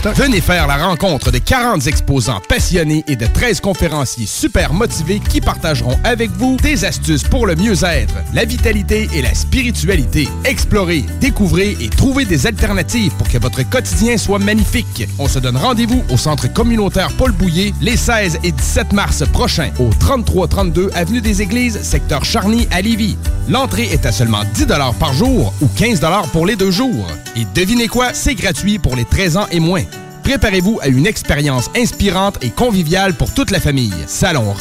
Venez faire la rencontre de 40 exposants passionnés et de 13 conférenciers super motivés qui partageront avec vous des astuces pour le mieux-être, la vitalité et la spiritualité. Explorez, découvrez et trouvez des alternatives pour que votre quotidien soit magnifique. On se donne rendez-vous au centre communautaire Paul Bouillet les 16 et 17 mars prochains au 3332 avenue des Églises, secteur Charny à Lévis. L'entrée est à seulement 10 par jour ou 15 pour les deux jours. Et devinez quoi, c'est gratuit pour les 13 ans et moins. Préparez-vous à une expérience inspirante et conviviale pour toute la famille. Salon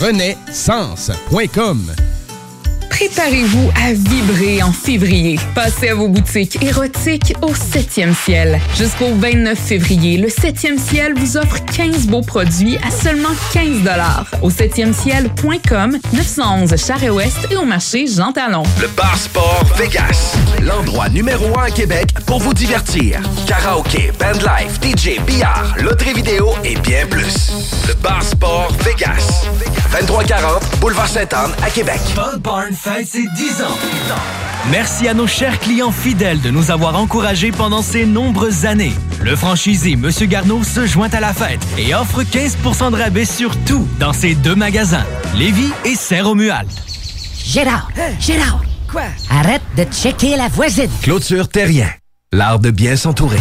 Sens.com Préparez-vous à vibrer en février. Passez à vos boutiques érotiques au 7e ciel. Jusqu'au 29 février, le 7e ciel vous offre 15 beaux produits à seulement 15 Au 7e ciel.com, 911 Charest-Ouest et au marché Jean Talon. Le Bar Sport Vegas. L'endroit numéro un à Québec pour vous divertir. Karaoke, bandlife, DJ, billard, loterie vidéo et bien plus. Le Bar Sport Vegas. 2340 Boulevard Sainte-Anne à Québec. Bud Barn fête ses 10 ans. Merci à nos chers clients fidèles de nous avoir encouragés pendant ces nombreuses années. Le franchisé Monsieur Garneau se joint à la fête et offre 15% de rabais sur tout dans ses deux magasins, Lévis et Saint-Romuald. Gérard, Gérard. Quoi? Arrête de checker la voisine. Clôture Terrien. L'art de bien s'entourer.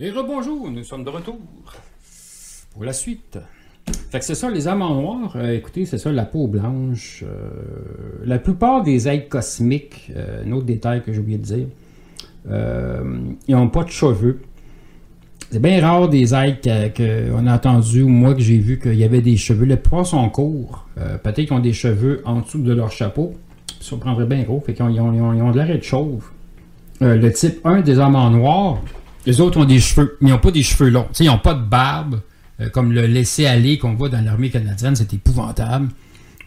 Et rebonjour, nous sommes de retour pour la suite. Fait que c'est ça, les âmes en noir. euh, écoutez, c'est ça, la peau blanche. euh, la plupart des êtres cosmiques, euh, un autre détail que j'ai oublié de dire, euh, ils n'ont pas de cheveux. C'est bien rare des êtres qu'on a entendu ou moi que j'ai vu qu'il y avait des cheveux. La plupart sont courts. Peut-être qu'ils ont des cheveux en dessous de leur chapeau. Ça prendrait bien gros. Fait qu'ils ont, ils ont- ils ont- de l'air d'être chauves. Euh, le type 1 des hommes en noir, les autres ont des cheveux, mais ils n'ont pas des cheveux longs. Tu sais, ils n'ont pas de barbe, euh, comme le laisser-aller qu'on voit dans l'armée canadienne, c'est épouvantable.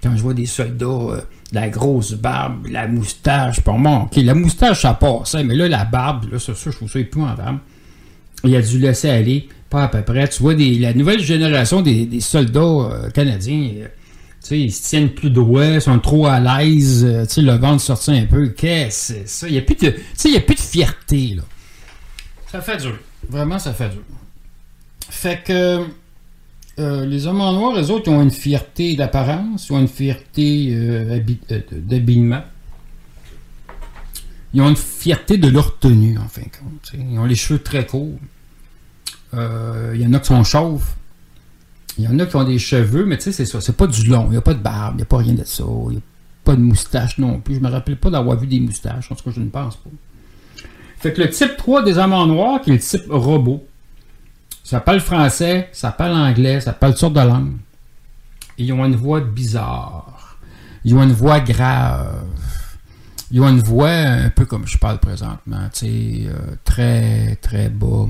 Quand je vois des soldats, euh, la grosse barbe, la moustache, pour moi, la moustache, ça passe, hein, mais là, la barbe, là, ça, ça, je trouve ça épouvantable. il a dû laisser aller, pas à peu près. Tu vois, la nouvelle génération des, soldats euh, canadiens, euh, tu sais, ils se tiennent plus droit, sont trop à l'aise, le ventre sorti un peu. Qu'est-ce que c'est ça? Il n'y a, y a plus de fierté, là. Ça fait dur. Vraiment, ça fait dur. Fait que euh, les hommes en noir, les autres, ils ont une fierté d'apparence, ils ont une fierté euh, euh, d'habillement. Ils ont une fierté de leur tenue, en fin de compte. Ils ont les cheveux très courts. Euh, Il y en a qui sont chauves. Il y en a qui ont des cheveux, mais tu sais, c'est ça. C'est pas du long. Il n'y a pas de barbe. Il n'y a pas rien de ça. Il n'y a pas de moustache non plus. Je me rappelle pas d'avoir vu des moustaches. En tout cas, je ne pense pas. Fait que le type 3 des hommes en noir, qui est le type robot, ça parle français, ça parle anglais, ça parle sortes de langues. Ils ont une voix bizarre. Ils ont une voix grave. Ils ont une voix un peu comme je parle présentement, tu sais, euh, très, très bas.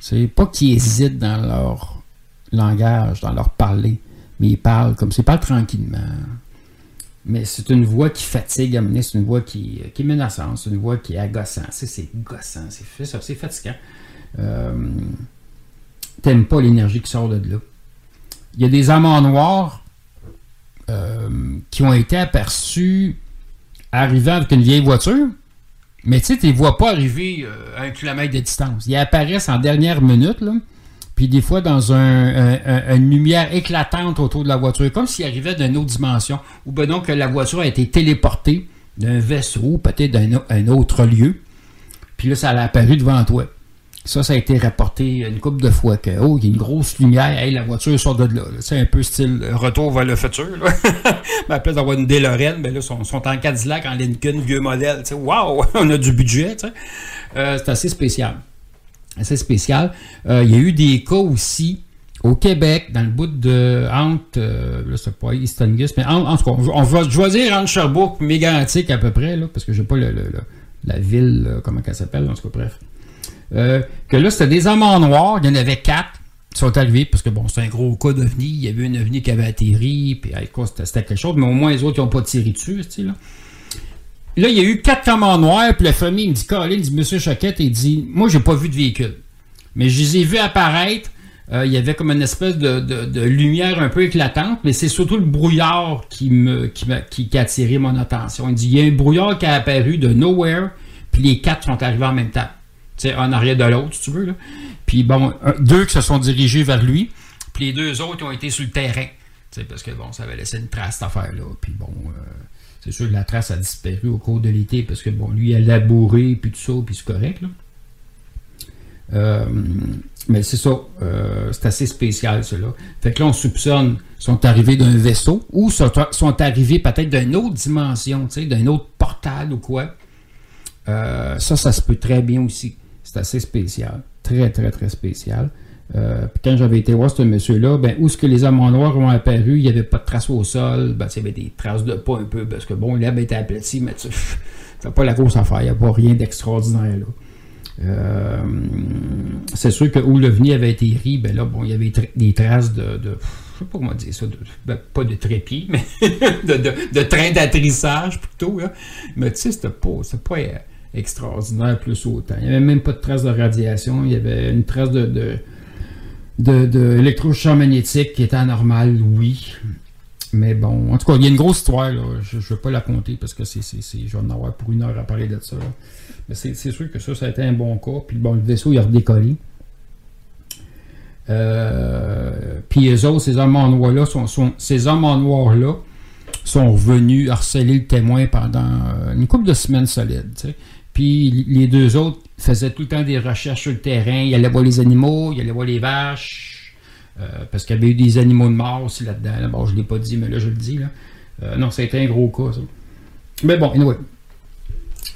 C'est pas qu'ils hésitent dans leur langage, dans leur parler, mais ils parlent comme ça, ils parlent tranquillement. Mais c'est une voix qui fatigue à c'est une voix qui, qui est menaçante, c'est une voix qui est agaçante. C'est, gossant, c'est fatigant. Euh, t'aimes pas l'énergie qui sort de là. Il y a des amants noirs euh, qui ont été aperçus arrivant avec une vieille voiture, mais tu sais, tu les vois pas arriver euh, à un kilomètre de distance. Ils apparaissent en dernière minute, là, puis des fois dans un- un- une lumière éclatante autour de la voiture, comme s'ils arrivaient d'une autre dimension, ou ben donc la voiture a été téléportée d'un vaisseau, peut-être d'un autre lieu, puis là, ça a apparu devant toi. Ça, ça a été rapporté une couple de fois que, oh, il y a une grosse lumière, hey, la voiture sort de là. C'est un peu style euh, retour vers le futur. Là. Mais à place d'avoir une DeLorean, ben là, ils sont, sont en Cadillac, en Lincoln, vieux modèle. Wow, on a du budget. Euh, c'est assez spécial. Assez spécial. Euh, il y a eu des cas aussi au Québec, dans le bout de entre, euh, là, c'est pas East Angus, mais en, en tout cas, on, va, je vais dire entre Sherbrooke à peu près, là, parce que j'ai pas la ville, comment elle s'appelle, en tout cas, bref. Euh, que là, c'était des amants noirs, il y en avait quatre qui sont arrivés, parce que bon, c'est un gros cas d'OVNI, il y avait un OVNI qui avait atterri, puis quoi, c'était c'était quelque chose, mais au moins les autres, ils n'ont pas tiré dessus, tu sais, là. Là, il y a eu quatre amants noirs, puis la famille me dit, Colin, dit, Monsieur Choquette, il dit, moi, j'ai pas vu de véhicule. Mais je les ai vus apparaître. euh, il y avait comme une espèce de, lumière un peu éclatante, mais c'est surtout le brouillard qui, a attiré mon attention. Il dit il y a un brouillard qui a apparu de nowhere, puis les quatre sont arrivés en même temps. Tu sais, un arrière de l'autre, si tu veux. Là. Puis bon, deux qui se sont dirigés vers lui, puis les deux autres ont été sur le terrain. Tu sais, parce que bon, ça avait laissé une trace, cette affaire-là. Puis bon, euh, c'est sûr que la trace a disparu au cours de l'été, parce que bon, lui, il a labouré, puis tout ça, puis c'est correct, là. Euh, mais c'est ça, euh, c'est assez spécial, cela. Fait que là, on soupçonne, sont arrivés d'un vaisseau ou sont, sont arrivés peut-être d'une autre dimension, tu sais, d'un autre portal ou quoi. Euh, ça, ça se peut très bien aussi. C'est assez spécial. Très, très, très spécial. Euh, quand j'avais été voir ce monsieur-là, ben, où est-ce que les hommes en noir ont apparu, il n'y avait pas de traces au sol, ben, sais, il y avait des traces de pas un peu, parce que bon, l'herbe était aplatie, mais tu fait pas la grosse affaire, il n'y a pas rien d'extraordinaire là. Euh, c'est sûr que où l'OVNI avait atterri, ben là, bon, il y avait des traces de, de- je sais pas comment dire ça, de- ben, pas de trépied, mais de, train d'atterrissage plutôt, là. Mais tu sais, c'était pas, pas euh, extraordinaire plus autant. Il n'y avait même pas de traces de radiation, il y avait une trace de, de, de, électrochamp magnétique qui était anormal, oui. Mais bon, en tout cas, il y a une grosse histoire, là. Je ne vais pas la compter parce que c'est, je vais en avoir pour une heure à parler de ça. Mais c'est, sûr que ça, ça a été un bon cas. Puis bon, le vaisseau, il a redécollé. Euh, puis les autres, ces hommes en noir-là, sont, sont- ces hommes en noir-là sont revenus harceler le témoin pendant euh, une couple de semaines solides. tu sais. Puis les deux autres faisaient tout le temps des recherches sur le terrain. Ils allaient voir les animaux, ils allaient voir les vaches. euh, parce qu'il y avait eu des animaux de mort aussi là-dedans. là. Bon, je ne l'ai pas dit, mais là, je le dis. Euh, non, été un gros cas, ça. Mais bon, anyway.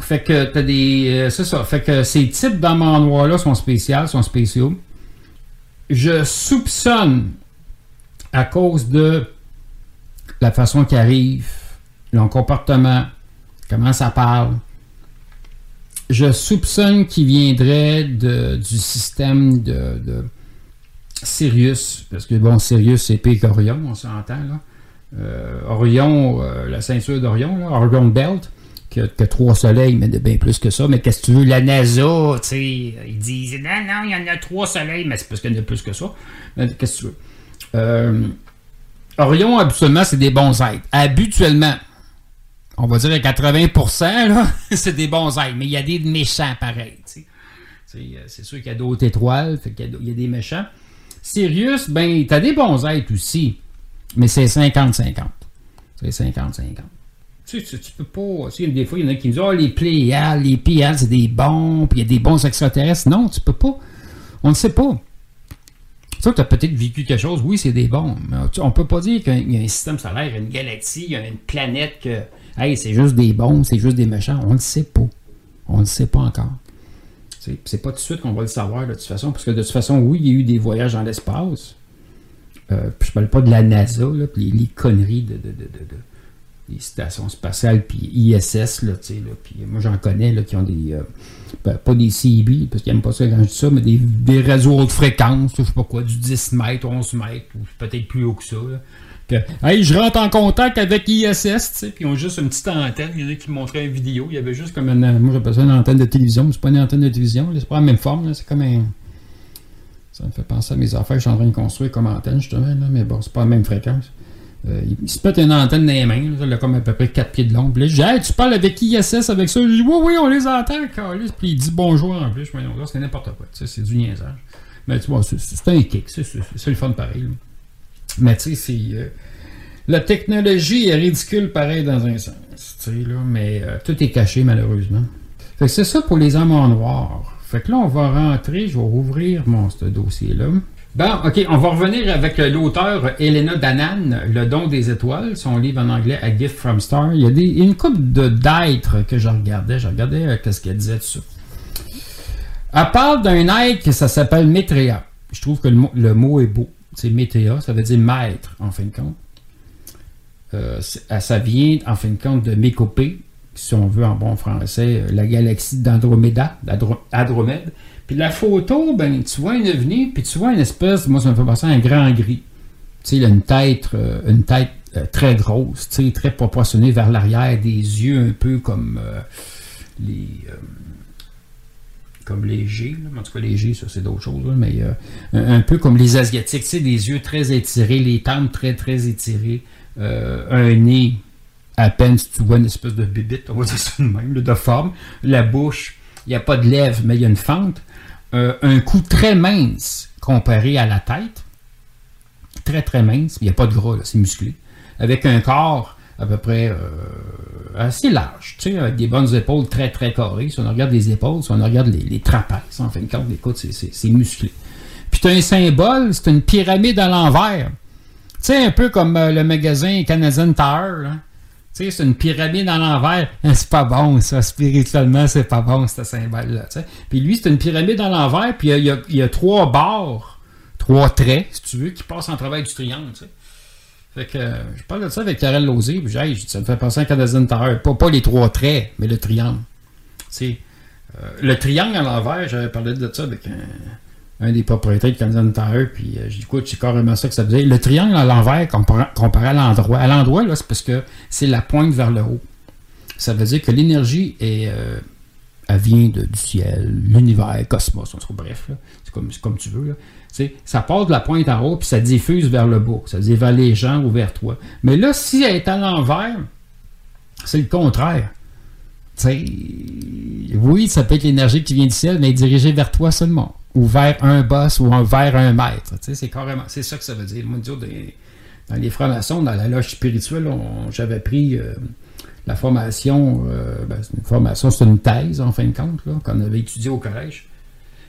Fait que t'as des. euh, c'est ça. Fait que ces types d'amants noirs-là sont spéciaux, sont spéciaux. Je soupçonne, à cause de la façon qu'ils arrivent, leur comportement, comment ça parle, je soupçonne qu'ils viendraient de, du système de, Sirius, parce que bon, Sirius, c'est pire qu'Orion, on s'entend, là. Euh, Orion, euh, la ceinture d'Orion, Orion Belt, qui a trois soleils, mais de bien plus que ça. Mais qu'est-ce que tu veux, la NASA, tu sais, ils disent non, non, il y en a trois soleils, mais c'est parce qu'il y en a plus que ça. Qu'est-ce que tu veux? Euh, Orion, habituellement, c'est des bons êtres. Habituellement. On va dire à 80%, là, c'est des bons êtres, mais il y a des méchants sais, euh, C'est sûr qu'il y a d'autres étoiles, fait qu'il y a, il y a des méchants. Sirius, ben, t'as des bons êtres aussi, mais c'est 50-50. C'est 50-50. Tu, tu, tu peux pas. Des fois, il y en a qui disent Oh, les Pléiades, les Pléiades, c'est des bons, puis il y a des bons extraterrestres. Non, tu peux pas. On ne sait pas. Tu as peut-être vécu quelque chose, oui, c'est des bons. Mais on peut pas dire qu'il y a un système solaire, une galaxie, il y a une planète que. Hey, c'est juste des bons, c'est juste des méchants. On ne le sait pas. On ne le sait pas encore. C'est pas tout de suite qu'on va le savoir de toute façon, parce que de toute façon, oui, il y a eu des voyages dans l'espace. Euh, puis je parle pas de la NASA, puis les, conneries de, stations spatiales, puis ISS, puis moi j'en connais qui ont des, euh, ben, pas des CB, parce qu'ils n'aiment pas ça quand je dis ça, mais des, des réseaux haute fréquence, je sais pas quoi, du 10 mètres, 11 mètres, ou peut-être plus haut que ça. Hey, je rentre en contact avec ISS, tu sais, puis ils ont juste une petite antenne, il y a qui montraient une vidéo, il y avait juste comme une, moi j'appelle ça une antenne de télévision, mais c'est pas une antenne de télévision, c'est pas la même forme, c'est comme un, ça me fait penser à mes affaires que je suis en train de construire comme antenne, justement, là, mais bon, c'est pas la même fréquence. Euh, il, se pète une antenne dans les mains, elle a comme à peu près 4 pieds de long. Je dis, hey, tu parles avec ISS avec ça? Je dis, oui, oui, on les entend. Puis il dit bonjour en plus. Je me c'est n'importe quoi, tu sais, c'est du niaisage. Mais tu vois, c'est- un kick, c'est le fun pareil. là. Mais tu sais, euh, la technologie est ridicule pareil dans un sens, là, mais euh, tout est caché malheureusement. Fait que c'est ça pour les hommes en noir. Fait que là, on va rentrer, je vais rouvrir mon ce dossier-là. Bon, OK, on va revenir avec euh, l'auteur Elena Danan, Le don des étoiles, son livre en anglais A Gift from Star. Il y a des, une couple de d'êtres que je regardais. Je regardais qu'est-ce qu'elle disait dessus. Elle parle d'un être que ça s'appelle Maitreya. Je trouve que le mot, le mot est beau. C'est Maitreya, ça veut dire maître, en fin de compte. Euh, ah, ça vient, en fin de compte, de Mécopée, si on veut en bon français, euh, la galaxie d'Andromeda, d'Andro- Andromède. Puis la photo, ben, tu vois une venue, puis tu vois une espèce, moi ça me fait penser à un grand gris. Tu sais, il a une tête, euh, une tête euh, très grosse, tu sais, très proportionnée vers l'arrière, des yeux un peu comme euh, les. Comme les G, en tout cas les G, ça c'est d'autres choses, mais euh, un, peu comme les Asiatiques, tu sais, des yeux très étirés, les tempes très très étirées, euh, un nez à peine si tu vois une espèce de bébite, on va dire ça de même, de forme, la bouche, il n'y a pas de lèvres, mais il y a une fente, Euh, un cou très mince comparé à la tête, très très mince, il n'y a pas de gras, c'est musclé, avec un corps à peu près euh, assez large, tu sais, avec des bonnes épaules très très carrées. Si on regarde les épaules, si on regarde les, trapèzes, en fin de compte, écoute, c'est- musclé. Puis tu as un symbole, c'est une pyramide à l'envers. Tu sais, un peu comme euh, le magasin Canadian Tower. Tu sais, c'est une pyramide à l'envers. Hein, C'est pas bon, ça. Spirituellement, c'est pas bon, ce symbole-là. Puis lui, c'est une pyramide à l'envers, puis il y a- trois barres, trois traits, si tu veux, qui passent en travers du triangle. Fait que euh, je parle de ça avec Karel Lozé, puis ça me fait penser à Canadian Tower. Pas, pas les trois traits, mais le triangle. Sais, euh, le triangle à l'envers, j'avais parlé de ça avec un, des propriétaires de Canadian Tower, puis euh, j'ai dit, écoute, c'est carrément ça que ça faisait. Le triangle à l'envers, comparé, à l'endroit. À l'endroit, là, c'est parce que c'est la pointe vers le haut. Ça veut dire que l'énergie euh, vient du ciel, l'univers, cosmos, bref, c'est comme, c'est comme tu veux. Là. Ça part de la pointe en haut, puis ça diffuse vers le bas. Ça dit vers les gens ou vers toi. Mais là, si elle est à l'envers, c'est le contraire. Oui, ça peut être l'énergie qui vient du ciel, mais dirigée vers toi seulement. Ou vers un boss ou vers un maître. C'est ça que ça veut dire. Dans les francs-maçons, dans la loge spirituelle, j'avais pris euh, la formation. euh, ben, c'est une formation, c'est une thèse, en fin de compte, qu'on avait étudié au collège.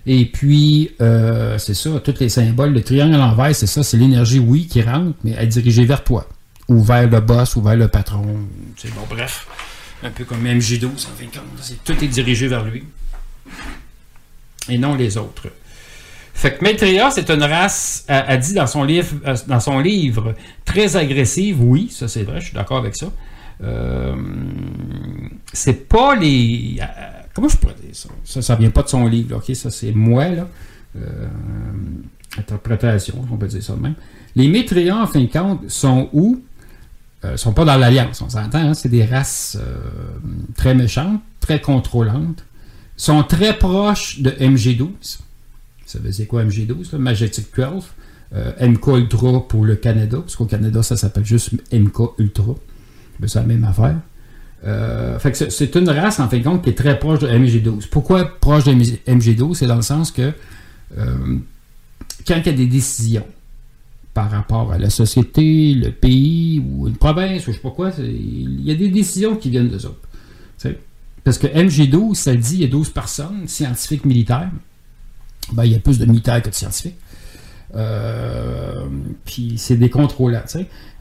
Et puis, euh, c'est ça, tous les symboles, le triangle à l'envers, c'est ça, c'est l'énergie, oui, qui rentre, mais elle est dirigée vers toi. Ou vers le boss, ou vers le patron. C'est bon, bref. Un peu comme MJ12, en fin de compte. C'est- Tout est dirigé vers lui. Et non les autres. Fait que Maitreya, c'est une race, a, a dit dans son livre, euh, dans son livre, très agressive. Oui, ça c'est vrai, je suis d'accord avec ça. Euh, c'est pas les. Comment je pourrais dire ça? Ça, ça vient pas de son livre, là, ok? Ça, c'est moi, là. Euh, interprétation, on peut dire ça de même. Les Maitreya, en fin de compte, sont où? euh, sont pas dans l'Alliance, on s'entend, hein, c'est des races euh, très méchantes, très contrôlantes, sont très proches de MG12. Vous savez c'est quoi MG12, là? Majestic 12, euh, MK Ultra pour le Canada, parce qu'au Canada, ça s'appelle juste MK Ultra. C'est la même affaire. Euh, c'est- une race, en fin de compte, qui est très proche de MG12. Pourquoi proche de MG12? C'est dans le sens que euh, quand il y a des décisions par rapport à la société, le pays ou une province ou je sais pas quoi, il y a des décisions qui viennent d'eux autres. Parce que MG12, ça dit il y a 12 personnes, scientifiques militaires. Ben, il y a plus de militaires que de scientifiques. Euh, puis c'est des contrôlants.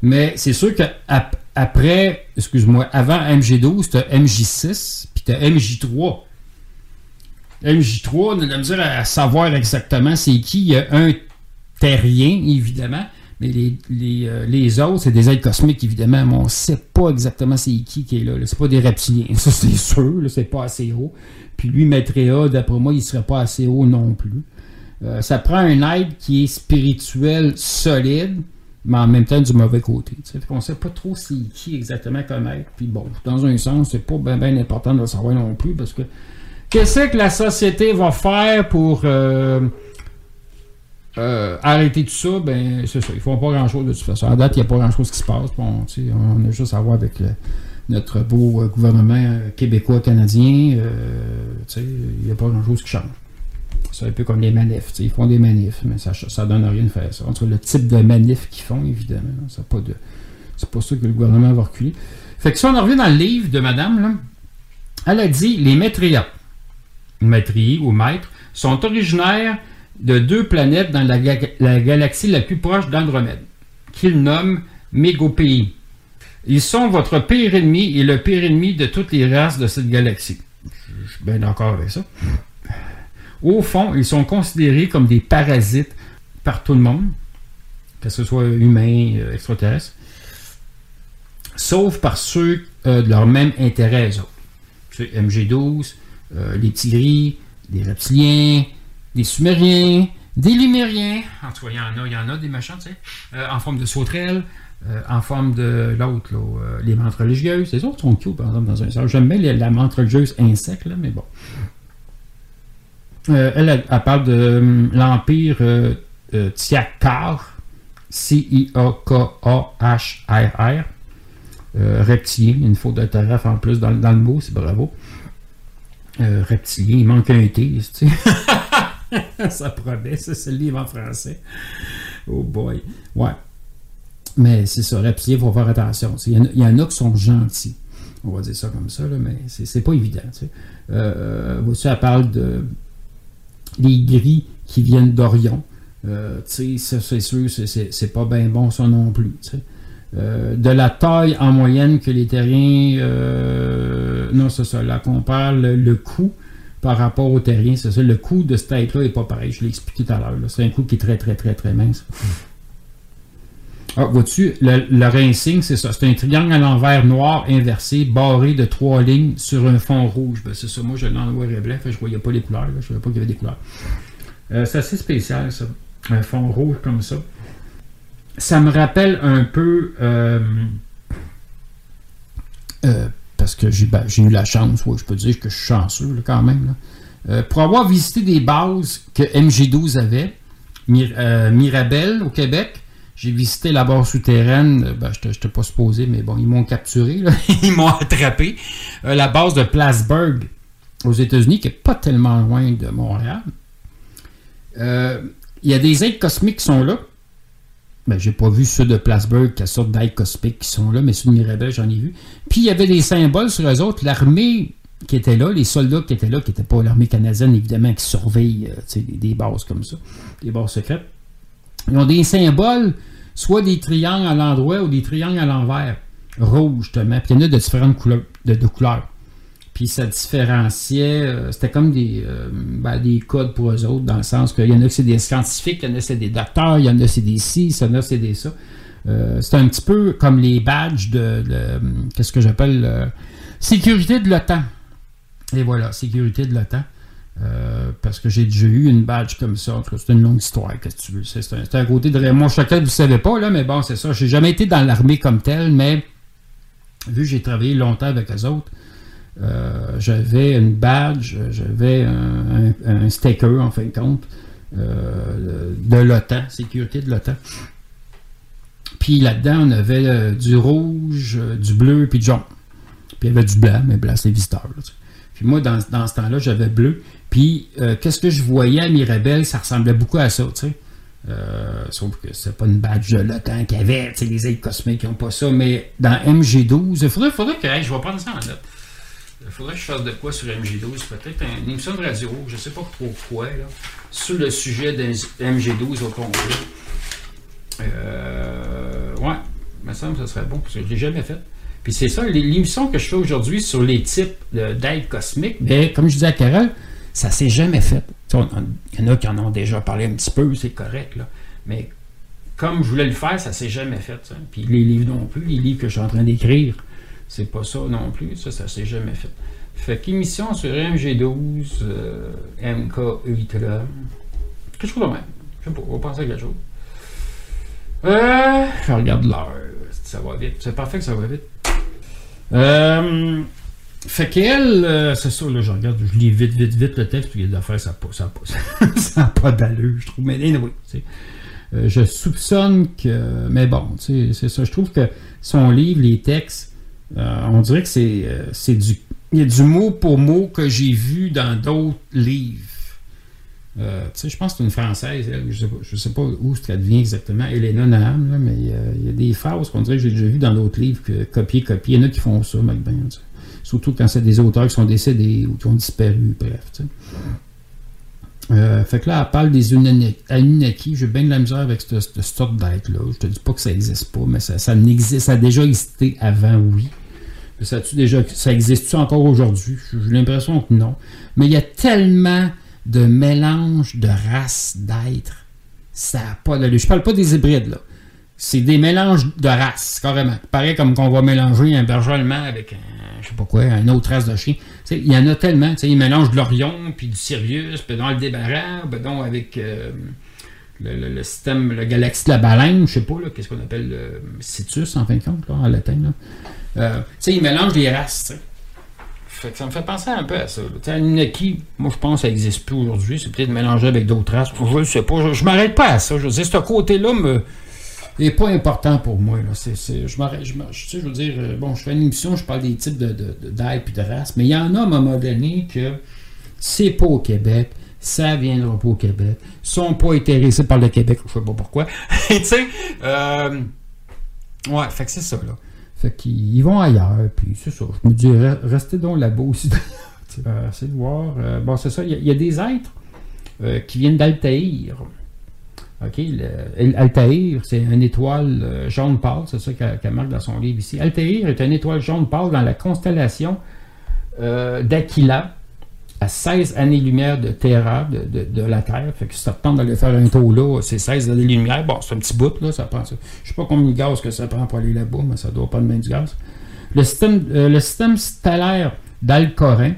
Mais c'est sûr qu'après, excuse-moi, avant MG12, tu as MJ6, puis tu as MJ3. MJ3, on a la misère à savoir exactement c'est qui. Il y a un terrien, évidemment, mais les, les, euh, les autres, c'est des êtres cosmiques, évidemment, mais on ne sait pas exactement c'est qui qui est là. là. C'est pas des reptiliens, ça c'est sûr, c'est pas assez haut. Puis lui, Maitreya, d'après moi, il serait pas assez haut non plus. Euh, ça prend un être qui est spirituel, solide, mais en même temps du mauvais côté. Fait qu'on sait pas trop c'est qui exactement comme être. Puis bon, dans un sens, c'est pas bien bien important de le savoir non plus, parce que qu'est-ce que la société va faire pour euh, euh, arrêter tout ça? Ben, c'est ça. Ils font pas grand-chose de toute façon. À date, il n'y a pas grand-chose qui se passe. Bon, sais, on a juste à voir avec notre beau euh, gouvernement québécois-canadien. il n'y a pas grand-chose qui change. C'est un peu comme les manifs. Ils font des manifs, mais ça ne donne rien de faire ça. En tout cas, le type de manif qu'ils font, évidemment, c'est pas pas ça que le gouvernement va reculer. Fait que si on en revient dans le livre de madame, là, elle a dit les maîtrias, maîtriers ou maîtres, sont originaires de deux planètes dans la, la galaxie la plus proche d'Andromède, qu'ils nomment Mégopéi. Ils sont votre pire ennemi et le pire ennemi de toutes les races de cette galaxie. Je suis bien d'accord avec ça. Au fond, ils sont considérés comme des parasites par tout le monde, que ce soit humain, euh, extraterrestre, sauf par ceux euh, de leur même intérêt, eux autres. Tu sais, MG12, euh, les Tigris, les reptiliens, les Sumériens, des Lumériens. En tout cas, il y en a, il y en a des machins, tu sais, en forme de sauterelles, en forme de l'autre, les menthes religieuses. Les autres sont cute, par exemple, dans un sens. J'aime bien les- la menthe religieuse insecte, là, mais bon. Euh, elle, elle, parle de hum, l'Empire euh, euh, Tiakar, C-I-A-K-A-H-R-R. Euh, reptilien, une faute d'orthographe en plus dans, dans le mot, c'est bravo. Euh, reptilien, il manque un T, tu sais. ça promet, c'est le livre en français. Oh boy. Ouais. Mais c'est ça, reptilien, il faut faire attention. Il y, en a, qui sont gentils. On va dire ça comme ça, là, mais c'est pas évident. Tu sais. Euh, elle parle de les gris qui viennent d'Orion. Euh, tu sais, c'est sûr, c'est- pas bien bon ça non plus. Euh, de la taille en moyenne que les terriens. euh, non, c'est ça. Là qu'on parle, le, coût par rapport aux terriens, c'est ça. Le coût de cette tête-là n'est pas pareil. Je l'ai expliqué tout à l'heure. C'est un coût qui est très, très, très, très mince. Ah, vois-tu, le, leur insigne, c'est ça. C'est un triangle à l'envers noir inversé, barré de trois lignes sur un fond rouge. Ben, c'est ça. Moi, je l'ai en noir et blanc. je voyais pas les couleurs. là. Je savais pas qu'il y avait des couleurs. Euh, c'est assez spécial, ça. Un fond rouge comme ça. Ça me rappelle un peu. euh, euh, parce que j'ai ben, j'ai eu la chance, ouais, je peux dire que je suis chanceux quand même. pour avoir visité des bases que MG12 avait, Mir- Mirabel au Québec, j'ai visité la base souterraine, euh, ben, je n'étais pas supposé, mais bon, ils m'ont capturé, ils m'ont attrapé. Euh, la base de Plattsburgh aux États-Unis, qui n'est pas tellement loin de Montréal. Euh, Il y a des êtres cosmiques qui sont là. Ben, j'ai pas vu ceux de Plattsburgh, qui sorte d'êtres cosmiques qui sont là, mais ceux de Mirabel, j'en ai vu. Puis il y avait des symboles sur eux autres. L'armée qui était là, les soldats qui étaient là, qui n'étaient pas l'armée canadienne, évidemment, qui surveillent des bases comme ça, des bases secrètes. Ils ont des symboles, soit des triangles à l'endroit ou des triangles à l'envers, rouge, justement. Puis il y en a de différentes couleurs. De, couleurs. Puis ça différenciait, euh, c'était comme des, euh, ben, des codes pour eux autres, dans le sens qu'il y en a que c'est des scientifiques, il y en a c'est des docteurs, il y en a c'est des ci, il y en a c'est des ça. Euh, c'est un petit peu comme les badges de, de- qu'est-ce que j'appelle, sécurité de l'OTAN. Et voilà, sécurité de l'OTAN. Euh, parce que j'ai déjà eu une badge comme ça. C'est une longue histoire, qu'est-ce que tu veux. C'est un, côté de Raymond Choquette, vous ne savez pas, là, mais bon, c'est ça. J'ai jamais été dans l'armée comme tel, mais vu que j'ai travaillé longtemps avec eux autres, euh, j'avais une badge, j'avais un, un- sticker, en fin de compte, euh, de l'OTAN, sécurité de l'OTAN. Puis là-dedans, on avait du rouge, du bleu, puis du jaune. Puis il y avait du blanc, mais blanc, c'est visiteur. là, tu sais. Puis moi, dans, dans ce temps-là, j'avais bleu. Puis euh, qu'est-ce que je voyais à Mirabel, ça ressemblait beaucoup à ça, tu sais. Euh, sauf que c'est pas une badge de l'OTAN qu'il y avait, tu sais, les ailes cosmiques n'ont pas ça, mais dans MG12, il faudrait, faudrait que, je vais prendre ça en note. Il faudrait que je fasse de quoi sur MG12, peut-être une émission de radio, je sais pas trop quoi, là, sur le sujet de MG12 au complet. Euh, ouais, il me semble que ce serait bon, parce que je l'ai jamais fait. Puis c'est ça, l'émission que je fais aujourd'hui sur les types de- d'aides cosmiques, mais comme je disais à Carole, ça s'est jamais fait. Il y en a qui en ont déjà parlé un petit peu, c'est correct, là. Mais comme je voulais le faire, ça s'est jamais fait. Puis les livres non plus, les livres que je suis en train d'écrire, c'est pas ça non plus. Ça, ça s'est jamais fait. Fait qu'émission sur MG12, euh, MK Ultra, quelque chose de même. Je sais pas, on va penser à quelque chose. Euh, je regarde l'heure. Ça va vite. C'est parfait que ça va vite. Euh, fait qu'elle, euh, c'est ça, là, je regarde, je lis vite, vite, vite le texte, puis il y a des affaires, ça n'a pas, ça pas, pas d'allure, je trouve. Mais anyway. Euh, je soupçonne que. Mais bon, c'est ça. Je trouve que son livre, les textes, euh, on dirait que c'est, euh, c'est du. Il y a du mot pour mot que j'ai vu dans d'autres livres. Euh, je pense que c'est une Française, elle, je je sais pas où ça devient exactement, Elena Naham, là, mais euh, il y a des phrases qu'on dirait que j'ai déjà vues dans d'autres livres que copier, copier. Il y en a qui font ça, mec, ben. Surtout quand c'est des auteurs qui sont décédés ou qui ont disparu, bref. Euh, fait que là, elle parle des Anunnaki. J'ai bien de la misère avec cette, cette sorte d'être-là. Je te dis pas que ça n'existe pas, mais ça, ça n'existe. Ça a déjà existé avant, oui. Mais Ça, déjà, ça existe-tu encore aujourd'hui? J'ai l'impression que non. Mais il y a tellement de mélanges de races d'êtres. Ça n'a pas d'allure. Je parle pas des hybrides, là. C'est des mélanges de races, carrément. Pareil comme qu'on va mélanger un berger allemand avec un, je sais pas quoi, une autre race de chien. Il y en a tellement. Ils mélangent de l'Orion, puis du Sirius, puis dans le débarras, ben donc avec euh, le, le- le système, la galaxie de la baleine, je sais pas, qu'est-ce qu'on appelle le Citus, en fin de compte, en latin. Là. Euh, ils mélangent les races. Ça me fait penser un peu à ça. Anunnaki, moi je pense que ça n'existe plus aujourd'hui. C'est peut-être mélangé avec d'autres races. Je ne sais pas. Je, je m'arrête pas à ça. Je veux dire, ce côté-là n'est pas important pour moi. Je veux dire, euh, bon, je fais une émission, je parle des types de, de, de- races, mais il y en a à un moment donné que c'est pas au Québec. Ça viendra pas au Québec. Ils sont pas intéressés par le Québec. Je sais pas pourquoi. tu sais, euh, ouais, fait que c'est ça, là. Fait qu'ils ils vont ailleurs, puis c'est ça. Je me dis, re- restez donc là-bas aussi. Tu sais, euh, essayez de voir. Euh, bon, c'est ça. Il y, a- des êtres euh, qui viennent d'Altaïr. OK? Altaïr, c'est une étoile euh, jaune pâle. C'est ça qu'elle qu'elle marque dans son livre ici. Altaïr est une étoile jaune pâle dans la constellation euh, d'Aquila, à 16 années-lumière de Terra, de, de- la Terre. Fait que si ça te tente d'aller faire un tour là, c'est 16 années-lumière. Bon, c'est un petit bout, là, ça prend ça. Je sais pas combien de gaz que ça prend pour aller là-bas, mais ça doit pas de main du gaz. Le système, euh, le système stellaire d'Alcorin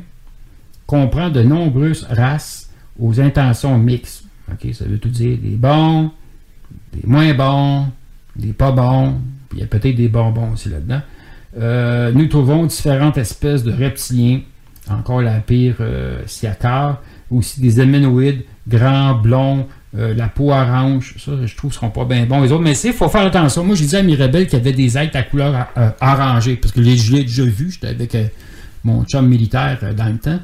comprend de nombreuses races aux intentions mixtes. OK, ça veut tout dire des bons, des moins bons, des pas bons, puis il y a peut-être des bonbons aussi là-dedans. Euh, nous trouvons différentes espèces de reptiliens, encore la pire euh, aussi des héménoïdes, grands, blonds, euh, la peau orange, ça je trouve ne seront pas bien bons les autres, mais il faut faire attention. Moi j'ai dit à Mirabel qu'il y avait des êtres à couleur euh, orangée, parce que je l'ai- je déjà vu, j'étais avec euh, mon chum militaire dans le temps.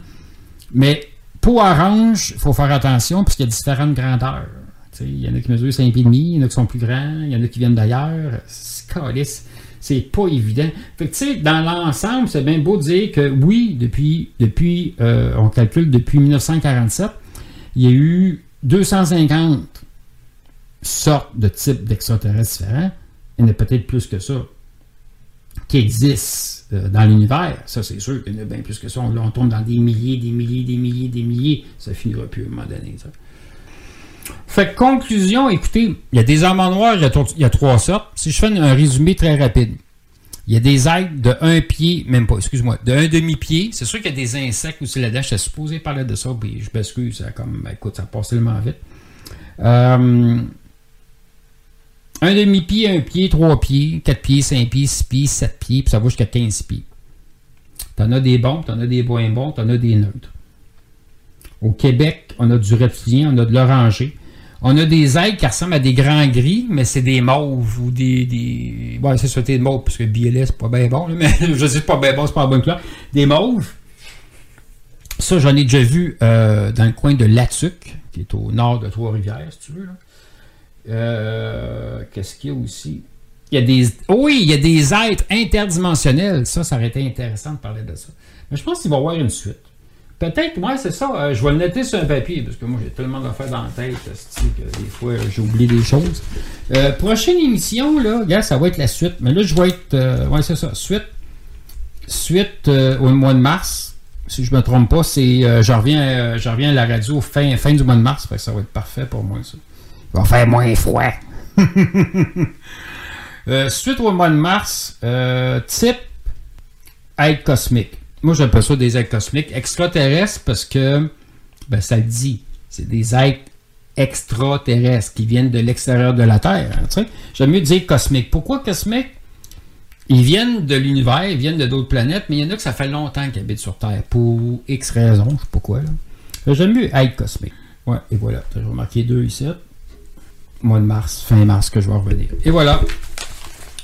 Mais peau orange, il faut faire attention parce qu'il y a différentes grandeurs. Il y en a qui mesurent 5 pieds et demi, il y en a qui sont plus grands, il y en a qui viennent d'ailleurs. C'est calisse. C'est pas évident. Fait que, tu sais, dans l'ensemble, c'est bien beau de dire que oui, depuis, depuis euh, on calcule depuis 1947, il y a eu 250 sortes de types d'extraterrestres différents. Il y en a peut-être plus que ça qui existent euh, dans l'univers. Ça, c'est sûr qu'il y en a bien plus que ça. On, on tombe dans des milliers, des milliers, des milliers, des milliers. Ça finira plus à un moment donné. Ça. Fait que conclusion, écoutez, il y a des amandes noires, il y a, trois sortes. Si je fais un résumé très rapide, Il y a des aides de un pied, même pas, excuse-moi, de un demi-pied. C'est sûr qu'il y a des insectes aussi là-dedans. Je suis supposé parler de ça, puis je m'excuse, ça comme, ben, écoute, ça passe tellement vite. Euh, un demi-pied, un pied, trois pieds, quatre pieds, cinq pieds, six pieds, sept pieds, puis ça va jusqu'à 15 pieds. T'en as des bons, t'en as des moins bons, t'en as des neutres. Au Québec, on a du reptilien, on a de l'oranger. On a des aigles qui ressemblent à des grands gris, mais c'est des mauves ou des. des... Ouais, c'est ça, des mauves, parce que BLS, c'est pas bien bon, là, mais je sais pas bien bon, c'est pas un bon clair. Des mauves. Ça, j'en ai déjà vu euh, dans le coin de Latuc, qui est au nord de Trois-Rivières, si tu veux. Euh, Qu'est-ce qu'il y a aussi? Il y a des. Oui, il y a des êtres interdimensionnels. Ça, ça aurait été intéressant de parler de ça. Mais je pense qu'il va y avoir une suite. Peut-être, moi, c'est ça. euh, je vais le noter sur un papier, parce que moi, j'ai tellement d'affaires dans la tête que des fois, j'ai oublié des choses. Euh, prochaine émission, là, gars, ça va être la suite. Mais là, je vais être. euh, ouais, c'est ça. Suite. Suite euh, au mois de mars. Si je me trompe pas, c'est. euh, je, reviens, euh, à la radio fin, fin du mois de mars. Que ça va être parfait pour moi, ça. Il va faire moins froid. Euh, suite au mois de mars, euh, type aide cosmique. Moi, j'appelle ça des aides cosmiques. Extraterrestres parce que, ben, ça le dit. C'est des êtres extraterrestres qui viennent de l'extérieur de la Terre. hein. J'aime mieux dire cosmique. Pourquoi cosmique? Ils viennent de l'univers, ils viennent de d'autres planètes, mais il y en a que ça fait longtemps qu'ils habitent sur Terre. Pour X raisons, je sais pas quoi. là. J'aime mieux aide cosmique. Ouais, et voilà. J'ai remarqué deux ici. Mois de mars, fin mars que je vais revenir. Et voilà.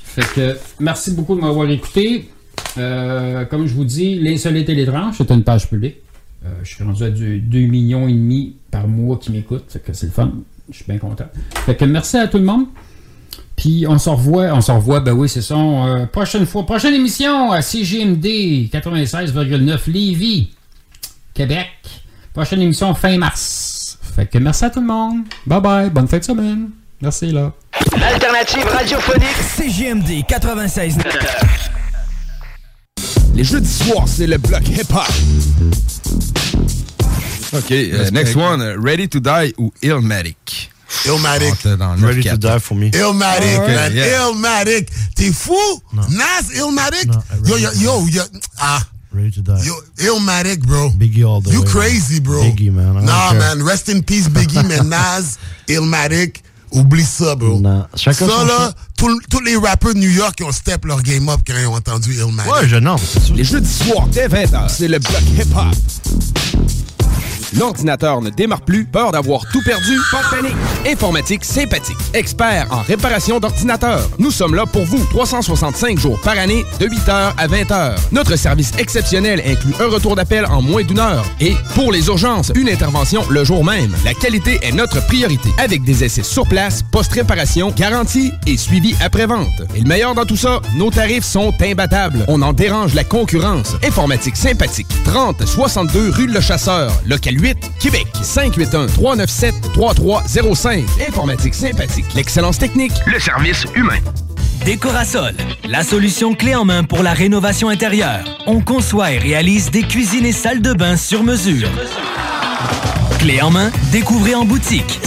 Fait que merci beaucoup de m'avoir écouté. Euh, comme je vous dis, l'insolite et l'étrange, c'est une page publique. Euh, je suis rendu à du 2 millions et demi par mois qui m'écoutent. Fait que c'est le fun. Je suis bien content. Fait que merci à tout le monde. Puis on se revoit, on se revoit, ben oui, c'est ça. euh, prochaine fois, prochaine émission à CGMD 96,9 Lévis, Québec. Prochaine émission fin mars. Fait que merci à tout le monde. Bye bye, bonne fin de semaine. Merci là. L'alternative radiophonique CGMD 96. Les jeudis soirs, c'est le bloc hip-hop. OK, euh, next one, uh, Ready to Die ou Illmatic? Illmatic. Ready to 9-4. die for me. Illmatic, Okay, man. yeah. Illmatic. T'es fou? Nas Illmatic? yo, yo, yo, yo. Ah. Ready to die. Yo, Illmatic, bro. Biggie all the You way. crazy, bro. Biggie, man. I Nah, care. man. Rest in peace, Biggie, man. Nas, Illmatic. Oublie ça, bro. Nah. Chacun ça, là, tous les rappeurs de New York ils ont step leur game up quand ils ont entendu Illmatic. Ouais, je non, c'est sûr. Les jeudis soirs, dès 20h, c'est le bloc hip-hop. L'ordinateur ne démarre plus, peur d'avoir tout perdu? Pas de panique! Informatique sympathique, expert en réparation d'ordinateurs. Nous sommes là pour vous, 365 jours par année, de 8h à 20h. Notre service exceptionnel inclut un retour d'appel en moins d'une heure. Et, pour les urgences, une intervention le jour même. La qualité est notre priorité, avec des essais sur place, post-réparation, garantie et suivi après-vente. Et le meilleur dans tout ça, nos tarifs sont imbattables. On en dérange la concurrence. Informatique sympathique, 30 62 rue Le Chasseur, local 8, Québec. 581 397 3305. Informatique sympathique, l'excellence technique, le service humain. Décorasol, la solution clé en main pour la rénovation intérieure. On conçoit et réalise des cuisines et salles de bain sur mesure. Clé en main, découvrez en boutique.